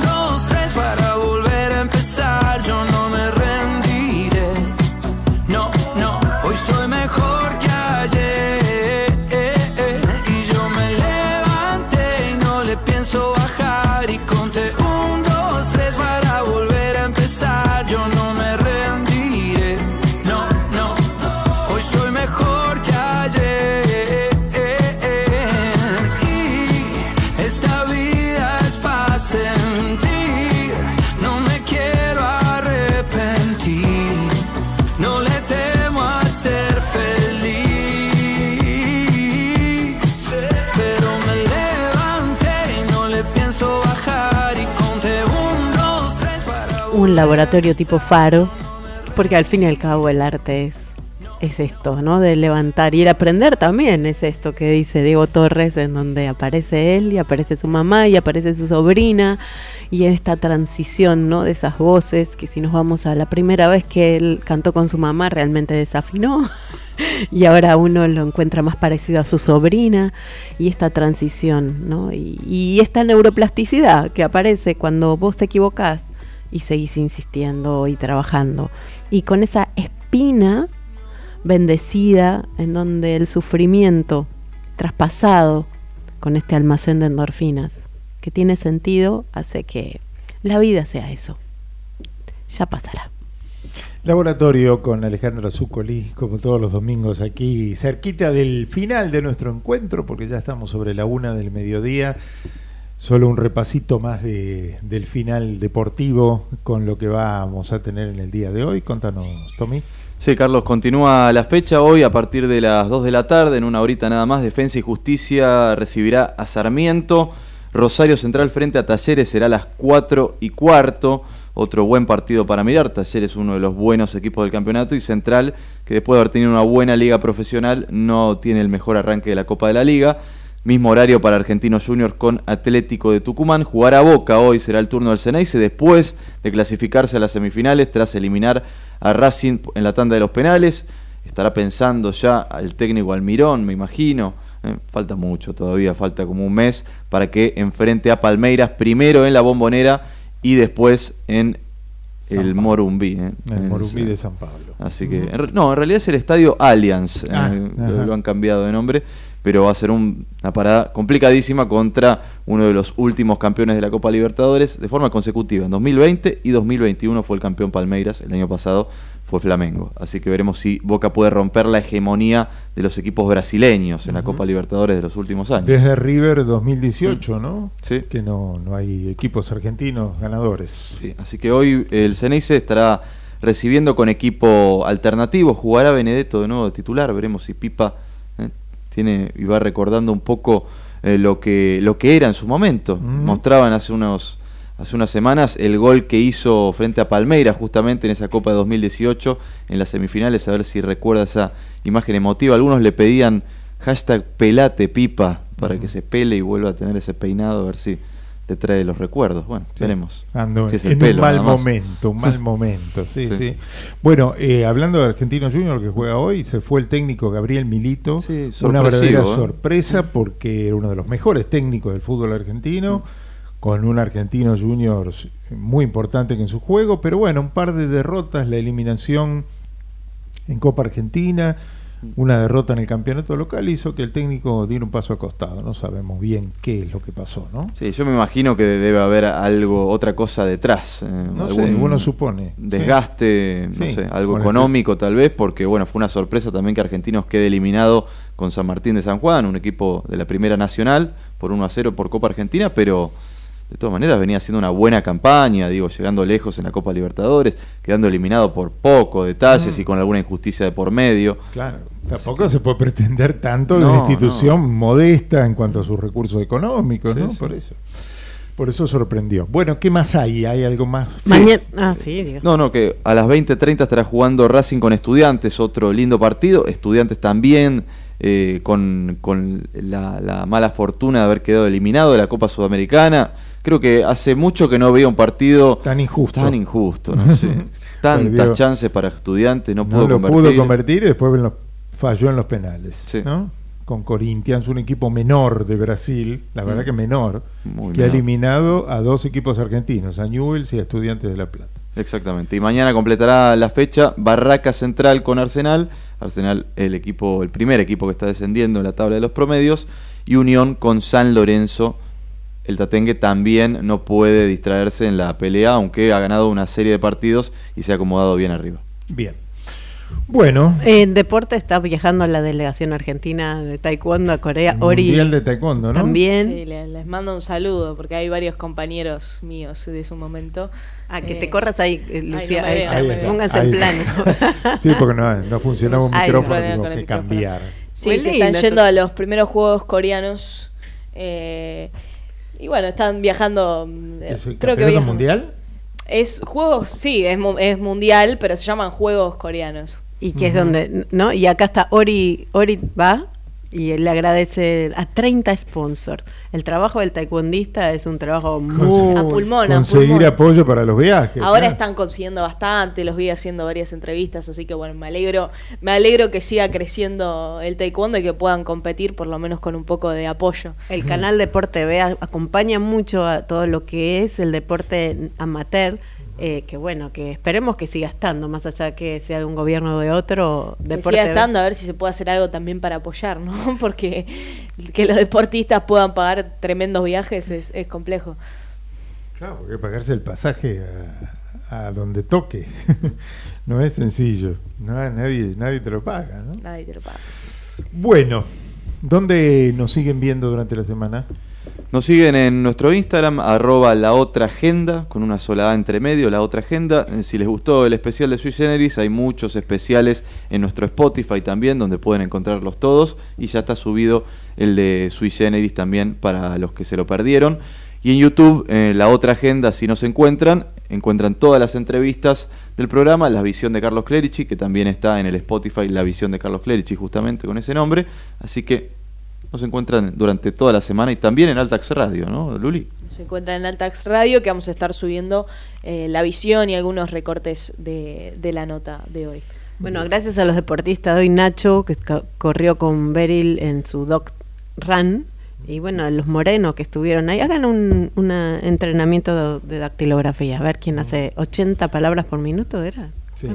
un
laboratorio tipo faro, porque al fin y al cabo el arte es, es esto, ¿no? De levantar y el aprender también es esto que dice Diego Torres, en donde aparece él y aparece su mamá y aparece su sobrina y esta transición, ¿no? De esas voces que si nos vamos a la primera vez que él cantó con su mamá realmente desafinó. Y ahora uno lo encuentra más parecido a su sobrina y esta transición, ¿no? Y, y esta neuroplasticidad que aparece cuando vos te equivocás y seguís insistiendo y trabajando. Y con esa espina bendecida en donde el sufrimiento traspasado con este almacén de endorfinas que tiene sentido hace que la vida sea eso. Ya pasará.
Laboratorio con Alejandra Zuccoli, como todos los domingos aquí, cerquita del final de nuestro encuentro, porque ya estamos sobre la una del mediodía. Solo un repasito más de, del final deportivo con lo que vamos a tener en el día de hoy. Contanos, Tommy.
Sí, Carlos, continúa la fecha hoy a partir de las 2 de la tarde, en una horita nada más, Defensa y Justicia recibirá a Sarmiento, Rosario Central frente a Talleres será a las 4 y cuarto, otro buen partido para mirar, Talleres uno de los buenos equipos del campeonato y Central, que después de haber tenido una buena liga profesional, no tiene el mejor arranque de la Copa de la Liga. Mismo horario para Argentinos Juniors con Atlético de Tucumán. Jugará Boca hoy, será el turno del Ceneice después de clasificarse a las semifinales tras eliminar a Racing en la tanda de los penales. Estará pensando ya el técnico Almirón, me imagino. Eh, falta mucho todavía, falta como un mes para que enfrente a Palmeiras primero en la bombonera y después en el. Morumbí. eh,
El Morumbí de San Pablo.
Así que, en no, en realidad es el estadio Allianz, eh,
Ah,
lo han cambiado de nombre, pero va a ser un- una parada complicadísima contra uno de los últimos campeones de la Copa Libertadores de forma consecutiva. En 2020 y 2021 fue el campeón Palmeiras, el año pasado fue Flamengo. Así que veremos si Boca puede romper la hegemonía de los equipos brasileños en la Copa Libertadores de los últimos años.
Desde River 2018, ¿no?
Sí.
Que no, no hay equipos argentinos ganadores.
Sí, así que hoy el Ceneice estará recibiendo con equipo alternativo. Jugará Benedetto de nuevo de titular. Veremos si Pipa tiene y va recordando un poco eh, lo que lo que era en su momento.
Mm.
Mostraban hace unos hace unas semanas el gol que hizo frente a Palmeiras justamente en esa Copa de 2018 en las semifinales. A ver si recuerda esa imagen emotiva. Algunos le pedían hashtag pelate Pipa para que se pele y vuelva a tener ese peinado. A ver si trae los recuerdos. Bueno,
Sí.
veremos.
Ando
Si es
en
pelo,
un mal momento, un mal momento, sí, sí.
Sí.
Bueno, eh, hablando de Argentino Junior que juega hoy, se fue el técnico Gabriel Milito. una
sorpresivo,
verdadera
¿eh?
sorpresa porque era uno de los mejores técnicos del fútbol argentino, con un Argentino Junior muy importante en su juego, pero bueno, un par de derrotas, la eliminación en Copa Argentina, una derrota en el campeonato local hizo que el técnico diera un paso acostado. No sabemos bien qué es lo que pasó, ¿no?
Sí, yo me imagino que debe haber algo, otra cosa detrás. eh,
No sé, uno supone.
Desgaste, no
Sí.
sé, algo
Bueno,
económico tal vez, porque bueno, fue una sorpresa también que Argentinos quede eliminado con San Martín de San Juan, un equipo de la Primera Nacional, por 1 a 0 por Copa Argentina, pero de todas maneras venía haciendo una buena campaña, digo, llegando lejos en la Copa Libertadores, quedando eliminado por poco detalles
Mm.
y con alguna injusticia de por medio.
Claro, tampoco se puede pretender tanto de
No,
una institución modesta en cuanto a sus recursos económicos,
Sí,
¿no?
sí.
Por eso. Por eso sorprendió. Bueno, ¿qué más hay? ¿Hay algo más?
Mañana. Ah, sí, digo.
No, no, que a las 20.30 estará jugando Racing con Estudiantes, otro lindo partido. Estudiantes también eh, con, con la, la mala fortuna de haber quedado eliminado de la Copa Sudamericana. Creo que hace mucho que no veía un partido
tan injusto.
Tan injusto, no sé. Tantas
Perdió.
chances para Estudiantes, no,
No
pudo
lo
convertir.
pudo convertir y después en los- falló en los penales.
Sí.
¿no? Con Corinthians, un equipo menor de Brasil, la verdad
Mm.
que menor,
Muy
que ha eliminado a dos equipos argentinos, a Newell's y a Estudiantes de La Plata.
Exactamente. Y mañana completará la fecha Barraca Central con Arsenal. Arsenal, el equipo, el primer equipo que está descendiendo en la tabla de los promedios. Y Unión con San Lorenzo. El Tatengue también no puede distraerse en la pelea, aunque ha ganado una serie de partidos y se ha acomodado bien arriba.
Bien. Bueno,
En deporte está viajando la delegación argentina de taekwondo a Corea. Ori
Mundial de Taekwondo, ¿no?
También.
Sí, le- les mando un saludo porque hay varios compañeros míos de su momento.
Ah, que
Eh,
te corras ahí, eh,
ay,
Lucía.
no me
ahí,
está,
veo.
Pónganse
ahí
en plano.
Sí, porque no, no funcionaba un
Ay,
micrófono,
el
que
micrófono.
cambiar.
Sí,
Muy
se
lindo
están yendo a los primeros juegos coreanos. eh, y bueno, están viajando. mm,
¿Es el
creo que viajan-
mundial?
Es juegos, sí, es, mu- es mundial, pero se llaman Juegos Coreanos.
Y que es donde, ¿no? Y acá está Ori, Ori va y él le agradece a 30 sponsors. El trabajo del taekwondista es un trabajo muy...
A pulmón, a
Conseguir
pulmón.
apoyo para los viajes.
Ahora
claro.
están consiguiendo bastante, los vi haciendo varias entrevistas, así que bueno, me alegro, me alegro que siga creciendo el taekwondo y que puedan competir por lo menos con un poco de apoyo.
El canal Deporte B a- acompaña mucho a todo lo que es el deporte amateur, eh, que bueno, que esperemos que siga estando, más allá que sea de un gobierno o de otro.
Que
Deporte
siga estando a ver si se puede hacer algo también para apoyar, ¿no? Porque que los deportistas puedan pagar tremendos viajes es, es complejo.
Claro, porque pagarse el pasaje a, a donde toque no es sencillo. No, nadie, nadie te lo paga, ¿no?
Nadie te lo paga.
Bueno, ¿dónde nos siguen viendo durante la semana?
Nos siguen en nuestro Instagram, arroba la otra agenda, con una sola A entre medio, la otra agenda. Eh, Si les gustó el especial de Sui Generis, hay muchos especiales en nuestro Spotify también, donde pueden encontrarlos todos. Y ya está subido el de Sui Generis también para los que se lo perdieron. Y en YouTube, eh, la otra agenda, si nos encuentran, encuentran todas las entrevistas del programa, la visión de Carlos Clerici, que también está en el Spotify, la visión de Carlos Clerici, justamente con ese nombre. Así que nos encuentran durante toda la semana y también en Altax Radio, ¿no, Luli?
Se encuentran en Altax Radio que vamos a estar subiendo eh, la visión y algunos recortes de, de la nota de hoy.
Bueno, gracias a los deportistas. Hoy Nacho, que corrió con Beryl en su Doc Run. Y bueno, a los morenos que estuvieron ahí, hagan un una entrenamiento de, de dactilografía. A ver quién hace 80 palabras por minuto, ¿era?
Sí.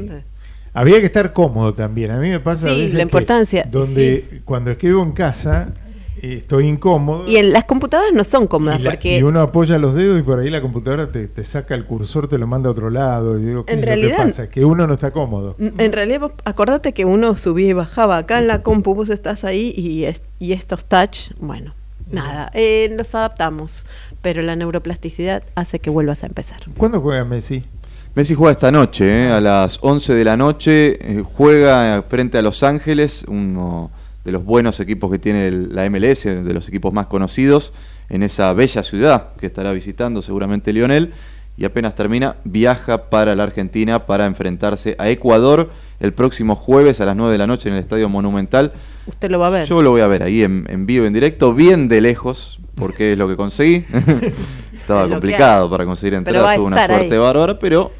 Había que estar cómodo también. A mí me pasa a
Sí,
veces
la
que
importancia,
donde cuando escribo en casa estoy incómodo
Y en las computadoras no son cómodas
y, la-
porque
y uno apoya los dedos y por ahí la computadora te, te saca el cursor, te lo manda a otro lado. Y digo, ¿qué
En
es lo
realidad-
que pasa? Que uno no está cómodo.
en realidad vos acordate que uno subía y bajaba. Acá en la compu vos estás ahí y, es- y estos touch, bueno, nada, eh, nos adaptamos. Pero la neuroplasticidad hace que vuelvas a empezar.
¿Cuándo juega Messi?
Messi juega esta noche, ¿eh? a las 11 de la noche, eh, juega frente a Los Ángeles, uno de los buenos equipos que tiene la MLS, de los equipos más conocidos, en esa bella ciudad que estará visitando seguramente Lionel, y apenas termina, viaja para la Argentina para enfrentarse a Ecuador el próximo jueves a las 9 de la noche en el Estadio Monumental.
Usted lo va a ver.
Yo lo voy a ver ahí en, en vivo, en directo, bien de lejos, porque es lo que conseguí. Estaba complicado para conseguir entradas, tuve una suerte bárbara, pero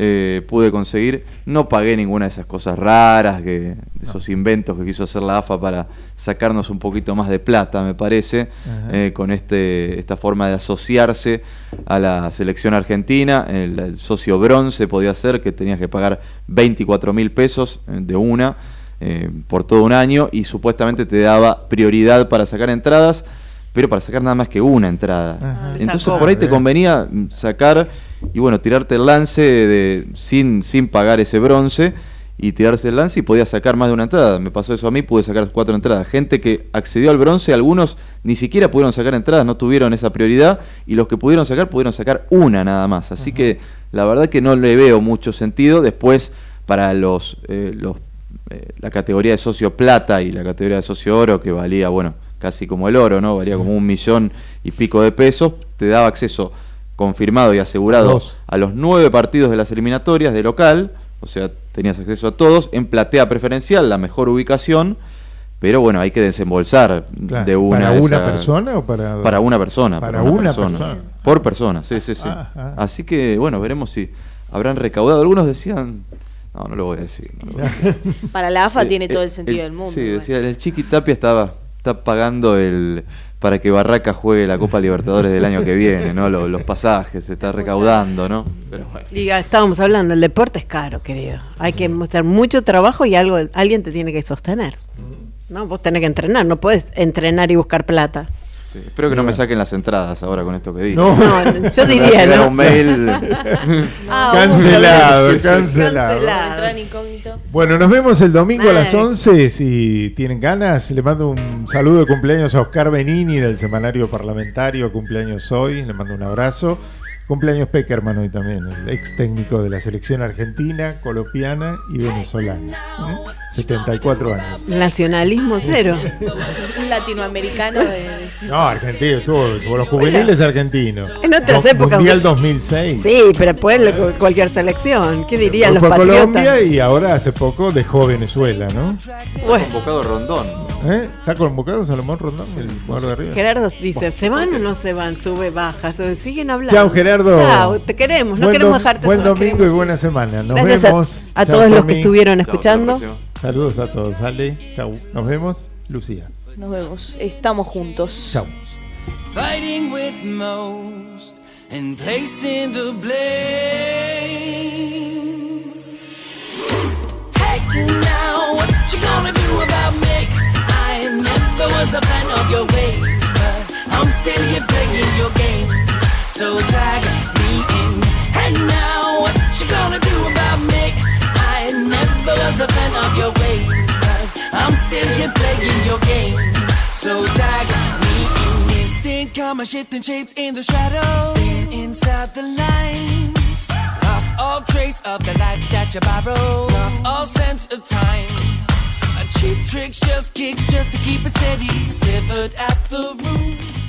eh, pude conseguir. No pagué ninguna de esas cosas raras, que, de esos inventos que quiso hacer la AFA para sacarnos un poquito más de plata, me parece, eh, con este esta forma de asociarse a la selección argentina. El, el socio bronce podía ser que tenías que pagar 24 mil pesos eh, de una eh, por todo un año y supuestamente te daba prioridad para sacar entradas, pero para sacar nada más que una entrada.
Ajá.
Entonces por ahí te convenía sacar y bueno, tirarte el lance de, sin, sin pagar ese bronce y tirarse el lance y podías sacar más de una entrada. Me pasó eso a mí, pude sacar cuatro entradas. Gente que accedió al bronce, algunos ni siquiera pudieron sacar entradas, no tuvieron esa prioridad y los que pudieron sacar pudieron sacar una nada más. Así que la verdad que no le veo mucho sentido. Después para los, eh, los eh, la categoría de socio plata y la categoría de socio oro que valía, bueno, casi como el oro, ¿no? Valía como un millón y pico de pesos. Te daba acceso confirmado y asegurado
Dos.
a los nueve partidos de las eliminatorias de local, o sea, tenías acceso a todos, en platea preferencial, la mejor ubicación, pero bueno, hay que desembolsar
Claro.
de una
¿Para una persona o para-
Para una persona.
Para una persona.
Por persona, sí, sí, sí.
Ah, ah.
Así que, bueno, veremos si habrán recaudado. Algunos decían... No, no lo voy a decir. no lo voy a decir.
Para la AFA
Eh,
tiene
eh,
todo el sentido del mundo.
Sí, decía, el Chiqui Tapia estaba está pagando el para que Barraca juegue la Copa Libertadores del año que viene, ¿no? Los, pasajes, se está recaudando, ¿no? Pero bueno.
Ya estábamos hablando, el deporte es caro, querido. Hay que hacer mucho trabajo y algo alguien te tiene que sostener. No, vos tenés que entrenar, no puedes entrenar y buscar plata.
Sí, espero que no me saquen las entradas ahora con esto que dije.
No.
No, yo diría, ¿no?
un mail.
Ah,
Cancelado,
Sí, sí.
cancelado.
Incógnito.
Bueno, nos vemos el domingo a las
Ay.
11. Si tienen ganas, le mando un saludo de cumpleaños a Oscar Benini del semanario parlamentario. Cumpleaños hoy, le mando un abrazo. Cumpleaños Peckerman hoy también, el ex técnico de la selección argentina, colombiana y venezolana. ¿eh? 74 años.
Nacionalismo cero.
Un latinoamericano de...
No, argentino, tuvo, tuvo los juveniles argentinos.
En otras
Mu-
épocas-
Mundial 2006.
Sí, pero puede cu- cualquier selección. ¿Qué dirían los
Fue
patriotas?
Colombia y ahora hace poco dejó Venezuela, ¿no?
Bueno,
Convocado Rondón.
¿Eh? ¿Está convocado Salomón Rondón, el jugador de arriba?
Gerardo dice, ¿se van o no se van? Sube, baja, siguen hablando.
Chao, Gerardo.
Chao, te queremos, no
Buen
queremos dejarte
Buen domingo y buena semana. Nos
Gracias a-
vemos.
a
Chao,
todos los que estuvieron escuchando.
Saludos a todos. Ale, chau. Nos vemos. Lucía.
Nos vemos. Estamos juntos.
Chau.
Fighting with most and placing the blame. Hey, now what you gonna do about me? I never was a fan of your ways, but I'm still here playing your game. So tag me in. Hey, now what you gonna do about me? I never was a fan of your ways, but I'm still here playing your game. So tag me in. Instinct karma shifting shapes in the shadows. Staying inside the lines. Lost all trace of the life that you borrowed. Lost all sense of time. A cheap tricks, just kicks, just to keep it steady. Severed at the roots.